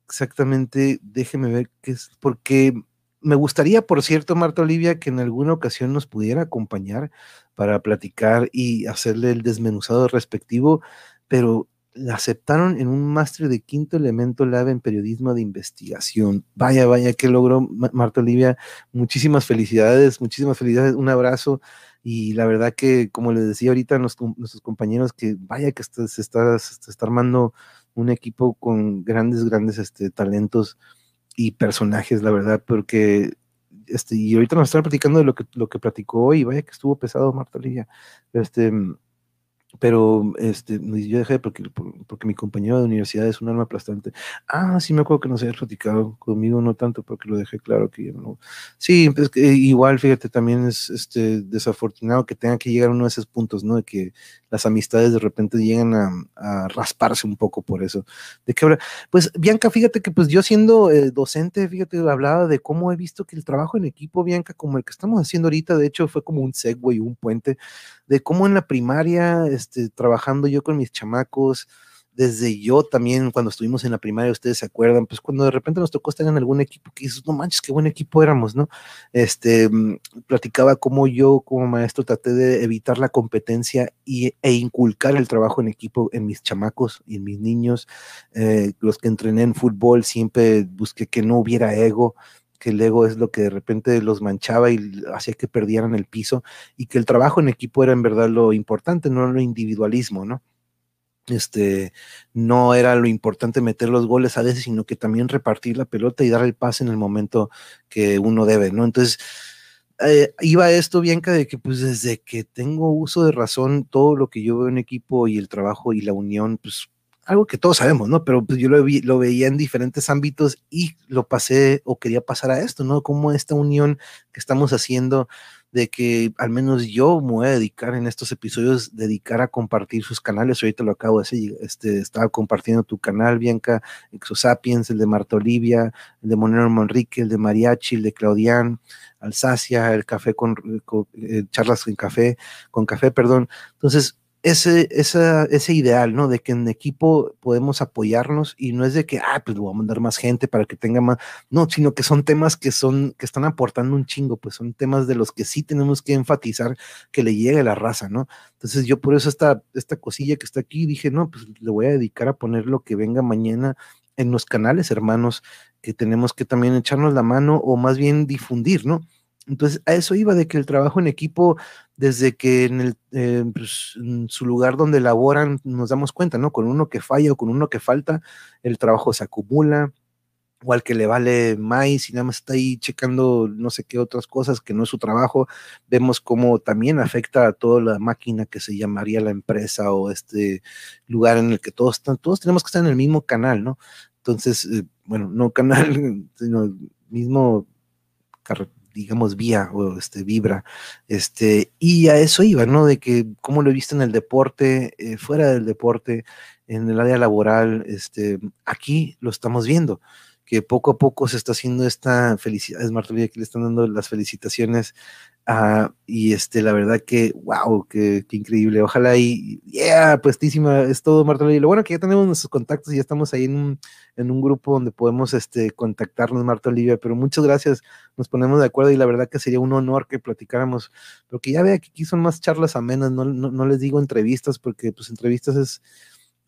Exactamente, déjeme ver qué es, porque me gustaría, por cierto, Marta Olivia, que en alguna ocasión nos pudiera acompañar para platicar y hacerle el desmenuzado respectivo, pero la aceptaron en un máster de quinto elemento lab en periodismo de investigación. Vaya, vaya, que logró Marta Olivia. Muchísimas felicidades, muchísimas felicidades, un abrazo. Y la verdad que, como les decía ahorita a nuestros compañeros, que vaya que se, está, se está armando un equipo con grandes, grandes este, talentos y personajes, la verdad, porque este, y ahorita nos están platicando de lo que, lo que platicó hoy, vaya que estuvo pesado Marta Olivia. Este, pero este, yo dejé porque, porque mi compañero de universidad es un arma aplastante. Ah, sí me acuerdo que no se había platicado conmigo, no tanto porque lo dejé claro que no. Sí, pues igual, fíjate, también es este, desafortunado que tenga que llegar a uno de esos puntos, ¿no? De que las amistades de repente llegan a, rasparse un poco por eso. ¿De qué habla? Pues, Bianca, fíjate que pues yo siendo eh, docente, fíjate, hablaba de cómo he visto que el trabajo en equipo, Bianca, como el que estamos haciendo ahorita, de hecho fue como un segue, un puente, de cómo en la primaria, este, trabajando yo con mis chamacos, desde yo también, cuando estuvimos en la primaria, ustedes se acuerdan, pues cuando de repente nos tocó estar en algún equipo que dices, no manches, qué buen equipo éramos, ¿no? Este, mm, platicaba cómo yo como maestro traté de evitar la competencia y, e inculcar el trabajo en equipo en mis chamacos y en mis niños, eh, los que entrené en fútbol, siempre busqué que no hubiera ego, que el ego es lo que de repente los manchaba y hacía que perdieran el piso y que el trabajo en equipo era en verdad lo importante, no lo individualismo, ¿no? Este, no era lo importante meter los goles a veces, sino que también repartir la pelota y dar el pase en el momento que uno debe, ¿no? Entonces, eh, iba esto, Bianca, de que pues desde que tengo uso de razón, todo lo que yo veo en equipo y el trabajo y la unión, pues algo que todos sabemos, ¿no? Pero pues, yo lo, lo, veía en diferentes ámbitos y lo pasé o quería pasar a esto, ¿no? Como esta unión que estamos haciendo de que al menos yo me voy a dedicar en estos episodios, dedicar a compartir sus canales. Ahorita lo acabo de hacer, este, estaba compartiendo tu canal, Bianca, Exosapiens, el de Marta Olivia, el de Monero Monrique, el de Mariachi, el de Claudián, Alsacia, el café con, eh, charlas en café, con café, perdón. Entonces, ese, ese ideal, ¿no? De que en equipo podemos apoyarnos y no es de que, ah, pues voy a mandar más gente para que tenga más, no, sino que son temas que son, que están aportando un chingo, pues son temas de los que sí tenemos que enfatizar que le llegue la raza, ¿no? Entonces yo por eso esta, esta cosilla que está aquí dije, no, pues le voy a dedicar a poner lo que venga mañana en los canales, hermanos, que tenemos que también echarnos la mano o más bien difundir, ¿no? Entonces, a eso iba de que el trabajo en equipo, desde que en, el, eh, pues, su lugar donde laboran, nos damos cuenta, ¿no? Con uno que falla o con uno que falta, el trabajo se acumula, o al que le vale más y nada más está ahí checando no sé qué otras cosas que no es su trabajo, vemos cómo también afecta a toda la máquina que se llamaría la empresa o este lugar en el que todos están, todos tenemos que estar en el mismo canal, ¿no? Entonces, eh, bueno, no canal, [LAUGHS] sino mismo digamos, vía o este, vibra. Este, y a eso iba, ¿no? De que cómo lo he visto en el deporte, eh, fuera del deporte, en el área laboral, este, aquí lo estamos viendo que poco a poco se está haciendo esta felicidad, es Marta que le están dando las felicitaciones uh, y este, la verdad que, wow, qué, increíble, ojalá y, yeah, puestísima, es todo Marta Lo bueno que ya tenemos nuestros contactos y ya estamos ahí en un, en un grupo donde podemos este, contactarnos, Marta Olivia, pero muchas gracias, nos ponemos de acuerdo y la verdad que sería un honor que platicáramos, pero que ya vea que aquí son más charlas amenas, no, no, no les digo entrevistas porque pues entrevistas es,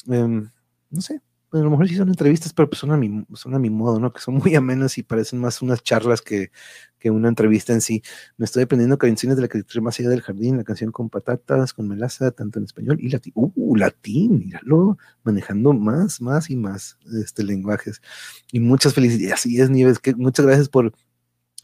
um, no sé, a lo mejor sí son entrevistas, pero pues son a mi, son a mi modo, ¿no? Que son muy amenas y parecen más unas charlas que, que una entrevista en sí. Me estoy aprendiendo canciones de la criatura más allá del jardín, la canción con patatas, con melaza, tanto en español y latín. ¡Uh, latín! Míralo, manejando más, más y más este, lenguajes. Y muchas felicidades. Así es, Nieves, que muchas gracias por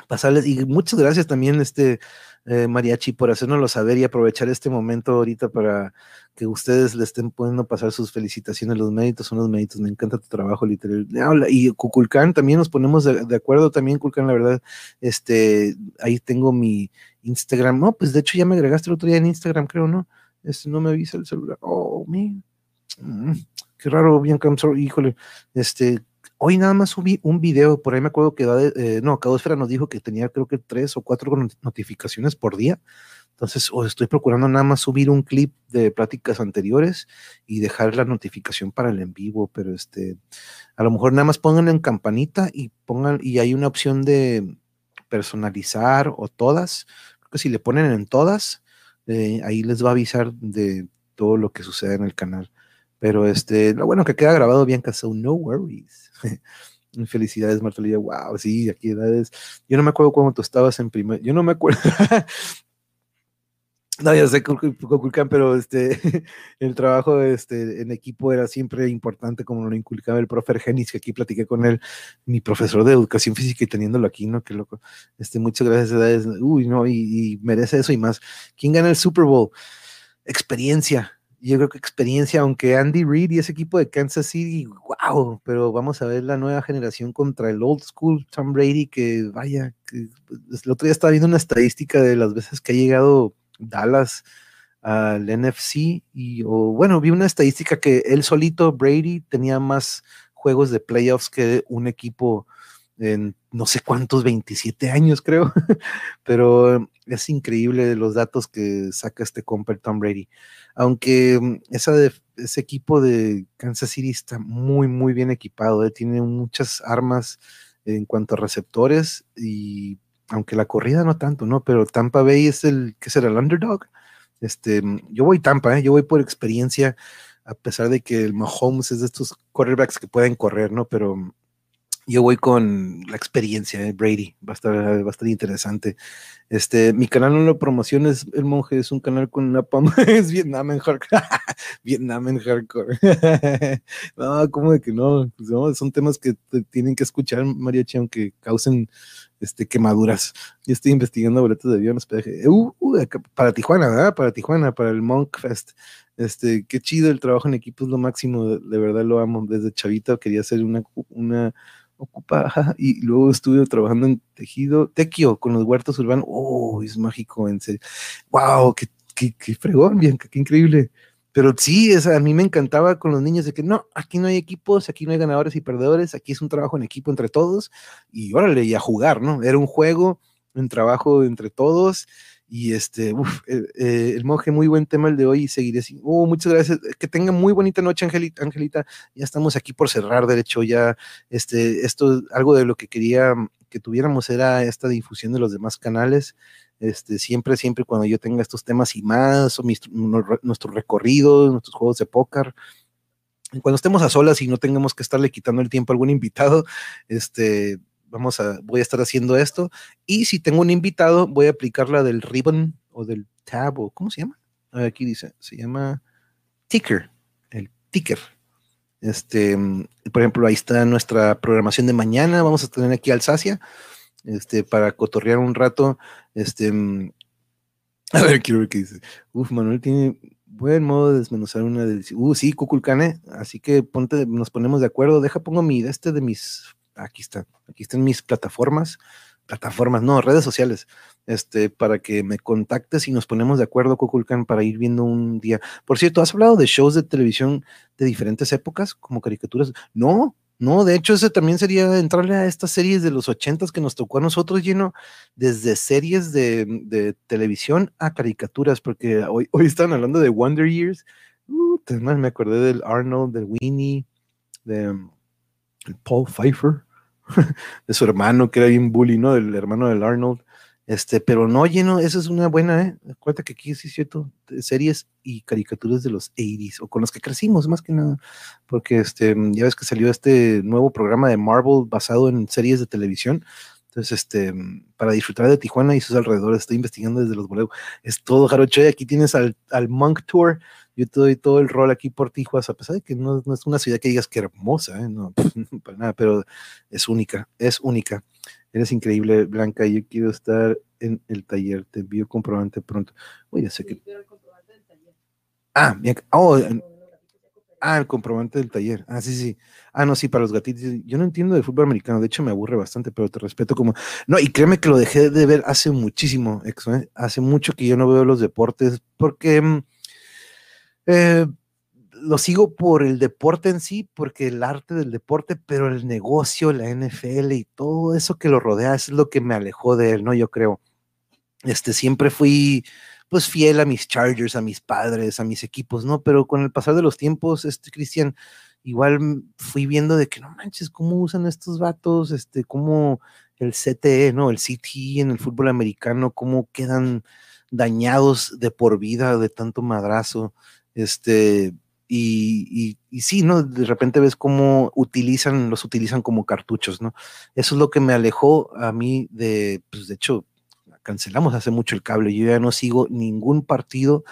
pasarles y muchas gracias también, este, eh, Mariachi, por hacérnoslo saber y aprovechar este momento ahorita para que ustedes le estén pudiendo pasar sus felicitaciones. Los méritos son los méritos. Me encanta tu trabajo literal. Y Kukulkan también nos ponemos de, acuerdo. También, Kukulkan, la verdad, este, ahí tengo mi Instagram. No, pues de hecho ya me agregaste el otro día en Instagram, creo, ¿no? Este no me avisa el celular. Oh, man. Mm, qué raro, bien, híjole. Este, Hoy nada más subí un video, por ahí me acuerdo que, eh, no, Cadosfera nos dijo que tenía creo que tres o cuatro notificaciones por día. Entonces, os estoy procurando nada más subir un clip de pláticas anteriores y dejar la notificación para el en vivo, pero este, a lo mejor nada más pongan en campanita y pongan, y hay una opción de personalizar o todas. Creo que si le ponen en todas, eh, ahí les va a avisar de todo lo que sucede en el canal. Pero este, lo bueno que queda grabado bien, so no worries. [LAUGHS] Felicidades, Martelilla. Wow, sí, aquí edades. Yo no me acuerdo cuando tú estabas en primer. Yo no me acuerdo. [LAUGHS] no, ya sé, Kukulkan, pero este, [LAUGHS] el trabajo este, en equipo era siempre importante, como lo inculcaba el profe Argenis, que aquí platiqué con él, mi profesor de educación física y teniéndolo aquí, ¿no? Qué loco. Este, muchas gracias, edades. Uy, no, y merece eso y más. ¿Quién gana el Super Bowl? Experiencia yo creo que experiencia, aunque Andy Reid y ese equipo de Kansas City, wow, pero vamos a ver la nueva generación contra el old school Tom Brady, que vaya, pues, el otro día estaba viendo una estadística de las veces que ha llegado Dallas al NFC, y o, bueno, vi una estadística que él solito, Brady, tenía más juegos de playoffs que un equipo en no sé cuántos, 27 años creo, [LAUGHS] pero es increíble los datos que saca este compa Tom Brady. Aunque mm, esa ese equipo de Kansas City está muy, muy bien equipado, eh, tiene muchas armas en cuanto a receptores y aunque la corrida no tanto, ¿no? Pero Tampa Bay es el, que será el underdog? Este, mm, yo voy Tampa, ¿eh? yo voy por experiencia, a pesar de que el Mahomes es de estos quarterbacks que pueden correr, ¿no? Pero mm, yo voy con la experiencia de Brady, va a estar, va a estar interesante. Este, mi canal no lo promociones, El Monje es un canal con una pama, [LAUGHS] es Vietnam en hardcore. [LAUGHS] Vietnam en hardcore. [LAUGHS] no, ¿cómo de que no? Pues no? Son temas que tienen que escuchar, mariachi, aunque causen este, quemaduras. Yo estoy investigando boletos de avión, uh, uh, para Tijuana, ¿verdad? Para Tijuana, para el Monk Fest. Este, qué chido el trabajo en equipo, es lo máximo, de, verdad lo amo. Desde chavito quería hacer una, una ocupa, y luego estuve trabajando en tejido, tequio, con los huertos urbanos, oh, es mágico, en serio, wow, qué, qué, qué fregón, Bianca, qué increíble. Pero sí, es, a mí me encantaba con los niños de que no, aquí no hay equipos, aquí no hay ganadores y perdedores, aquí es un trabajo en equipo entre todos y órale, y a jugar, ¿no? Era un juego, un trabajo entre todos y este, uf, eh, el monje, muy buen tema el de hoy y seguiré así. Oh, muchas gracias. Que tenga muy bonita noche, Angelita. Angelita. Ya estamos aquí por cerrar, de hecho, ya este, esto, algo de lo que quería que tuviéramos era esta difusión de los demás canales. Este, siempre, siempre cuando yo tenga estos temas y más, o mis, nuestros nuestros juegos de póker, cuando estemos a solas y no tengamos que estarle quitando el tiempo a algún invitado, este, vamos a, voy a estar haciendo esto. Y si tengo un invitado, voy a aplicar la del ribbon o del tab ¿cómo se llama? Aquí dice, se llama ticker, el ticker. Este, por ejemplo, ahí está nuestra programación de mañana. Vamos a tener aquí Alsacia, este, para cotorrear un rato. Este, [LAUGHS] a ver, quiero ver qué dice. Uf, Manuel tiene buen modo de desmenuzar una de. Uh, sí, Kukulkane. Así que ponte, nos ponemos de acuerdo. Deja, pongo mi, este de mis aquí están, aquí están mis plataformas, plataformas, no, redes sociales, este, para que me contactes y nos ponemos de acuerdo, Coculcan, para ir viendo un día. Por cierto, ¿has hablado de shows de televisión de diferentes épocas, como caricaturas? No, no, de hecho, ese también sería entrarle a estas series de los ochentas que nos tocó a nosotros, lleno, desde series de, televisión a caricaturas, porque hoy, hoy están hablando de Wonder Years. Uh, me acordé del Arnold, del Winnie, de Paul Pfeiffer. [LAUGHS] de su hermano, que era bien bully, ¿no? El hermano del Arnold. Este, pero no, lleno, esa es una buena, ¿eh? Cuenta que aquí sí es cierto, series y caricaturas de los 80s, o con los que crecimos más que nada, porque este, ya ves que salió este nuevo programa de Marvel basado en series de televisión. Entonces, este, para disfrutar de Tijuana y sus alrededores, estoy investigando desde los boletos. Es todo, Jarocho. Y aquí tienes al, al Monk Tour yo te doy todo el rol aquí por Tijuas, a pesar de que no, es una ciudad que digas que hermosa, ¿eh? [LAUGHS] no, para nada, pero es única, es única. Eres increíble, Blanca, yo quiero estar en el taller, te envío comprobante pronto. Oye, sé que... Ah, bien, oh, Ah, el comprobante del taller. Ah, sí, sí. Ah, no, sí, para los gatitos. Yo no entiendo de fútbol americano. De hecho, me aburre bastante, pero te respeto como. No, y créeme que lo dejé de ver hace muchísimo, ¿eh? Hace mucho que yo no veo los deportes, porque mm, eh, lo sigo por el deporte en sí, porque el arte del deporte, pero el negocio, la NFL y todo eso que lo rodea es lo que me alejó de él, ¿no? Yo creo. Este, siempre fui pues fiel a mis Chargers, a mis padres, a mis equipos, ¿no? Pero con el pasar de los tiempos, este, Cristian, igual fui viendo de que no manches, cómo usan estos vatos, este, cómo el CTE, ¿no? El CT en el fútbol americano, cómo quedan dañados de por vida de tanto madrazo. Este, y, y, sí, ¿no? De repente ves cómo utilizan, los utilizan como cartuchos, ¿no? Eso es lo que me alejó a mí de, pues de hecho, cancelamos hace mucho el cable, yo ya no sigo ningún partido,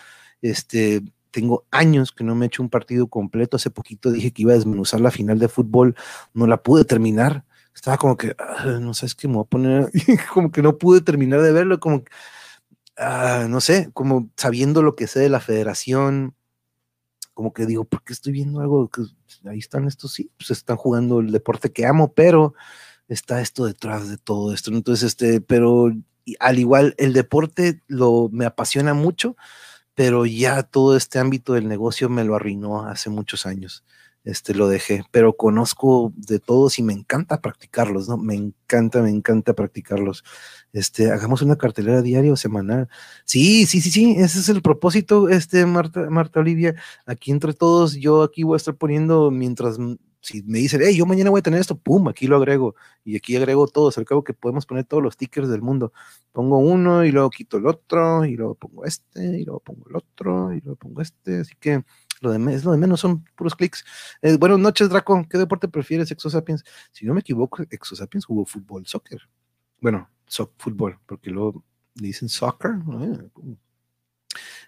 este, tengo años que no me he hecho un partido completo, hace poquito dije que iba a desmenuzar la final de fútbol, no la pude terminar, estaba como que, ah, no sabes qué me voy a poner, [LAUGHS] como que no pude terminar de verlo, como, ah, no sé, como sabiendo lo que sé de la federación, como que digo, ¿por qué estoy viendo algo? Que ahí están estos, sí, pues están jugando el deporte que amo, pero está esto detrás de todo esto. Entonces, este, pero al igual el deporte lo me apasiona mucho, pero ya todo este ámbito del negocio me lo arruinó hace muchos años este, lo dejé, pero conozco de todos y me encanta practicarlos, ¿no? Me encanta, me encanta practicarlos. Este, hagamos una cartelera diaria o semanal. Sí, sí, sí, sí, ese es el propósito, este, Marta, Marta Olivia. Aquí entre todos, yo aquí voy a estar poniendo mientras, si me dicen, hey, yo mañana voy a tener esto, pum, aquí lo agrego. Y aquí agrego todos, al cabo que podemos poner todos los stickers del mundo. Pongo uno y luego quito el otro, y luego pongo este, y luego pongo el otro, y luego pongo este. Así que Lo de, es lo de menos, son puros clics. Eh, buenas noches, Draco. ¿Qué deporte prefieres, Exosapiens? Si no me equivoco, Exosapiens jugó fútbol, soccer. Bueno, so, fútbol, porque luego le dicen soccer.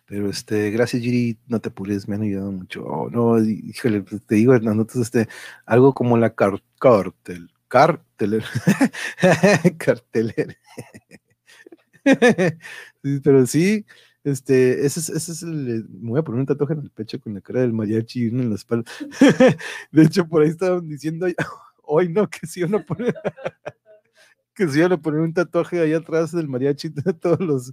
Pero este, gracias, Giri, no te apures, me han ayudado mucho. Oh, no, híjole, pues, te digo, notas este, algo como la car cartel, carteler, [LAUGHS] carteler. [LAUGHS] pero sí, este, ese es, ese es el. Me voy a poner un tatuaje en el pecho con la cara del mariachi y uno en la espalda. [LAUGHS] de hecho, por ahí estaban diciendo hoy no, que si uno pone. que si uno poner un tatuaje ahí atrás del mariachi de todos los.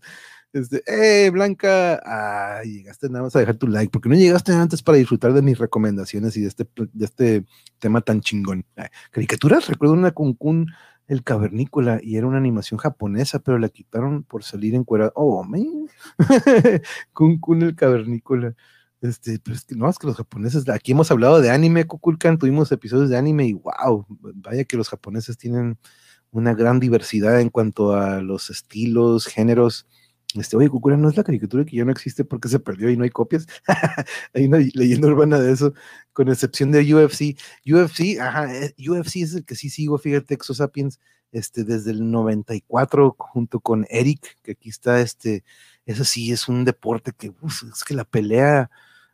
Este, ¡eh, Blanca! Ah, llegaste nada más a dejar tu like, porque no llegaste antes para disfrutar de mis recomendaciones y de este, de este tema tan chingón. caricaturas, recuerdo una con Kun el cavernícola y era una animación japonesa, pero la quitaron por salir en cuerda. Oh, man. [LAUGHS] Kun Kun el cavernícola. Este, pero es que no, es que los japoneses, aquí hemos hablado de anime, Kukulkan, tuvimos episodios de anime y wow, vaya que los japoneses tienen una gran diversidad en cuanto a los estilos, géneros. Este, oye, Cucura, ¿no es la caricatura que ya no existe porque se perdió y no hay copias? [LAUGHS] hay una leyenda urbana de eso, con excepción de UFC. UFC, ajá, eh, UFC es el que sí sigo, fíjate, Exosapiens, este, desde el 94, junto con Eric, que aquí está, este, eso sí, es un deporte que, es que la pelea,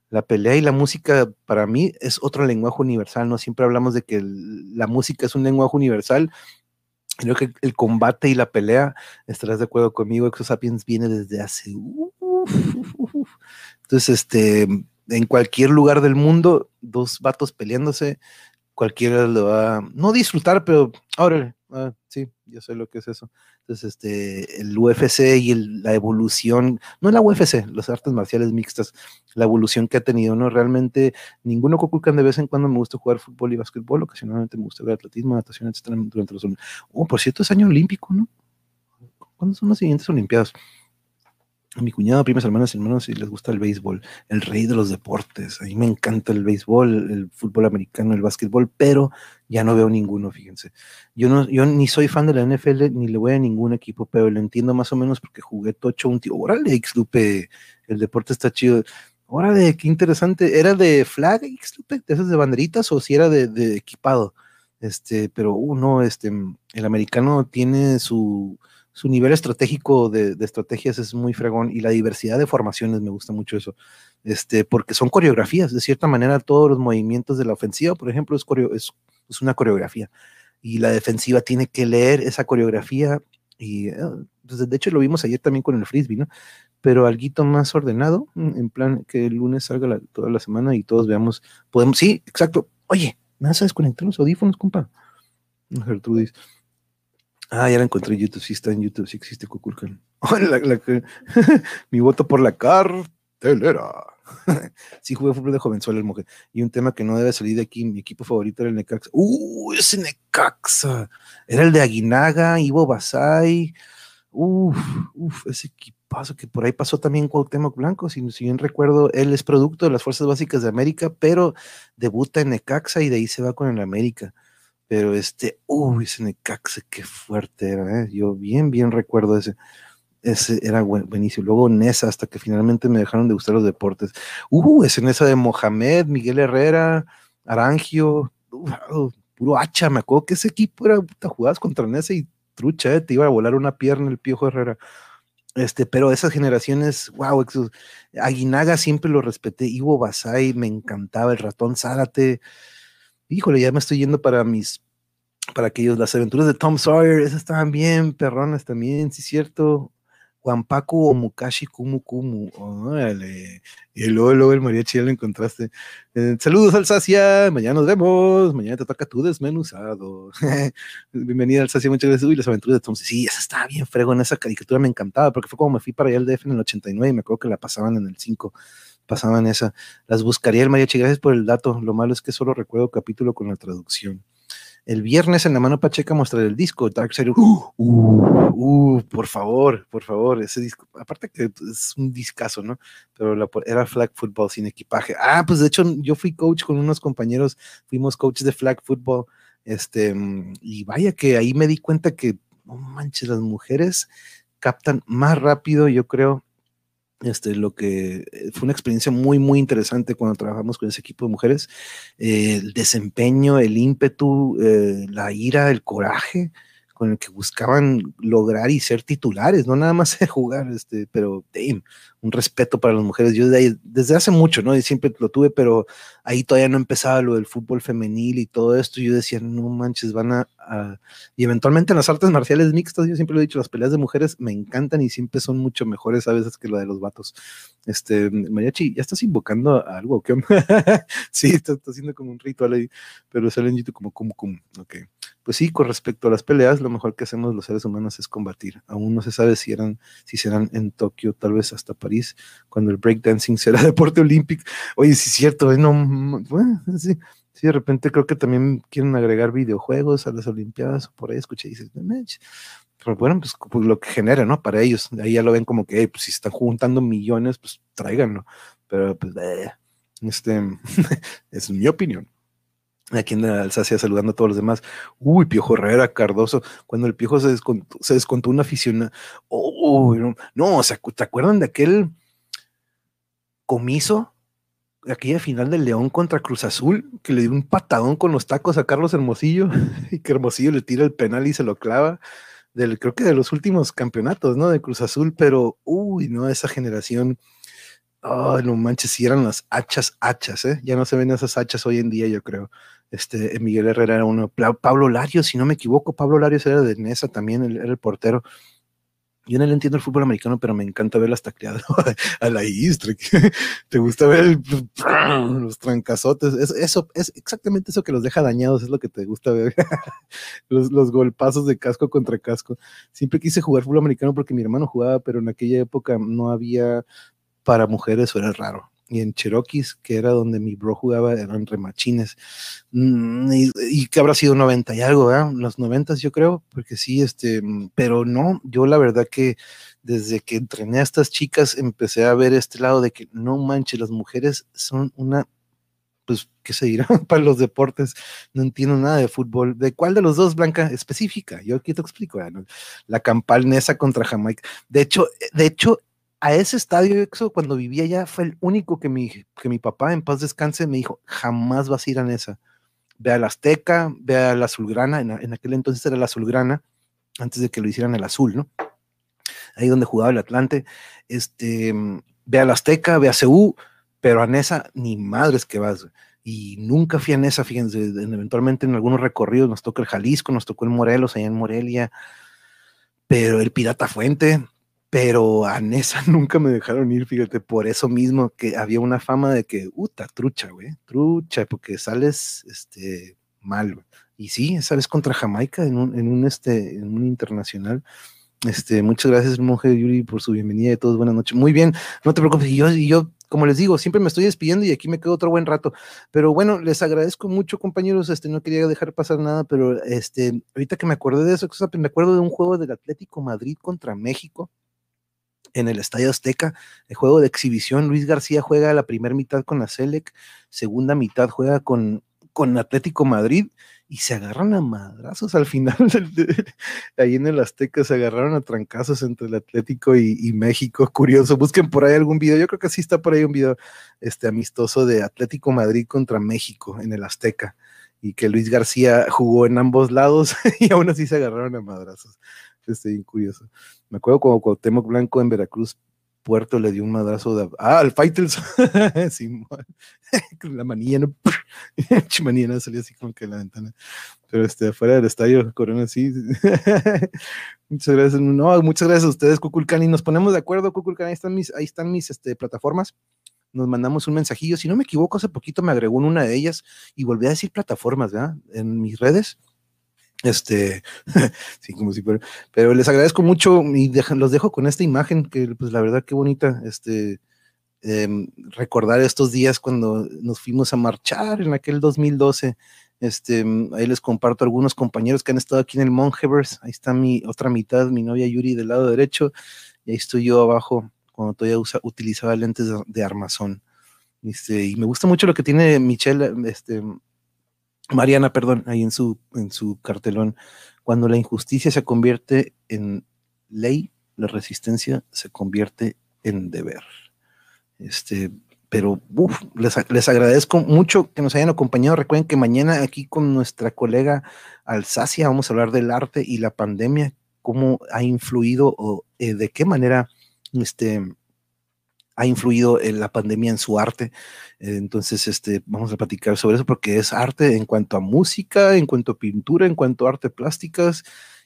la pelea y la música para mí es otro lenguaje universal, ¿no? Siempre hablamos de que la música es un lenguaje universal, Creo que el combate y la pelea, estarás de acuerdo conmigo, Exosapiens viene desde hace... Entonces, este, en cualquier lugar del mundo, dos vatos peleándose, cualquiera lo va no disfrutar, pero órale, ah, sí, yo sé lo que es eso. Entonces, este, el UFC y la evolución, no la UFC, las artes marciales mixtas, la evolución que ha tenido, ¿no? Realmente ninguno Kokukan de vez en cuando me gusta jugar fútbol y básquetbol, ocasionalmente me gusta ver atletismo, natación, etcétera, durante los... Oh, por cierto, es año olímpico, ¿no? ¿Cuándo son las siguientes Olimpiadas? A mi cuñado, primas, hermanas hermanos, si les gusta el béisbol, el rey de los deportes. A mí me encanta el béisbol, el fútbol americano, el básquetbol, pero ya no veo ninguno, fíjense. Yo no, yo ni soy fan de la NFL, ni le voy a ningún equipo, pero lo entiendo más o menos porque jugué tocho un tío. Órale, Xlupe, el deporte está chido. Órale, qué interesante. ¿Era de flag, Xlupe? ¿De esas de banderitas o si era de, equipado? Este, pero uno, uh, este, el americano tiene su su nivel estratégico de, estrategias es muy fregón y la diversidad de formaciones me gusta mucho eso, este, porque son coreografías, de cierta manera todos los movimientos de la ofensiva, por ejemplo, es, es, una coreografía y la defensiva tiene que leer esa coreografía y ah, pues, de hecho lo vimos ayer también con el frisbee, ¿no? Pero algo más ordenado, mm, en plan que el lunes salga toda la semana y todos veamos, podemos, sí, exacto, oye, ¿me vas a desconectar los audífonos, compa? Gertrudis. Ah, ya la encontré en YouTube, sí está en YouTube, sí existe Kukulkan. [LAUGHS] [LAUGHS] mi voto por la cartelera. [LAUGHS] sí jugué fútbol de jovenzuelo el mujer. Y un tema que no debe salir de aquí, mi equipo favorito era el Necaxa. ¡Uh, ese Necaxa! Era el de Aguinaga, Ivo Basay. Uf, uf, ese equipazo que por ahí pasó también Cuauhtémoc Blanco, si, si bien recuerdo, él es producto de las Fuerzas Básicas de América, pero debuta en Necaxa y de ahí se va con el América. Pero este, uy, ese Necaxa, qué fuerte era, ¿eh? Yo bien, bien recuerdo ese. Ese era buenísimo. Luego Nesa, hasta que finalmente me dejaron de gustar los deportes. Uh, ese Nesa de Mohamed, Miguel Herrera, Arangio, uh, puro hacha. Me acuerdo que ese equipo era, puta, jugabas contra Nesa y trucha, ¿eh? te iba a volar una pierna el Piojo Herrera. Este, pero esas generaciones, wow, Aguinaga siempre lo respeté, Ivo Basay me encantaba, el ratón Zárate, híjole, ya me estoy yendo para mis, para aquellos, las aventuras de Tom Sawyer, esas estaban bien, perronas también, sí, cierto. Juan Paco o Mukashi Kumu Kumu, órale. Y luego, luego el mariachi ya lo encontraste. Eh, saludos, Alsacia, mañana nos vemos, mañana te toca tu desmenuzado. [LAUGHS] Bienvenida, Alsacia, muchas gracias. Uy, las aventuras de Tom, sí, esa estaba bien fregón, esa caricatura me encantaba, porque fue como me fui para allá al DF en el 89 y me acuerdo que la pasaban en el 5 pasaban esa. Las buscaría el mariachi, gracias por el dato. Lo malo es que solo recuerdo capítulo con la traducción. El viernes en la mano Pacheca mostraré el disco Dark Side. Uh, uh, uh, por favor, por favor, ese disco. Aparte que es un discazo, ¿no? Pero era flag football sin equipaje. Ah, pues de hecho yo fui coach con unos compañeros, fuimos coaches de flag football. Este, y vaya que ahí me di cuenta que, no manches, las mujeres captan más rápido, yo creo, este, lo que eh, fue una experiencia muy, muy interesante cuando trabajamos con ese equipo de mujeres. Eh, el desempeño, el ímpetu, eh, la ira, el coraje, con el que buscaban lograr y ser titulares, no nada más [LAUGHS] jugar, este, pero damn, un respeto para las mujeres. Yo desde hace mucho, ¿no? Y siempre lo tuve, pero ahí todavía no empezaba lo del fútbol femenil y todo esto. Yo decía, no manches, van a, Y eventualmente en las artes marciales mixtas, yo siempre lo he dicho, las peleas de mujeres me encantan y siempre son mucho mejores a veces que lo de los vatos. Este, Mariachi, ¿ya estás invocando algo? ¿Qué [LAUGHS] sí, está, haciendo como un ritual ahí, pero sale en YouTube como, como, como, ok pues sí, con respecto a las peleas, lo mejor que hacemos los seres humanos es combatir. Aún no se sabe si eran, si serán en Tokio, tal vez hasta París, cuando el breakdancing [LAUGHS] será deporte olímpico. Oye, sí es cierto, ¿eh? no, bueno, sí, sí, de repente creo que también quieren agregar videojuegos a las Olimpiadas o por ahí escuché y dices, pero bueno, pues, pues, lo que genera, ¿no? Para ellos, ahí ya lo ven como que, pues si están juntando millones, pues tráiganlo. Pero pues, eh, este, [LAUGHS] es mi opinión aquí en Alsacia saludando a todos los demás. Uy, Piojo Herrera, Cardoso, cuando el Piojo se descontó, se descontó una afición. Oh, no, o sea, ¿te acuerdan de aquel comiso? Aquella final del León contra Cruz Azul, que le dio un patadón con los tacos a Carlos Hermosillo, [LAUGHS] y que Hermosillo le tira el penal y se lo clava. Del, creo que de los últimos campeonatos, ¿no? De Cruz Azul, pero, uy, no, esa generación. Ay, no manches, si eran las hachas, hachas, ¿eh? Ya no se ven esas hachas hoy en día, yo creo. Este, Miguel Herrera era uno, Pablo Larios, si no me equivoco, Pablo Larios era de Nesa también, era el portero. Yo no le entiendo el fútbol americano, pero me encanta ver las tacleadas [LAUGHS] a la istra. [LAUGHS] Te gusta ver [LAUGHS] los trancazotes. eso es exactamente eso que los deja dañados, es lo que te gusta ver. los, los golpazos de casco contra casco. Siempre quise jugar fútbol americano porque mi hermano jugaba, pero en aquella época no había para mujeres, era raro y en Cherokees, que era donde mi bro jugaba, eran remachines. Mm, y, que habrá sido 90 y algo, ¿verdad? Los 90 yo creo, porque sí, este, pero no, yo la verdad que desde que entrené a estas chicas empecé a ver este lado de que no manches, las mujeres son una pues, ¿qué se dirá? [LAUGHS] Para los deportes, no entiendo nada de fútbol. ¿De cuál de los dos, Blanca? Específica. Yo aquí te explico. La campal Nesa contra Jamaica. De hecho, de hecho, a ese estadio, cuando vivía allá, fue el único que mi, que mi papá, en paz descanse, me dijo, jamás vas a ir a esa. Ve al Azteca, ve a la Azulgrana, en, en, aquel entonces era la Azulgrana, antes de que lo hicieran el Azul, ¿no? Ahí donde jugaba el Atlante. Este, ve al Azteca, ve a CU, pero a Nesa ni madres que vas. Y nunca fui a Nesa, fíjense, eventualmente en algunos recorridos nos tocó el Jalisco, nos tocó el Morelos, allá en Morelia, pero el Pirata Fuente, pero a Nesa [LAUGHS] nunca me dejaron ir, fíjate, por eso mismo que había una fama de que, uta, trucha, güey, trucha, porque sales, este, mal, Y sí, sales contra Jamaica en un, en un, este, en un internacional. Este, muchas gracias, monje Yuri, por su bienvenida y todos. Buenas noches. Muy bien, no te preocupes. Y yo, y yo, como les digo, siempre me estoy despidiendo y aquí me quedo otro buen rato. Pero bueno, les agradezco mucho, compañeros. Este, no quería dejar pasar nada, pero este, ahorita que me acordé de eso, me acuerdo de un juego del Atlético Madrid contra México en el Estadio Azteca, el juego de exhibición. Luis García juega la primera mitad con la Selec, segunda mitad juega con, con Atlético Madrid y se agarran a madrazos al final. [LAUGHS] ahí en el Azteca se agarraron a trancazos entre el Atlético y, México. Curioso, busquen por ahí algún video. Yo creo que sí está por ahí un video este, amistoso de Atlético Madrid contra México en el Azteca y que Luis García jugó en ambos lados [LAUGHS] y aún así se agarraron a madrazos. Este, bien curioso. Me acuerdo cuando Cuauhtémoc Blanco en Veracruz Puerto le dio un madrazo de. Ah, al Fighters. [LAUGHS] sí, [LAUGHS] la manilla, ¿no? [LAUGHS] manilla no salía así como que de la ventana. Pero este, afuera del estadio, corona así. muchas gracias. No, muchas gracias a ustedes, Cuculcani. Nos ponemos de acuerdo, Cuculcani. Ahí están mis, ahí están mis este, plataformas. Nos mandamos un mensajillo. Si no me equivoco, hace poquito me agregó en una de ellas y volví a decir plataformas, ¿verdad? En mis redes este, [LAUGHS] sí, como si fuera, pero les agradezco mucho y los dejo con esta imagen que, pues, la verdad, qué bonita, este, em, recordar estos días cuando nos fuimos a marchar en aquel 2012. Este, ahí les comparto algunos compañeros que han estado aquí en el Monhevers. Ahí está mi otra mitad, mi novia Yuri del lado derecho, y ahí estoy yo abajo cuando todavía usa, utilizaba lentes de, de armazón. Este, y me gusta mucho lo que tiene Michelle, este, Mariana, perdón, ahí en su, en su cartelón, cuando la injusticia se convierte en ley, la resistencia se convierte en deber. Este, pero les, les, agradezco mucho que nos hayan acompañado. Recuerden que mañana aquí con nuestra colega Alsacia vamos a hablar del arte y la pandemia, cómo ha influido o eh, de qué manera este, ha influido en la pandemia en su arte. entonces, este, vamos a platicar sobre eso porque es arte en cuanto a música, en cuanto a pintura, en cuanto a arte plásticas.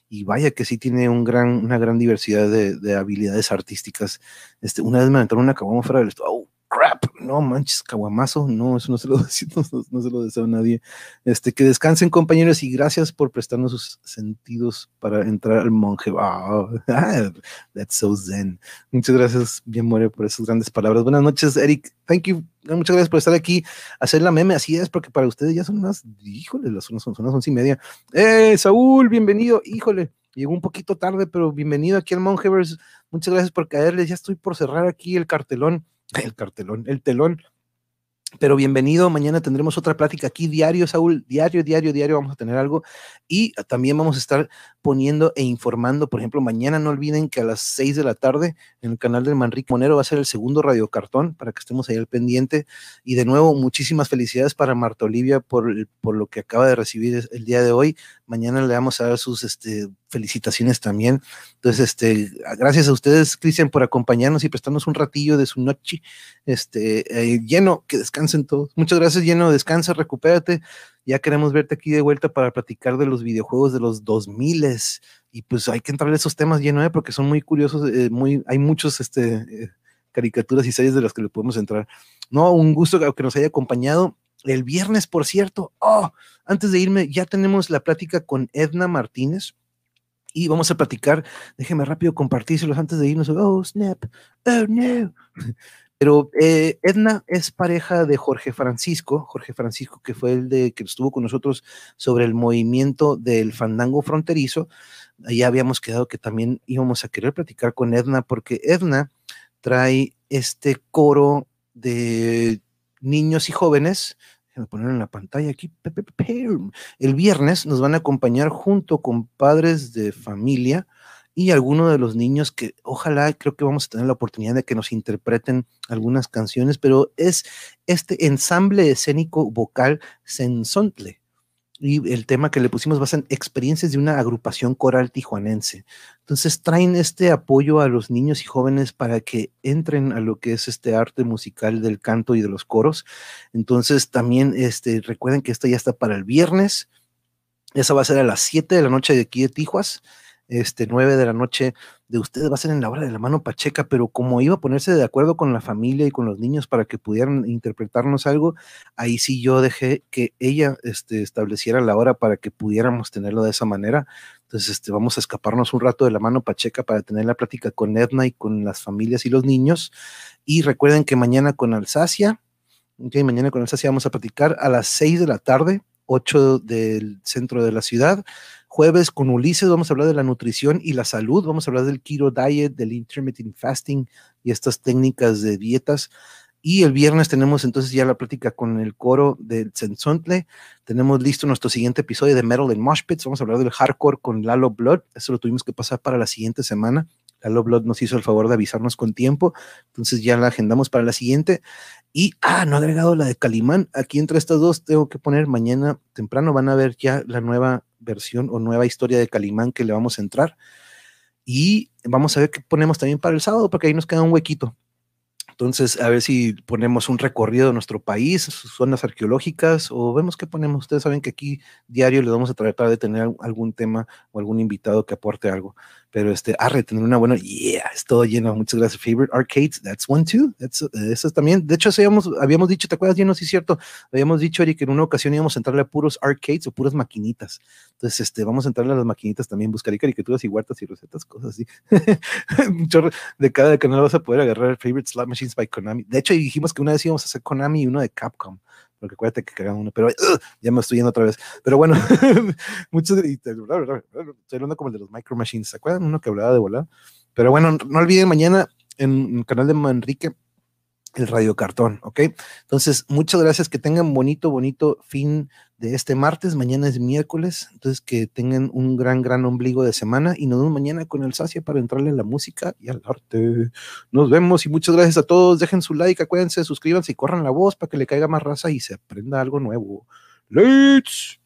Y vaya que sí tiene un gran, una gran diversidad de, habilidades artísticas. Este, una vez me aventaron una caguama fuera del estudio crap, no manches, caguamazo, no, eso no se lo [LAUGHS] deseo, no, se lo deseo a nadie. Este, que descansen compañeros y gracias por prestarnos sus sentidos para entrar al monje. [LAUGHS] that's so zen. Muchas gracias, bien muere por esas grandes palabras. Buenas noches, Eric. Thank you. Muchas gracias por estar aquí, hacer la meme. Así es, porque para ustedes ya son unas, híjole, las son, son las once y media. Eh, Saúl, bienvenido, híjole. Llegó un poquito tarde, pero bienvenido aquí al Mongeverse. Muchas gracias por caerles. Ya estoy por cerrar aquí el cartelón el cartelón, el telón pero bienvenido, mañana tendremos otra plática aquí diario, Saúl, diario, diario, diario vamos a tener algo. Y también vamos a estar poniendo e informando, por ejemplo, mañana no olviden que a las 6 de la tarde en el canal del Manrique Monero va a ser el segundo radiocartón para que estemos ahí al pendiente. Y de nuevo muchísimas felicidades para Marta Olivia por, por lo que acaba de recibir el día de hoy, mañana le vamos a dar sus este, felicitaciones también, entonces este, gracias a ustedes Cristian por acompañarnos y prestarnos un ratillo de su noche este, eh, lleno, que descansen todos. Muchas gracias, lleno, descansa, recupérate. Ya queremos verte aquí de vuelta para platicar de los videojuegos de los 2000 y pues hay que entrar en esos temas lleno, ¿eh? porque son muy curiosos, eh, muy, hay muchos este, caricaturas y series de las que le podemos entrar. No, un gusto que nos haya acompañado. El viernes, por cierto, oh, antes de irme, ya tenemos la plática con Edna Martínez y vamos a platicar. Déjeme rápido compartírselos antes de irnos. Oh, snap. Oh, no. Pero eh, Edna es pareja de Jorge Francisco, Jorge Francisco que fue el de que estuvo con nosotros sobre el movimiento del fandango fronterizo. Ahí habíamos quedado que también íbamos a querer platicar con Edna porque Edna trae este coro de niños y jóvenes. Déjame poner en la pantalla aquí. El viernes nos van a acompañar junto con padres de familia y algunos de los niños que ojalá creo que vamos a tener la oportunidad de que nos interpreten algunas canciones, pero es este ensamble escénico vocal Sensontle. Y el tema que le pusimos va a ser experiencias de una agrupación coral tijuanense. Entonces traen este apoyo a los niños y jóvenes para que entren a lo que es este arte musical del canto y de los coros. Entonces también este, recuerden que esto ya está para el viernes. Esa va a ser a las 7 de la noche de aquí de Tijuas este, 9 de la noche de ustedes va a ser en la hora de la mano pacheca, pero como iba a ponerse de acuerdo con la familia y con los niños para que pudieran interpretarnos algo, ahí sí yo dejé que ella este, estableciera la hora para que pudiéramos tenerlo de esa manera. Entonces, este, vamos a escaparnos un rato de la mano pacheca para tener la plática con Edna y con las familias y los niños. Y recuerden que mañana con Alsacia, okay, mañana con Alsacia vamos a platicar a las 6 de la tarde, 8 del centro de la ciudad Jueves con Ulises vamos a hablar de la nutrición y la salud, vamos a hablar del keto diet, del intermittent fasting y estas técnicas de dietas. Y el viernes tenemos entonces ya la plática con el coro del Sensontle. Tenemos listo nuestro siguiente episodio de Metal and Mosh Pits. Vamos a hablar del hardcore con Lalo Blood. Eso lo tuvimos que pasar para la siguiente semana. Lalo Blood nos hizo el favor de avisarnos con tiempo. Entonces ya la agendamos para la siguiente. Y, ah, no he agregado la de Calimán. Aquí entre estas dos tengo que poner mañana temprano. Van a ver ya la nueva versión o nueva historia de Calimán que le vamos a entrar. Y vamos a ver qué ponemos también para el sábado, porque ahí nos queda un huequito. Entonces, a ver si ponemos un recorrido de nuestro país, zonas arqueológicas, o vemos qué ponemos. Ustedes saben que aquí diario les vamos a tratar de tener algún tema o algún invitado que aporte algo. Pero este, arre, tener una buena, yeah, es todo lleno. Muchas gracias. Favorite arcades, that's one too. That's, eso también. De hecho, habíamos, habíamos dicho, ¿te acuerdas, lleno? Sí, cierto. Habíamos dicho, Eric, que en una ocasión íbamos a entrarle a puros arcades o puras maquinitas. Entonces, este, vamos a entrarle a las maquinitas también, buscar caricaturas y huertas y recetas, cosas así. [LAUGHS] de cada canal vas a poder agarrar Favorite Slot Machines by Konami. De hecho, dijimos que una vez íbamos a hacer Konami y uno de Capcom porque acuérdate que cagaron uno, pero ya me estoy yendo otra vez. Pero bueno, [LAUGHS] muchos, estoy hablando como el de los Micro Machines, ¿se acuerdan? Uno que hablaba de volar. Pero bueno, no olviden mañana en el canal de Manrique el radiocartón, ¿ok? Entonces, muchas gracias, que tengan bonito, bonito fin de este martes, mañana es miércoles, entonces que tengan un gran, gran ombligo de semana y nos vemos mañana con el Sacia para entrarle a la música y al arte. Nos vemos y muchas gracias a todos, dejen su like, acuérdense, suscríbanse y corran la voz para que le caiga más raza y se aprenda algo nuevo. ¡Let's!